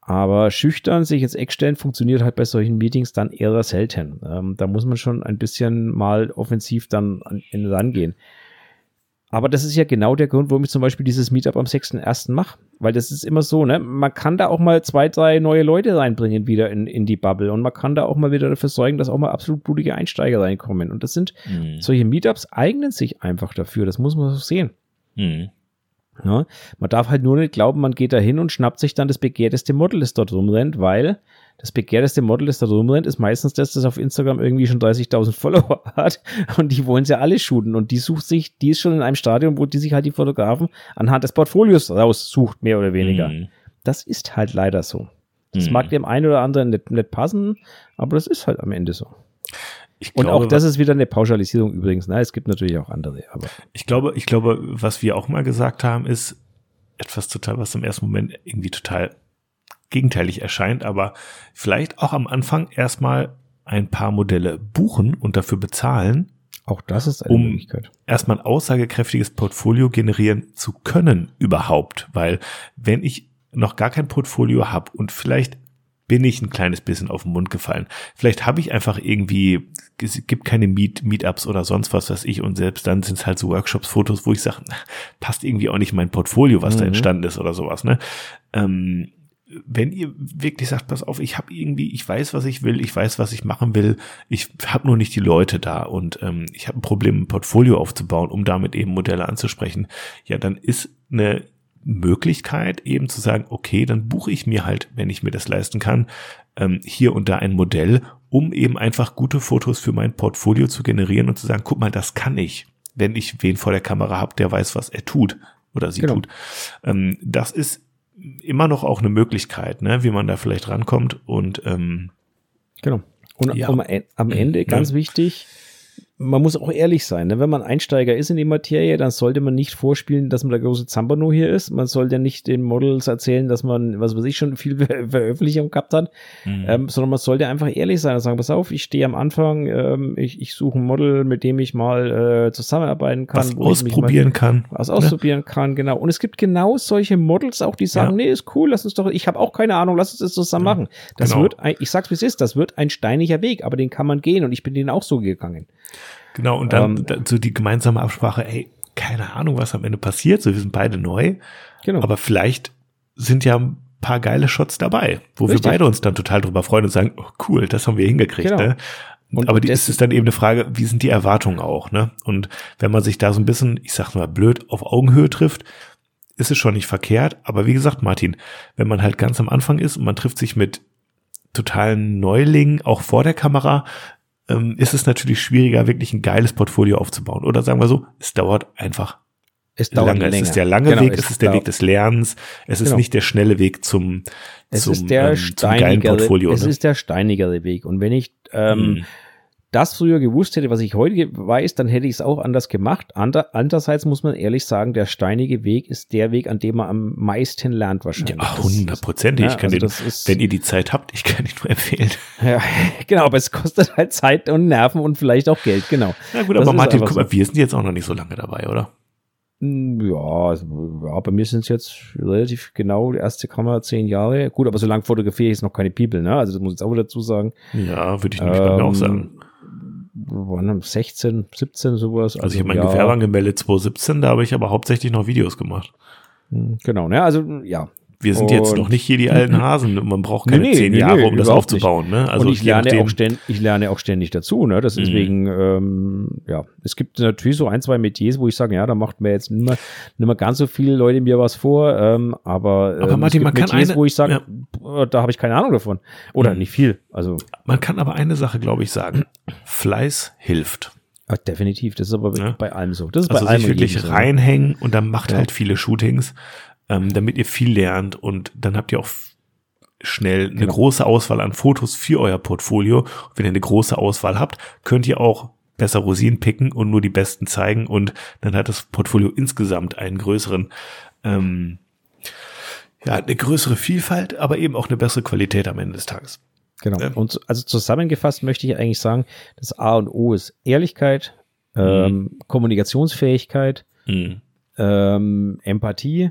Aber schüchtern sich ins Eck stellen funktioniert halt bei solchen Meetings dann eher selten. Ähm, da muss man schon ein bisschen mal offensiv dann an, in rangehen. Aber das ist ja genau der Grund, warum ich zum Beispiel dieses Meetup am 6.1. mache. Weil das ist immer so, ne? Man kann da auch mal zwei, drei neue Leute reinbringen wieder in, in die Bubble. Und man kann da auch mal wieder dafür sorgen, dass auch mal absolut blutige Einsteiger reinkommen. Und das sind, mhm. solche Meetups eignen sich einfach dafür. Das muss man so sehen. Mhm. Ja, man darf halt nur nicht glauben, man geht da hin und schnappt sich dann das begehrteste Model, das dort rumrennt, weil das begehrteste Model, das da rumrennt, ist meistens das, das auf Instagram irgendwie schon 30.000 Follower hat und die wollen sie alle shooten und die sucht sich, die ist schon in einem Stadium, wo die sich halt die Fotografen anhand des Portfolios raussucht, mehr oder weniger. Mhm. Das ist halt leider so. Das mhm. mag dem einen oder anderen nicht, nicht passen, aber das ist halt am Ende so. Glaube, und auch das ist wieder eine Pauschalisierung übrigens. Ne? Es gibt natürlich auch andere. Aber ich glaube, ich glaube, was wir auch mal gesagt haben, ist etwas total, was im ersten Moment irgendwie total gegenteilig erscheint, aber vielleicht auch am Anfang erstmal ein paar Modelle buchen und dafür bezahlen. Auch das ist eine um Möglichkeit. Erstmal ein aussagekräftiges Portfolio generieren zu können überhaupt, weil wenn ich noch gar kein Portfolio habe und vielleicht bin ich ein kleines bisschen auf den Mund gefallen. Vielleicht habe ich einfach irgendwie, es gibt keine Meet, Meetups oder sonst was, was ich und selbst dann sind es halt so Workshops, Fotos, wo ich sage, passt irgendwie auch nicht mein Portfolio, was mhm. da entstanden ist oder sowas. Ne? Ähm, wenn ihr wirklich sagt, pass auf, ich habe irgendwie, ich weiß, was ich will, ich weiß, was ich machen will, ich habe nur nicht die Leute da und ähm, ich habe ein Problem, ein Portfolio aufzubauen, um damit eben Modelle anzusprechen, ja, dann ist eine Möglichkeit eben zu sagen, okay, dann buche ich mir halt, wenn ich mir das leisten kann, ähm, hier und da ein Modell, um eben einfach gute Fotos für mein Portfolio zu generieren und zu sagen, guck mal, das kann ich, wenn ich wen vor der Kamera habe, der weiß, was er tut oder sie genau. tut. Ähm, das ist immer noch auch eine Möglichkeit, ne, wie man da vielleicht rankommt und ähm, genau. Und ja. am, am Ende ganz ja. wichtig, man muss auch ehrlich sein, ne? wenn man Einsteiger ist in die Materie, dann sollte man nicht vorspielen, dass man der große Zambano hier ist. Man sollte nicht den Models erzählen, dass man, was weiß ich, schon viel Veröffentlichung gehabt hat, mhm. ähm, sondern man sollte einfach ehrlich sein und sagen, pass auf, ich stehe am Anfang, ähm, ich, ich suche ein Model, mit dem ich mal äh, zusammenarbeiten kann. Was ausprobieren mal, kann. Was ausprobieren ja. kann, genau. Und es gibt genau solche Models auch, die sagen, ja. nee, ist cool, lass uns doch, ich habe auch keine Ahnung, lass uns das zusammen ja. machen. Das genau. wird, ein, ich sag's wie es ist, das wird ein steiniger Weg, aber den kann man gehen und ich bin den auch so gegangen. Genau, und dann ähm, so die gemeinsame Absprache, ey, keine Ahnung, was am Ende passiert, so wir sind beide neu. Genau. Aber vielleicht sind ja ein paar geile Shots dabei, wo Richtig. wir beide uns dann total drüber freuen und sagen, oh, cool, das haben wir hingekriegt. Genau. Ne? Und, aber die, ist es dann eben eine Frage, wie sind die Erwartungen auch, ne? Und wenn man sich da so ein bisschen, ich sag mal blöd, auf Augenhöhe trifft, ist es schon nicht verkehrt. Aber wie gesagt, Martin, wenn man halt ganz am Anfang ist und man trifft sich mit totalen Neulingen, auch vor der Kamera, ähm, ist es natürlich schwieriger, wirklich ein geiles Portfolio aufzubauen. Oder sagen wir so, es dauert einfach es dauert lange. Länger. Es ist der lange genau, Weg, es, es ist der Weg des Lernens, es genau. ist nicht der schnelle Weg zum, es zum, ist der ähm, zum geilen Portfolio. Es ne? ist der steinigere Weg. Und wenn ich ähm, mm das früher gewusst hätte, was ich heute weiß, dann hätte ich es auch anders gemacht. Ander, andererseits muss man ehrlich sagen, der steinige Weg ist der Weg, an dem man am meisten lernt wahrscheinlich. Ja, hundertprozentig. Ja, ich kann also den, wenn ihr die Zeit habt, ich kann ihn nur empfehlen. Ja, genau, aber es kostet halt Zeit und Nerven und vielleicht auch Geld, genau. Na gut, das aber Martin, guck mal, so. wir sind jetzt auch noch nicht so lange dabei, oder? Hm, ja, ja, bei mir sind es jetzt relativ genau die erste Kamera zehn Jahre. Gut, aber so lange fotografiere ich jetzt noch keine People, ne? Also das muss ich jetzt auch dazu sagen. Ja, würde ich nämlich ähm, bei mir auch sagen waren 16, 17 sowas. Also, also ich habe mein ja, Gewerbe angemeldet 2017, da habe ich aber hauptsächlich noch Videos gemacht. Hm, genau, ne? Also ja, wir sind und jetzt noch nicht hier die alten Hasen. Man braucht keine nee, zehn nee, Jahre, um das aufzubauen. Ne? Also und ich lerne, auch ständig, ich lerne auch ständig dazu. Ne? Das ist mhm. ähm, ja, es gibt natürlich so ein, zwei Metiers, wo ich sage, ja, da macht mir jetzt nicht mehr, nicht mehr ganz so viele Leute mir was vor. Ähm, aber, ähm, aber Martin, man Metiers, kann eine, wo ich sage, ja. da habe ich keine Ahnung davon. Oder mhm. nicht viel. Also Man kann aber eine Sache, glaube ich, sagen. Fleiß hilft. Ja, definitiv, das ist aber ja. bei allem so. Das ist also bei allem sich wirklich so. reinhängen und dann macht ja. halt viele Shootings ähm, damit ihr viel lernt und dann habt ihr auch schnell eine genau. große Auswahl an Fotos für euer Portfolio. Und wenn ihr eine große Auswahl habt, könnt ihr auch besser Rosinen picken und nur die besten zeigen und dann hat das Portfolio insgesamt einen größeren, ähm, ja, eine größere Vielfalt, aber eben auch eine bessere Qualität am Ende des Tages. Genau. Ähm. Und also zusammengefasst möchte ich eigentlich sagen, das A und O ist Ehrlichkeit, ähm, mhm. Kommunikationsfähigkeit, mhm. ähm, Empathie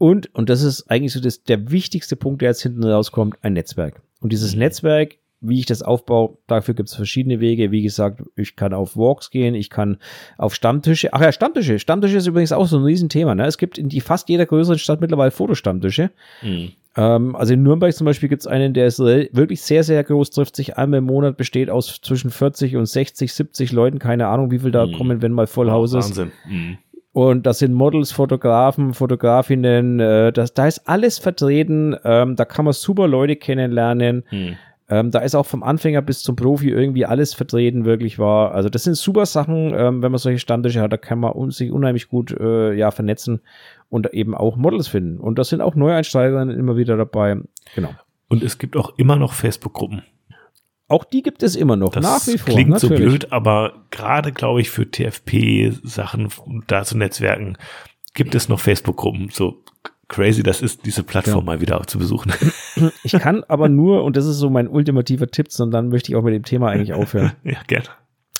und, und das ist eigentlich so das, der wichtigste Punkt, der jetzt hinten rauskommt, ein Netzwerk. Und dieses mhm. Netzwerk, wie ich das aufbaue, dafür gibt es verschiedene Wege. Wie gesagt, ich kann auf Walks gehen, ich kann auf Stammtische. Ach ja, Stammtische. Stammtische ist übrigens auch so ein Riesenthema. Ne? Es gibt in die fast jeder größeren Stadt mittlerweile Fotostammtische. Mhm. Ähm, also in Nürnberg zum Beispiel gibt es einen, der ist wirklich sehr, sehr groß, trifft sich einmal im Monat, besteht aus zwischen 40 und 60, 70 Leuten. Keine Ahnung, wie viel da mhm. kommen, wenn mal voll Haus ist. Wahnsinn. Mhm. Und das sind Models, Fotografen, Fotografinnen, äh, das, da ist alles vertreten. Ähm, da kann man super Leute kennenlernen. Hm. Ähm, da ist auch vom Anfänger bis zum Profi irgendwie alles vertreten, wirklich war. Also das sind super Sachen, ähm, wenn man solche Standtische hat, da kann man un sich unheimlich gut äh, ja, vernetzen und eben auch Models finden. Und das sind auch Neueinsteiger immer wieder dabei. Genau. Und es gibt auch immer noch Facebook-Gruppen. Auch die gibt es immer noch, das nach wie vor. Klingt natürlich. so blöd, aber gerade, glaube ich, für TFP-Sachen, da zu Netzwerken, gibt es noch Facebook-Gruppen. So crazy das ist, diese Plattform ja. mal wieder zu besuchen. Ich kann aber nur, und das ist so mein ultimativer Tipp, und dann möchte ich auch mit dem Thema eigentlich aufhören. ja, gerne.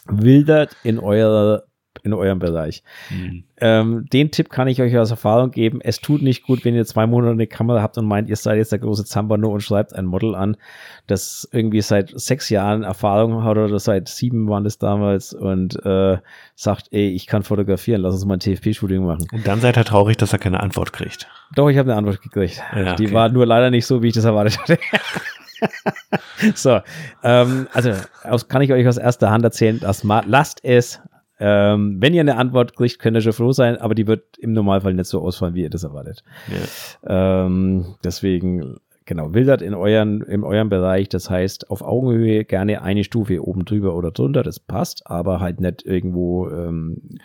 Wildert in eurer in eurem Bereich. Mhm. Ähm, den Tipp kann ich euch aus Erfahrung geben. Es tut nicht gut, wenn ihr zwei Monate eine Kamera habt und meint, ihr seid jetzt der große Zambano und schreibt ein Model an, das irgendwie seit sechs Jahren Erfahrung hat oder seit sieben waren es damals und äh, sagt, ey, ich kann fotografieren, lass uns mal ein TFP-Shooting machen. Und dann seid ihr traurig, dass er keine Antwort kriegt. Doch, ich habe eine Antwort gekriegt. Ja, okay. Die war nur leider nicht so, wie ich das erwartet hatte. so, ähm, also aus, kann ich euch aus erster Hand erzählen, dass lasst es ähm, wenn ihr eine Antwort kriegt, könnt ihr schon froh sein, aber die wird im Normalfall nicht so ausfallen, wie ihr das erwartet. Ja. Ähm, deswegen, genau, wildert in euren, in eurem Bereich, das heißt auf Augenhöhe gerne eine Stufe oben drüber oder drunter, das passt, aber halt nicht irgendwo ähm,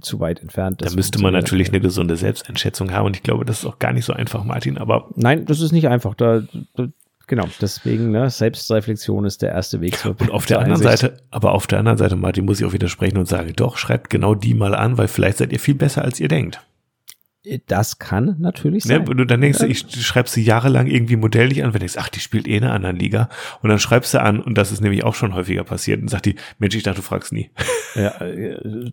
zu weit entfernt. Da müsste man natürlich eine gesunde Selbsteinschätzung haben und ich glaube, das ist auch gar nicht so einfach, Martin, aber. Nein, das ist nicht einfach. Da, da Genau, deswegen, ne, Selbstreflexion ist der erste Weg zur Und auf der anderen Einsicht. Seite, aber auf der anderen Seite, Martin, muss ich auch widersprechen und sage, doch, schreibt genau die mal an, weil vielleicht seid ihr viel besser, als ihr denkt. Das kann natürlich ne, sein. Ne, du dann denkst du, ich schreibst sie jahrelang irgendwie modellig an, wenn du denkst, ach, die spielt eh in einer anderen Liga. Und dann schreibst du an, und das ist nämlich auch schon häufiger passiert, und sagt die, Mensch, ich dachte, du fragst nie. Ja, äh,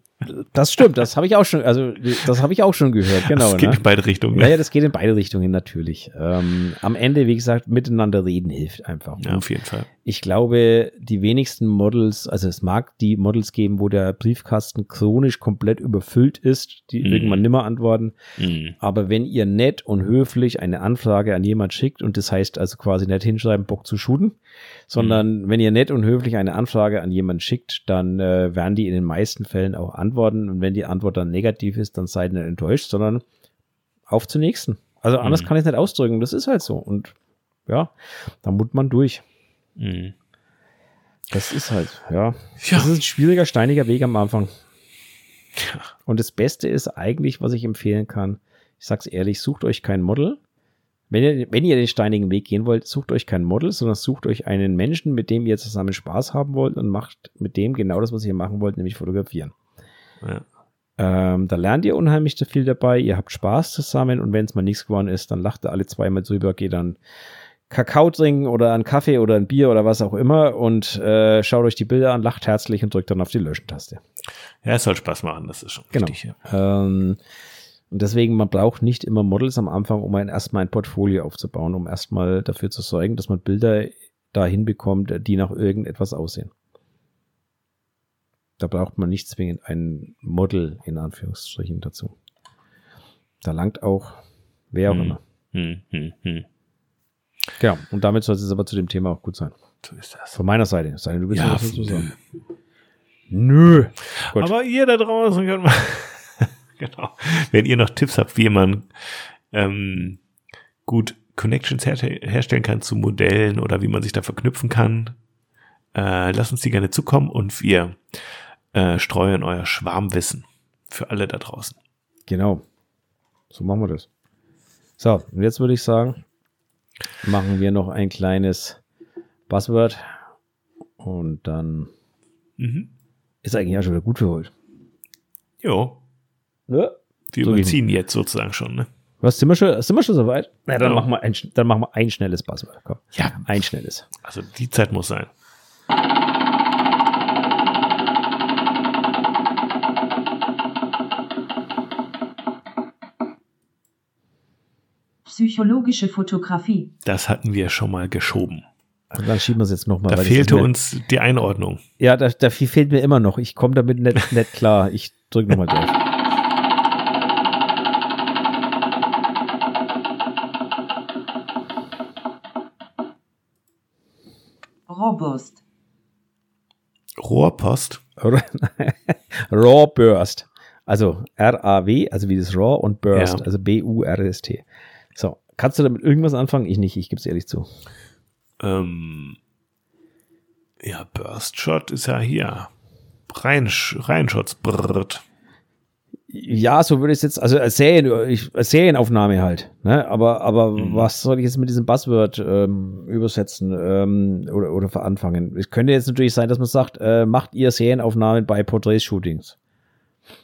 das stimmt, das habe ich auch schon, also das habe ich auch schon gehört, genau. Das geht ne? in beide Richtungen. Ne? Ja, ja, das geht in beide Richtungen natürlich. Ähm, am Ende, wie gesagt, miteinander reden hilft einfach. Ja, auf jeden Fall. Ich glaube, die wenigsten Models, also es mag die Models geben, wo der Briefkasten chronisch komplett überfüllt ist, die mm. irgendwann nimmer antworten. Mm. Aber wenn ihr nett und höflich eine Anfrage an jemand schickt, und das heißt also quasi nicht hinschreiben, Bock zu shooten, sondern mm. wenn ihr nett und höflich eine Anfrage an jemand schickt, dann äh, werden die in den meisten Fällen auch antworten. Und wenn die Antwort dann negativ ist, dann seid ihr nicht enttäuscht, sondern auf zur nächsten. Also anders kann ich es nicht ausdrücken. Das ist halt so. Und ja, da muss man durch. Mhm. Das ist halt, ja. ja. Das ist ein schwieriger, steiniger Weg am Anfang. Ja. Und das Beste ist eigentlich, was ich empfehlen kann, ich sag's ehrlich, sucht euch kein Model. Wenn ihr, wenn ihr den steinigen Weg gehen wollt, sucht euch kein Model, sondern sucht euch einen Menschen, mit dem ihr zusammen Spaß haben wollt und macht mit dem genau das, was ihr machen wollt, nämlich fotografieren. Ja. Ähm, da lernt ihr unheimlich viel dabei, ihr habt Spaß zusammen und wenn es mal nichts geworden ist, dann lacht ihr alle zweimal drüber, geht dann Kakao trinken oder einen Kaffee oder ein Bier oder was auch immer und äh, schaut euch die Bilder an, lacht herzlich und drückt dann auf die Löschen-Taste. Ja, es soll Spaß machen, das ist schon genau. wichtig. Ja. Ähm, und deswegen, man braucht nicht immer Models am Anfang, um ein, erstmal ein Portfolio aufzubauen, um erstmal dafür zu sorgen, dass man Bilder dahin bekommt, die nach irgendetwas aussehen. Da braucht man nicht zwingend ein Model in Anführungsstrichen dazu. Da langt auch wer auch hm. immer. Hm, hm, hm. Genau, und damit sollte es aber zu dem Thema auch gut sein. So ist das. Von meiner Seite. Sei du bist ja, was zu sagen. Nö. Gut. Aber ihr da draußen könnt mal. genau. Wenn ihr noch Tipps habt, wie man ähm, gut Connections her herstellen kann zu Modellen oder wie man sich da verknüpfen kann, äh, lasst uns die gerne zukommen und wir äh, streuen euer Schwarmwissen für alle da draußen. Genau. So machen wir das. So, und jetzt würde ich sagen, machen wir noch ein kleines Buzzword und dann mhm. ist eigentlich auch schon wieder gut für heute. Jo. Ja? Wir so überziehen jetzt sozusagen schon, ne? Was, sind wir schon, sind wir schon soweit? Na, dann, genau. machen wir ein, dann machen wir ein schnelles Buzzword. Komm. Ja. Ein schnelles. Also die Zeit muss sein. Psychologische Fotografie. Das hatten wir schon mal geschoben. Und dann schieben wir es jetzt nochmal. Da fehlte uns die Einordnung. Ja, da, da fehlt mir immer noch. Ich komme damit nicht, nicht klar. Ich drücke nochmal drauf. Rohrpost. Rohrpost? Rawburst. Also R-A-W, also wie das Raw und Burst, ja. also B-U-R-S-T. Kannst du damit irgendwas anfangen? Ich nicht, ich gebe es ehrlich zu. Ähm, ja, Burst Shot ist ja hier. Rein, Reinshots. Brrrt. Ja, so würde ich es jetzt, also als, Serien, als Serienaufnahme halt. Ne? Aber, aber mhm. was soll ich jetzt mit diesem Buzzword ähm, übersetzen ähm, oder, oder veranfangen? Es könnte jetzt natürlich sein, dass man sagt, äh, macht ihr Serienaufnahmen bei Portrait-Shootings?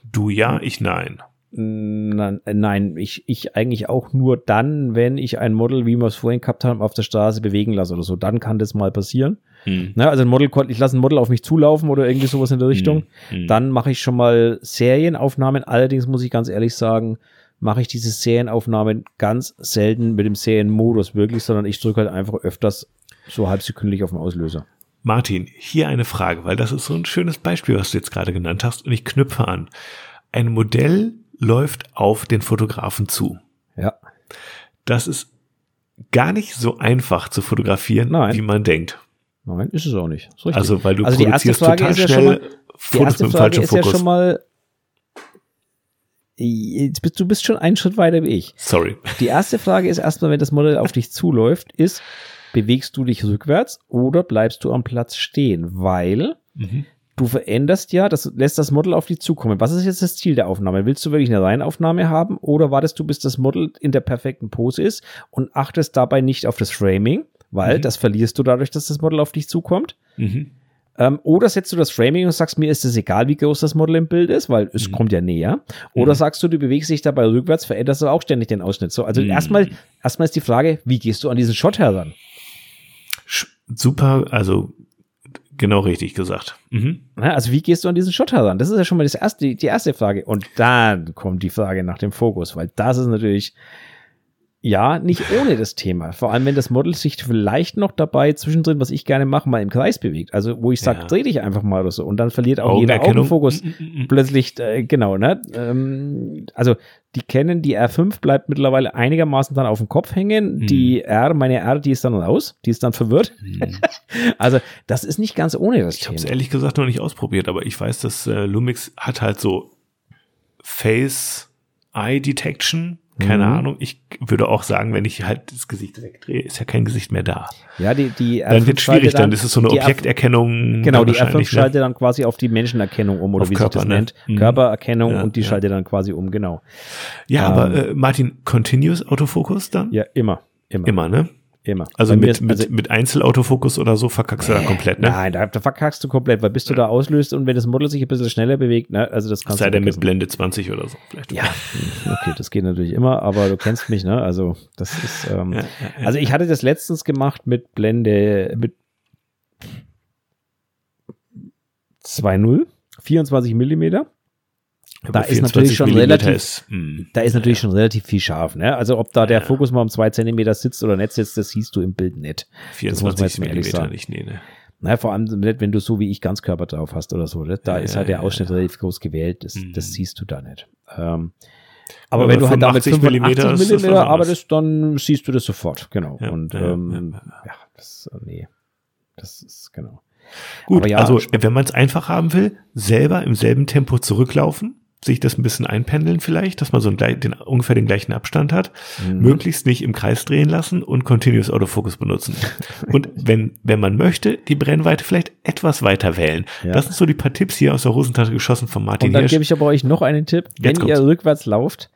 Du ja, ich nein. Nein, ich, ich eigentlich auch nur dann, wenn ich ein Model, wie wir es vorhin gehabt haben, auf der Straße bewegen lasse oder so. Dann kann das mal passieren. Hm. Ne, also ein Model, ich lasse ein Model auf mich zulaufen oder irgendwie sowas in der Richtung. Hm. Dann mache ich schon mal Serienaufnahmen. Allerdings muss ich ganz ehrlich sagen, mache ich diese Serienaufnahmen ganz selten mit dem Serienmodus wirklich, sondern ich drücke halt einfach öfters so halbsekündlich auf den Auslöser. Martin, hier eine Frage, weil das ist so ein schönes Beispiel, was du jetzt gerade genannt hast und ich knüpfe an. Ein Modell läuft auf den Fotografen zu. Ja. Das ist gar nicht so einfach zu fotografieren, Nein. wie man denkt. Nein, ist es auch nicht. Also, weil du Also die erste produzierst Frage total ist ja schnell schon mal- Die Fotos erste mit dem falschen ist ja Fokus. schon mal, bist- du bist schon einen Schritt weiter wie ich. Sorry. Die erste Frage ist erstmal, wenn das Modell auf dich zuläuft, ist, bewegst du dich rückwärts oder bleibst du am Platz stehen? Weil Mhm. Du veränderst ja, das lässt das Model auf dich zukommen. Was ist jetzt das Ziel der Aufnahme? Willst du wirklich eine Reihenaufnahme haben oder wartest du, bis das Model in der perfekten Pose ist und achtest dabei nicht auf das Framing, weil Mhm. das verlierst du dadurch, dass das Model auf dich zukommt? Mhm. Ähm, oder setzt du das Framing und sagst, mir ist es egal, wie groß das Model im Bild ist, weil es Mhm. kommt ja näher. Oder Mhm. sagst du, du bewegst dich dabei rückwärts, veränderst aber auch ständig den Ausschnitt. So, also Mhm. erstmal, erstmal ist die Frage, wie gehst du an diesen Shot heran? Super, also genau richtig gesagt. Mhm. Also wie gehst du an diesen Shot heran? Das ist ja schon mal das erste, die erste Frage. Und dann kommt die Frage nach dem Fokus, weil das ist natürlich ja nicht ohne das Thema. Vor allem, wenn das Model sich vielleicht noch dabei zwischendrin, was ich gerne mache, mal im Kreis bewegt. Also wo ich sage, Ja. dreh dich einfach mal oder so. Und dann verliert auch jeder. Augenfokus. Mhm, mhm, mhm. plötzlich, äh, genau, ne? Ähm, also die kennen, die R5 bleibt mittlerweile einigermaßen dann auf dem Kopf hängen. Mhm. Die R, meine R, die ist dann raus, die ist dann verwirrt. Mhm. Also das ist nicht ganz ohne das Ich habe es Thema. ehrlich gesagt noch nicht ausprobiert, aber ich weiß, dass äh, Lumix hat halt so Face Eye Detection. Keine Mhm. Ahnung. Ich würde auch sagen, wenn ich halt das Gesicht wegdrehe, ist ja kein Gesicht mehr da. Ja, die, die Dann wird schwierig, schaltet dann ist es so eine Objekterkennung. Genau, dann die R5 wahrscheinlich, ne? schaltet dann quasi auf die Menschenerkennung um oder Auf wie Körper, sich das ne? nennt. Mhm. Körpererkennung Ja, und die ja. schaltet dann quasi um, genau. Ja, aber Ähm, äh, Martin, Continuous Autofokus dann? Ja, immer. Immer. Immer, ne? Immer. Also mit, ist- mit, also- mit Einzelautofokus oder so verkackst du da komplett, ne? Nein, da, da verkackst du komplett, weil bis du da auslöst und wenn das Model sich ein bisschen schneller bewegt, ne, also das kannst Sei du denn mit. Blende 20 oder so. Vielleicht. Ja, okay, das geht natürlich immer, aber du kennst mich, ne? Also das ist, ähm, Ja, ja, ja. also ich hatte das letztens gemacht mit Blende mit 2.0, 24 Millimeter. Da ist 24 natürlich schon Millimeter relativ- Ist, mh, Da ist natürlich schon relativ viel scharf, ne? Also ob da der Ja. Fokus mal um zwei Zentimeter sitzt oder nicht sitzt, das siehst du im Bild nicht. Das muss man jetzt 24 mal ehrlich Millimeter nicht, nee, ne? Na, vor allem nicht, wenn du so wie ich Ganzkörper drauf hast oder so. Ne? Da Ja, ist ja, halt der ja, Ausschnitt ja. relativ groß gewählt. Das, Mhm. das siehst du da nicht. Ähm, aber Aber wenn du halt damit 85 85 Millimeter arbeitest, dann siehst du das sofort. Genau. Ja, Und ja, ähm, ja, ja, das, nee. Das ist, genau. Gut, ja, also wenn man es einfach haben will, selber im selben Tempo zurücklaufen, sich das ein bisschen einpendeln vielleicht, dass man so einen, den, ungefähr den gleichen Abstand hat, Mhm. möglichst nicht im Kreis drehen lassen und Continuous Autofocus benutzen. und wenn, wenn man möchte, die Brennweite vielleicht etwas weiter wählen. Ja. Das sind so die paar Tipps hier aus der Hosentasche geschossen von Martin Und dann Hirsch. gebe ich aber euch noch einen Tipp. Wenn Jetzt ihr kommt's. rückwärts lauft,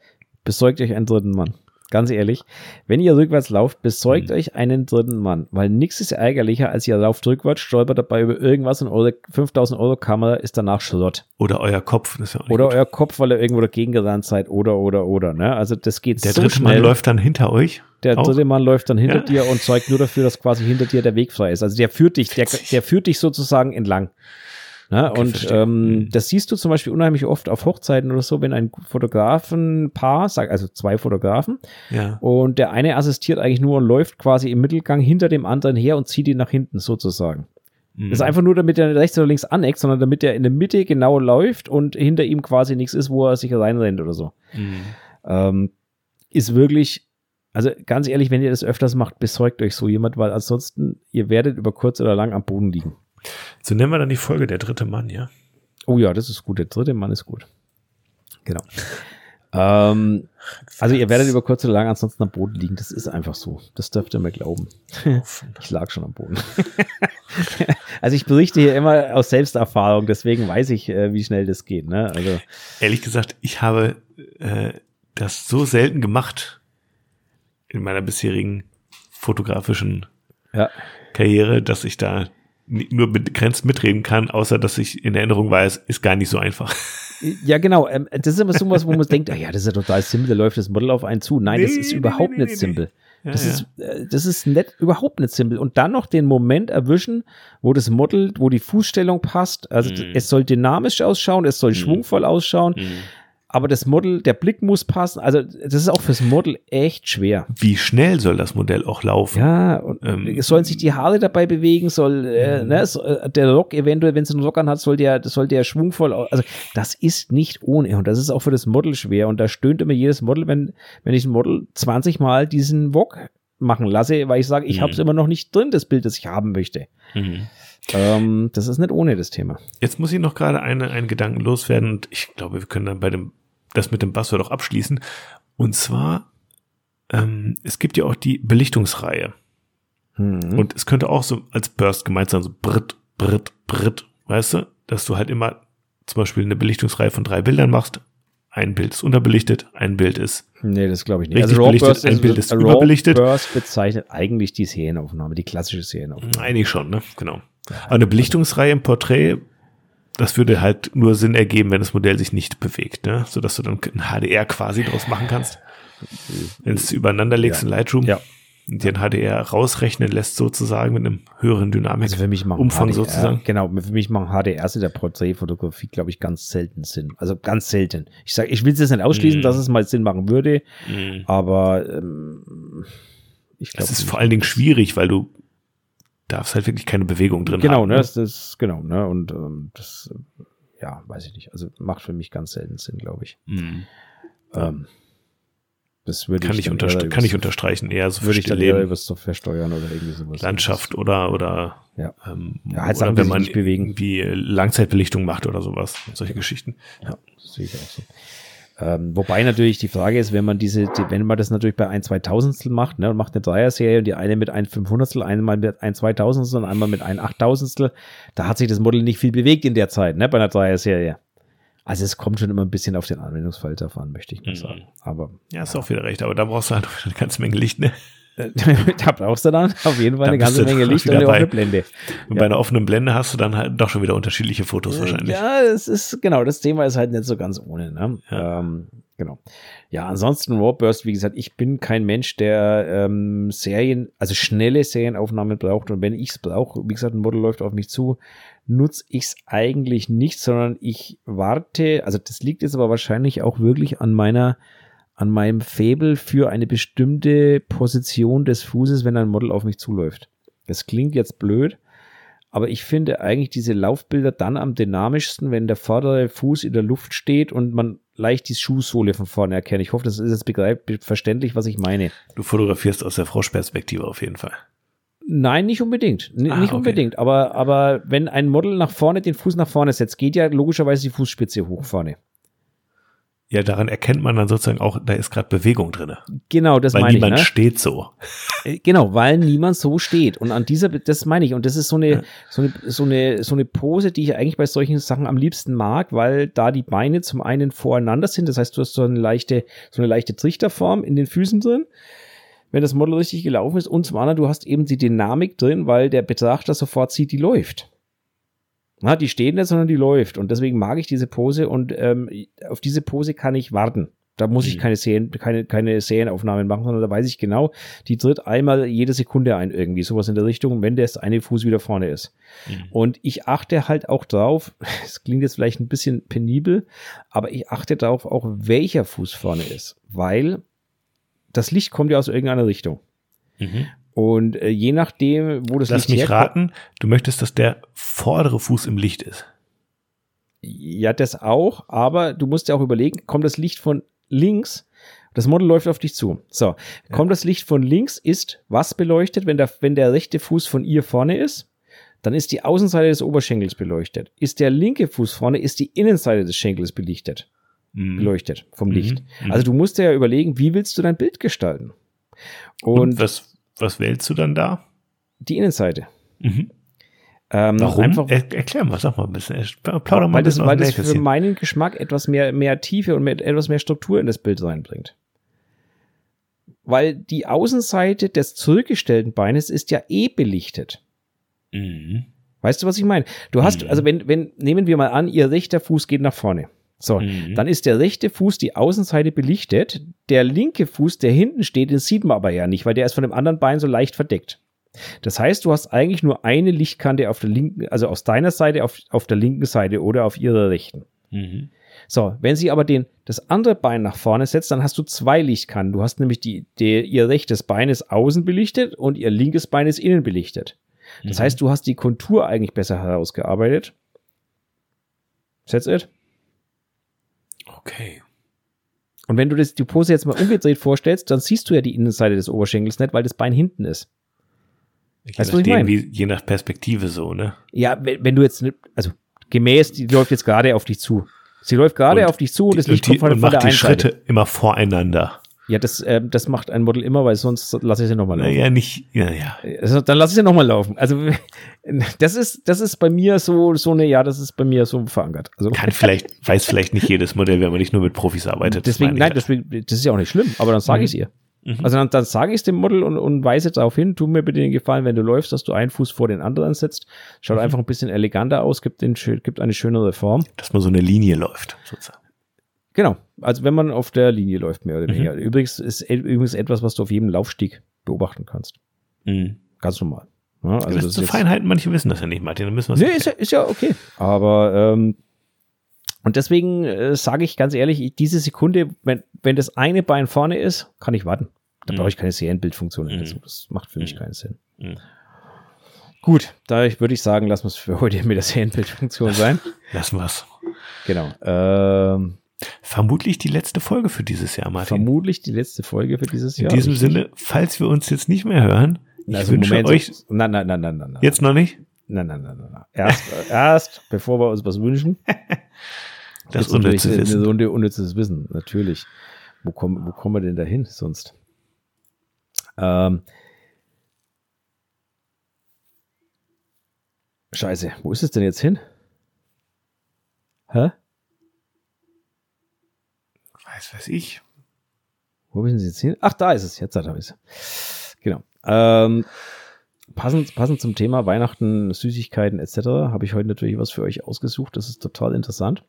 besorgt euch einen dritten Mann. Ganz ehrlich, wenn ihr rückwärts lauft, besorgt Mhm. euch einen dritten Mann, weil nichts ist ärgerlicher, als ihr lauft rückwärts, stolpert dabei über irgendwas und eure 5000 Euro Kamera ist danach Schrott. Oder euer Kopf. Das ist ja auch Oder gut. euer Kopf, weil ihr irgendwo dagegen gerannt seid oder, oder, oder. Ne? Also das geht Der so dritte schnell. Mann läuft dann hinter euch. der auch. dritte Mann läuft dann hinter Ja. dir und zeugt nur dafür, dass quasi hinter dir der Weg frei ist. Also der führt dich, der, der führt dich sozusagen entlang. Ne? Okay, und ähm, Mhm. das siehst du zum Beispiel unheimlich oft auf Hochzeiten oder so, wenn ein Fotografenpaar, sag- also zwei Fotografen, Ja. und der eine assistiert eigentlich nur und läuft quasi im Mittelgang hinter dem anderen her und zieht ihn nach hinten sozusagen. Mhm. Das ist einfach nur, damit er nicht rechts oder links aneckt, sondern damit er in der Mitte genau läuft und hinter ihm quasi nichts ist, wo er sich reinrennt oder so. Mhm. Ähm, ist wirklich, also ganz ehrlich, wenn ihr das öfters macht, besorgt euch so jemand, weil ansonsten, ihr werdet über kurz oder lang am Boden liegen. So nennen wir dann die Folge Der dritte Mann, ja. Oh ja, das ist gut. Der dritte Mann ist gut. Genau. ähm, also ihr werdet über kurz oder lang ansonsten am Boden liegen. Das ist einfach so. Das dürft ihr mir glauben. Ich lag schon am Boden. also ich berichte hier immer aus Selbsterfahrung, deswegen weiß ich, äh, wie schnell das geht. Ne? Also Ehrlich gesagt, ich habe äh, das so selten gemacht in meiner bisherigen fotografischen ja, Karriere, dass ich da nur begrenzt mitreden kann, außer dass ich in Erinnerung weiß, ist gar nicht so einfach. Ja, genau. Ähm, das ist immer so was, wo man denkt, ah ja, das ist ja total simpel, da läuft das Model auf einen zu. Nein, das Nee, ist nee, überhaupt nee, nee, nicht simpel. Ja, Das ja. ist, äh, das ist nicht, überhaupt nicht simpel. Und dann noch den Moment erwischen, wo das Model, wo die Fußstellung passt. Also Mhm. es soll dynamisch ausschauen, es soll schwungvoll ausschauen, Mhm. Aber das Model, der Blick muss passen. Also das ist auch fürs Model echt schwer. Wie schnell soll das Modell auch laufen? Ja, und Ähm, es sollen sich die Haare dabei bewegen, soll äh, Mhm. ne, äh, der Rock eventuell, wenn es einen Rock anhat, soll der, soll der schwungvoll, also das ist nicht ohne und das ist auch für das Model schwer und da stöhnt immer jedes Model, wenn, wenn ich ein Model 20 Mal diesen Wok machen lasse, weil ich sage, ich Mhm. habe es immer noch nicht drin, das Bild, das ich haben möchte. Mhm. Ähm, das ist nicht ohne das Thema. Jetzt muss ich noch gerade eine, einen Gedanken loswerden und ich glaube, wir können dann bei dem, das mit dem Buzzword auch abschließen. Und zwar, ähm, es gibt ja auch die Belichtungsreihe. Hm. Und es könnte auch so als Burst gemeint sein, so Brit, Brit, Brit, weißt du? Dass du halt immer zum Beispiel eine Belichtungsreihe von drei Bildern machst. Ein Bild ist unterbelichtet, ein Bild ist. Nee, das glaube ich nicht. Also Raw belichtet, Burst ein Bild ist Raw überbelichtet. Burst bezeichnet eigentlich die Serienaufnahme, die klassische Serienaufnahme. Eigentlich schon, ne? Genau. Aber eine Belichtungsreihe im Porträt, das würde halt nur Sinn ergeben, wenn das Modell sich nicht bewegt, ne? Sodass du dann ein HDR quasi draus machen kannst. Wenn es übereinander legst Ja. in Lightroom Ja. und dir ein HDR rausrechnen lässt, sozusagen mit einem höheren Dynamik. Also für mich machen Umfang HDR, sozusagen. Genau, für mich machen HDRs in der Porträtfotografie, glaube ich, ganz selten Sinn. Also ganz selten. Ich sage, ich will es jetzt nicht ausschließen, Mm. dass es mal Sinn machen würde, Mhm. aber ähm, ich glaube. Das ist vor allen Dingen schwierig, weil du darfst halt wirklich keine Bewegung drin Genau, haben. ne, das, das genau, ne, und ähm, das, äh, ja, weiß ich nicht. Also macht für mich ganz selten Sinn, glaube ich. Mhm. Ähm, das würde Kann, ich ich kann ich übers- unterstreichen, eher so würde ich dann eher Leben, über Software steuern oder irgendwie sowas. Landschaft oder oder Ja. ähm, Ja, halt oder wenn man nicht bewegen. irgendwie Langzeitbelichtung macht oder sowas, solche Geschichten. Ja, das sehe ich auch so. Ähm, wobei natürlich die Frage ist, wenn man diese, die, wenn man das natürlich bei ein Zweitausendstel macht, ne, und macht eine Dreier-Serie und die eine mit ein Fünfhundertstel, einmal mit ein Zweitausendstel und einmal mit ein Achttausendstel, da hat sich das Model nicht viel bewegt in der Zeit, ne, bei einer Dreier-Serie. Also es kommt schon immer ein bisschen auf den Anwendungsfall davon, möchte ich mal Mhm. sagen. Aber Ja, ist auch wieder recht, aber da brauchst du halt eine ganze Menge Licht, ne? da brauchst du dann auf jeden Fall Da eine ganze Menge Licht und eine offene Blende. Und bei einer offenen Blende hast du dann halt doch schon wieder unterschiedliche Fotos wahrscheinlich. Ja, es ist, genau, das Thema ist halt nicht so ganz ohne, ne? Ja. Ähm, genau. Ja, ansonsten Raw Burst, wie gesagt, ich bin kein Mensch, der ähm, Serien, also schnelle Serienaufnahmen braucht. Und wenn ich es brauche, wie gesagt, ein Model läuft auf mich zu, nutze ich es eigentlich nicht, sondern ich warte, also das liegt jetzt aber wahrscheinlich auch wirklich an meiner, an meinem Faible für eine bestimmte Position des Fußes, wenn ein Model auf mich zuläuft. Das klingt jetzt blöd, aber ich finde eigentlich diese Laufbilder dann am dynamischsten, wenn der vordere Fuß in der Luft steht und man leicht die Schuhsohle von vorne erkennt. Ich hoffe, das ist jetzt begreif verständlich, was ich meine. Du fotografierst aus der Froschperspektive auf jeden Fall. Nein, nicht unbedingt. N Ah, nicht okay. unbedingt. Aber, aber wenn ein Model nach vorne den Fuß nach vorne setzt, geht ja logischerweise die Fußspitze hoch vorne. Ja, daran erkennt man dann sozusagen auch, da ist gerade Bewegung drin. Genau, das Weil meine ich. niemand Ne? steht so. Äh, Genau, weil niemand so steht. Und an dieser, das meine ich. Und das ist so eine, Ja. so eine, so eine, so eine Pose, die ich eigentlich bei solchen Sachen am liebsten mag, weil da die Beine zum einen voreinander sind. Das heißt, du hast so eine leichte, so eine leichte Trichterform in den Füßen drin. Wenn das Model richtig gelaufen ist. Und zum anderen, du hast eben die Dynamik drin, weil der Betrachter sofort sieht, die läuft. Na, die steht nicht, sondern die läuft. Und deswegen mag ich diese Pose und ähm, auf diese Pose kann ich warten. Da muss ich Mhm. keine, Serien, keine, keine Serienaufnahmen machen, sondern da weiß ich genau, die tritt einmal jede Sekunde ein, irgendwie, sowas in der Richtung, wenn der eine Fuß wieder vorne ist. Und ich achte halt auch drauf, es klingt jetzt vielleicht ein bisschen penibel, aber ich achte darauf auch, welcher Fuß vorne ist, weil das Licht kommt ja aus irgendeiner Richtung. Mhm. Und äh, je nachdem, wo das Lass Licht mich raten, du möchtest, dass der vordere Fuß im Licht ist. Ja, das auch, aber du musst ja auch überlegen, kommt das Licht von links, das Model läuft auf dich zu. So, kommt das Licht von links, ist was beleuchtet, wenn der, wenn der rechte Fuß von ihr vorne ist? Dann ist die Außenseite des Oberschenkels beleuchtet. Ist der linke Fuß vorne, ist die Innenseite des Schenkels belichtet, Mhm. beleuchtet vom Mhm. Licht. Mhm. Also du musst dir ja überlegen, wie willst du dein Bild gestalten? Und, Und, was, was wählst du dann da? die Innenseite. Mhm. Ähm, Warum? Einfach, er, erklär mal, sag mal ein bisschen. Plauder mal weil ein das, weil das für meinen Geschmack etwas mehr, mehr Tiefe und mehr, etwas mehr Struktur in das Bild reinbringt. Weil die Außenseite des zurückgestellten Beines ist ja eh belichtet. Mhm. Weißt du, was ich meine? Du hast, Mhm. also wenn, wenn, nehmen wir mal an, ihr rechter Fuß geht nach vorne. So, Mhm. dann ist der rechte Fuß die Außenseite belichtet. Der linke Fuß, der hinten steht, den sieht man aber ja nicht, weil der ist von dem anderen Bein so leicht verdeckt. Das heißt, du hast eigentlich nur eine Lichtkante auf der linken, also aus deiner Seite auf, auf der linken Seite oder auf ihrer rechten. Mhm. So, wenn sie aber den, das andere Bein nach vorne setzt, dann hast du zwei Lichtkanten. Du hast nämlich die, die, ihr rechtes Bein ist außen belichtet und ihr linkes Bein ist innen belichtet. Das Mhm. heißt, du hast die Kontur eigentlich besser herausgearbeitet. That's it. Okay. Und wenn du das, die Pose jetzt mal umgedreht vorstellst, dann siehst du ja die Innenseite des Oberschenkels nicht, weil das Bein hinten ist. Je Weißt nachdem, wie, je nach Perspektive so, ne? Ja, wenn, wenn du jetzt, also gemäß, die läuft jetzt gerade auf dich zu. Sie läuft gerade auf dich zu und das Licht kommt von, und von der macht die Seite. Schritte immer voreinander. Ja, das, äh, das macht ein Model immer, weil sonst lasse ich sie nochmal laufen. Naja, nicht, ja, ja. Also, dann lass ich ja nochmal laufen. Also das ist, das ist bei mir so, so eine, ja, das ist bei mir so verankert. Also Kann vielleicht, weiß vielleicht nicht jedes Modell, wenn man nicht nur mit Profis arbeitet. deswegen, nein, ja. deswegen, das ist ja auch nicht schlimm, aber dann sage ich es ihr. Mhm. Also dann, dann sage ich es dem Model und, und weise darauf hin, tu mir bitte den Gefallen, wenn du läufst, dass du einen Fuß vor den anderen setzt. Mhm. Schaut einfach ein bisschen eleganter aus, gibt, den, gibt eine schönere Form. Dass man so eine Linie läuft, sozusagen. Genau, also wenn man auf der Linie läuft, mehr oder Mhm. weniger. Übrigens ist e- übrigens etwas, was du auf jedem Laufstieg beobachten kannst. Mhm. Ganz normal. Ja, also das ist so jetzt- Feinheiten, manche wissen das ja nicht, Martin. Dann müssen wir es Nee, ist ja, ist ja okay. Aber ähm, und deswegen äh, sage ich ganz ehrlich, ich- diese Sekunde, wenn, wenn das eine Bein vorne ist, kann ich warten. Da Mhm. brauche ich keine Serienbildfunktion Mhm. dazu. Das macht für mich Mhm. keinen Sinn. Mhm. Gut, da würde ich sagen, lassen wir es für heute mit der Serienbildfunktion sein. Lassen wir es. genau. Ähm, Vermutlich die letzte Folge für dieses Jahr, Martin. vermutlich die letzte Folge für dieses In Jahr. diesem richtig? Sinne, falls wir uns jetzt nicht mehr hören, ich Also wünsche Moment, euch nein, nein, nein, nein, nein, nein. jetzt noch nicht Nein, nein, nein, nein. nein. Erst, erst, bevor wir uns was wünschen. das Jetzt natürlich unnütze eine Wissen. Runde unnützes Wissen, natürlich. Wo kommen, wo kommen wir denn da hin sonst? Ähm, Scheiße, wo ist es denn jetzt hin? Hä? Weiß, weiß ich. Wo müssen Sie jetzt hin? Ach, da ist es. Jetzt habe ich es. Genau. Ähm, passend, passend zum Thema Weihnachten, Süßigkeiten etc. habe ich heute natürlich was für euch ausgesucht. Das ist total interessant.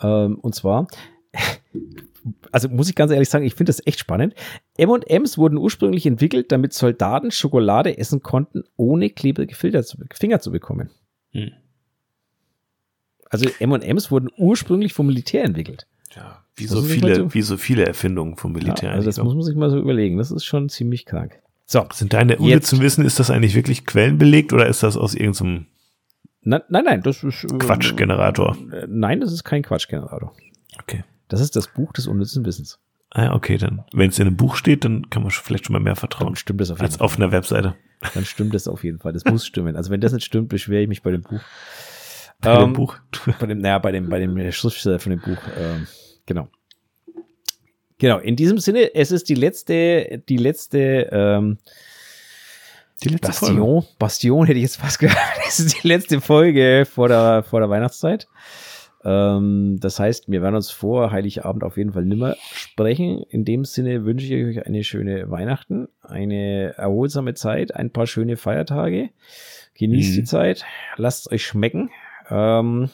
Ähm, und zwar, also muss ich ganz ehrlich sagen, ich finde das echt spannend. M&M's wurden ursprünglich entwickelt, damit Soldaten Schokolade essen konnten, ohne klebrige Finger zu bekommen. Hm. Also M&M's wurden ursprünglich vom Militär entwickelt. Ja, wie so, viele, so- wie so viele Erfindungen vom Militär. Ja, also das muss man sich mal so überlegen. Das ist schon ziemlich krank. So. Sind deine Jetzt- unnützen Wissen, ist das eigentlich wirklich quellenbelegt oder ist das aus irgendeinem Nein, nein, nein, das ist. äh, Quatschgenerator? äh, Nein, das ist kein Quatschgenerator. Okay. Das ist das Buch des unnützen Wissens. Ah, okay, dann, wenn es in einem Buch steht, dann kann man vielleicht schon mal mehr vertrauen Dann stimmt das auf jeden als Fall. auf einer Webseite. Dann stimmt das auf jeden Fall. Das muss stimmen. Also wenn das nicht stimmt, beschwere ich mich bei dem Buch. Bei Ähm, dem Buch. Bei dem, naja, bei dem, bei dem Schriftsteller von dem Buch. Ähm, genau. Genau. In diesem Sinne, es ist die letzte, die letzte ähm, Die letzte Folge. Bastion, Bastion hätte ich jetzt fast gesagt. Es ist die letzte Folge vor der, vor der Weihnachtszeit. Ähm, das heißt, wir werden uns vor Heiligabend auf jeden Fall nimmer sprechen. In dem Sinne wünsche ich euch eine schöne Weihnachten, eine erholsame Zeit, ein paar schöne Feiertage. Genießt Mhm. die Zeit, lasst es euch schmecken. Ähm,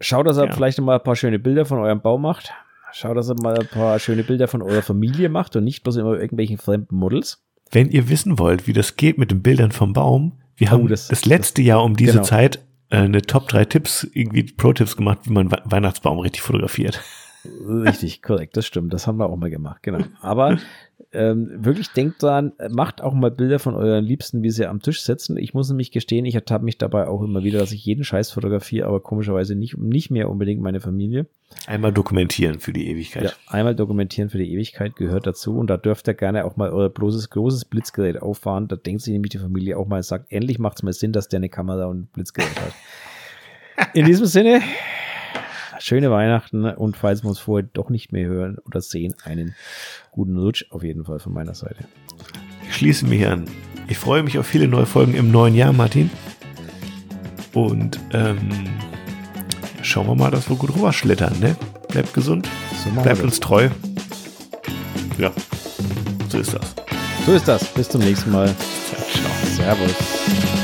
schaut, dass ihr Ja. vielleicht noch mal ein paar schöne Bilder von eurem Baum macht. Schaut, dass ihr mal ein paar schöne Bilder von eurer Familie macht und nicht bloß immer irgendwelchen fremden Models. Wenn ihr wissen wollt, wie das geht mit den Bildern vom Baum, wir haben Oh, das- das, letzte Jahr um diese genau. Zeit äh, eine Top 3 Tipps, irgendwie Pro-Tipps gemacht, wie man We Weihnachtsbaum richtig fotografiert. Richtig, korrekt, das stimmt. Das haben wir auch mal gemacht, genau. Aber ähm, wirklich denkt dran, macht auch mal Bilder von euren Liebsten, wie sie am Tisch sitzen. Ich muss nämlich gestehen, ich ertappe mich dabei auch immer wieder, dass ich jeden Scheiß fotografiere, aber komischerweise nicht, nicht mehr unbedingt meine Familie. Einmal dokumentieren für die Ewigkeit. Ja, einmal dokumentieren für die Ewigkeit gehört dazu und da dürft ihr gerne auch mal euer bloßes, großes Blitzgerät auffahren. Da denkt sich nämlich die Familie auch mal, sagt, endlich macht es mal Sinn, dass der eine Kamera und ein Blitzgerät hat. In diesem Sinne, schöne Weihnachten und falls wir uns vorher doch nicht mehr hören oder sehen, einen guten Rutsch auf jeden Fall von meiner Seite. Ich schließe mich an. Ich freue mich auf viele neue Folgen im neuen Jahr, Martin. Und ähm, schauen wir mal, dass wir gut rüberschlittern, ne? Bleibt gesund, So bleibt uns treu. Ja, so ist das. So ist das. Bis zum nächsten Mal. Ciao. Servus.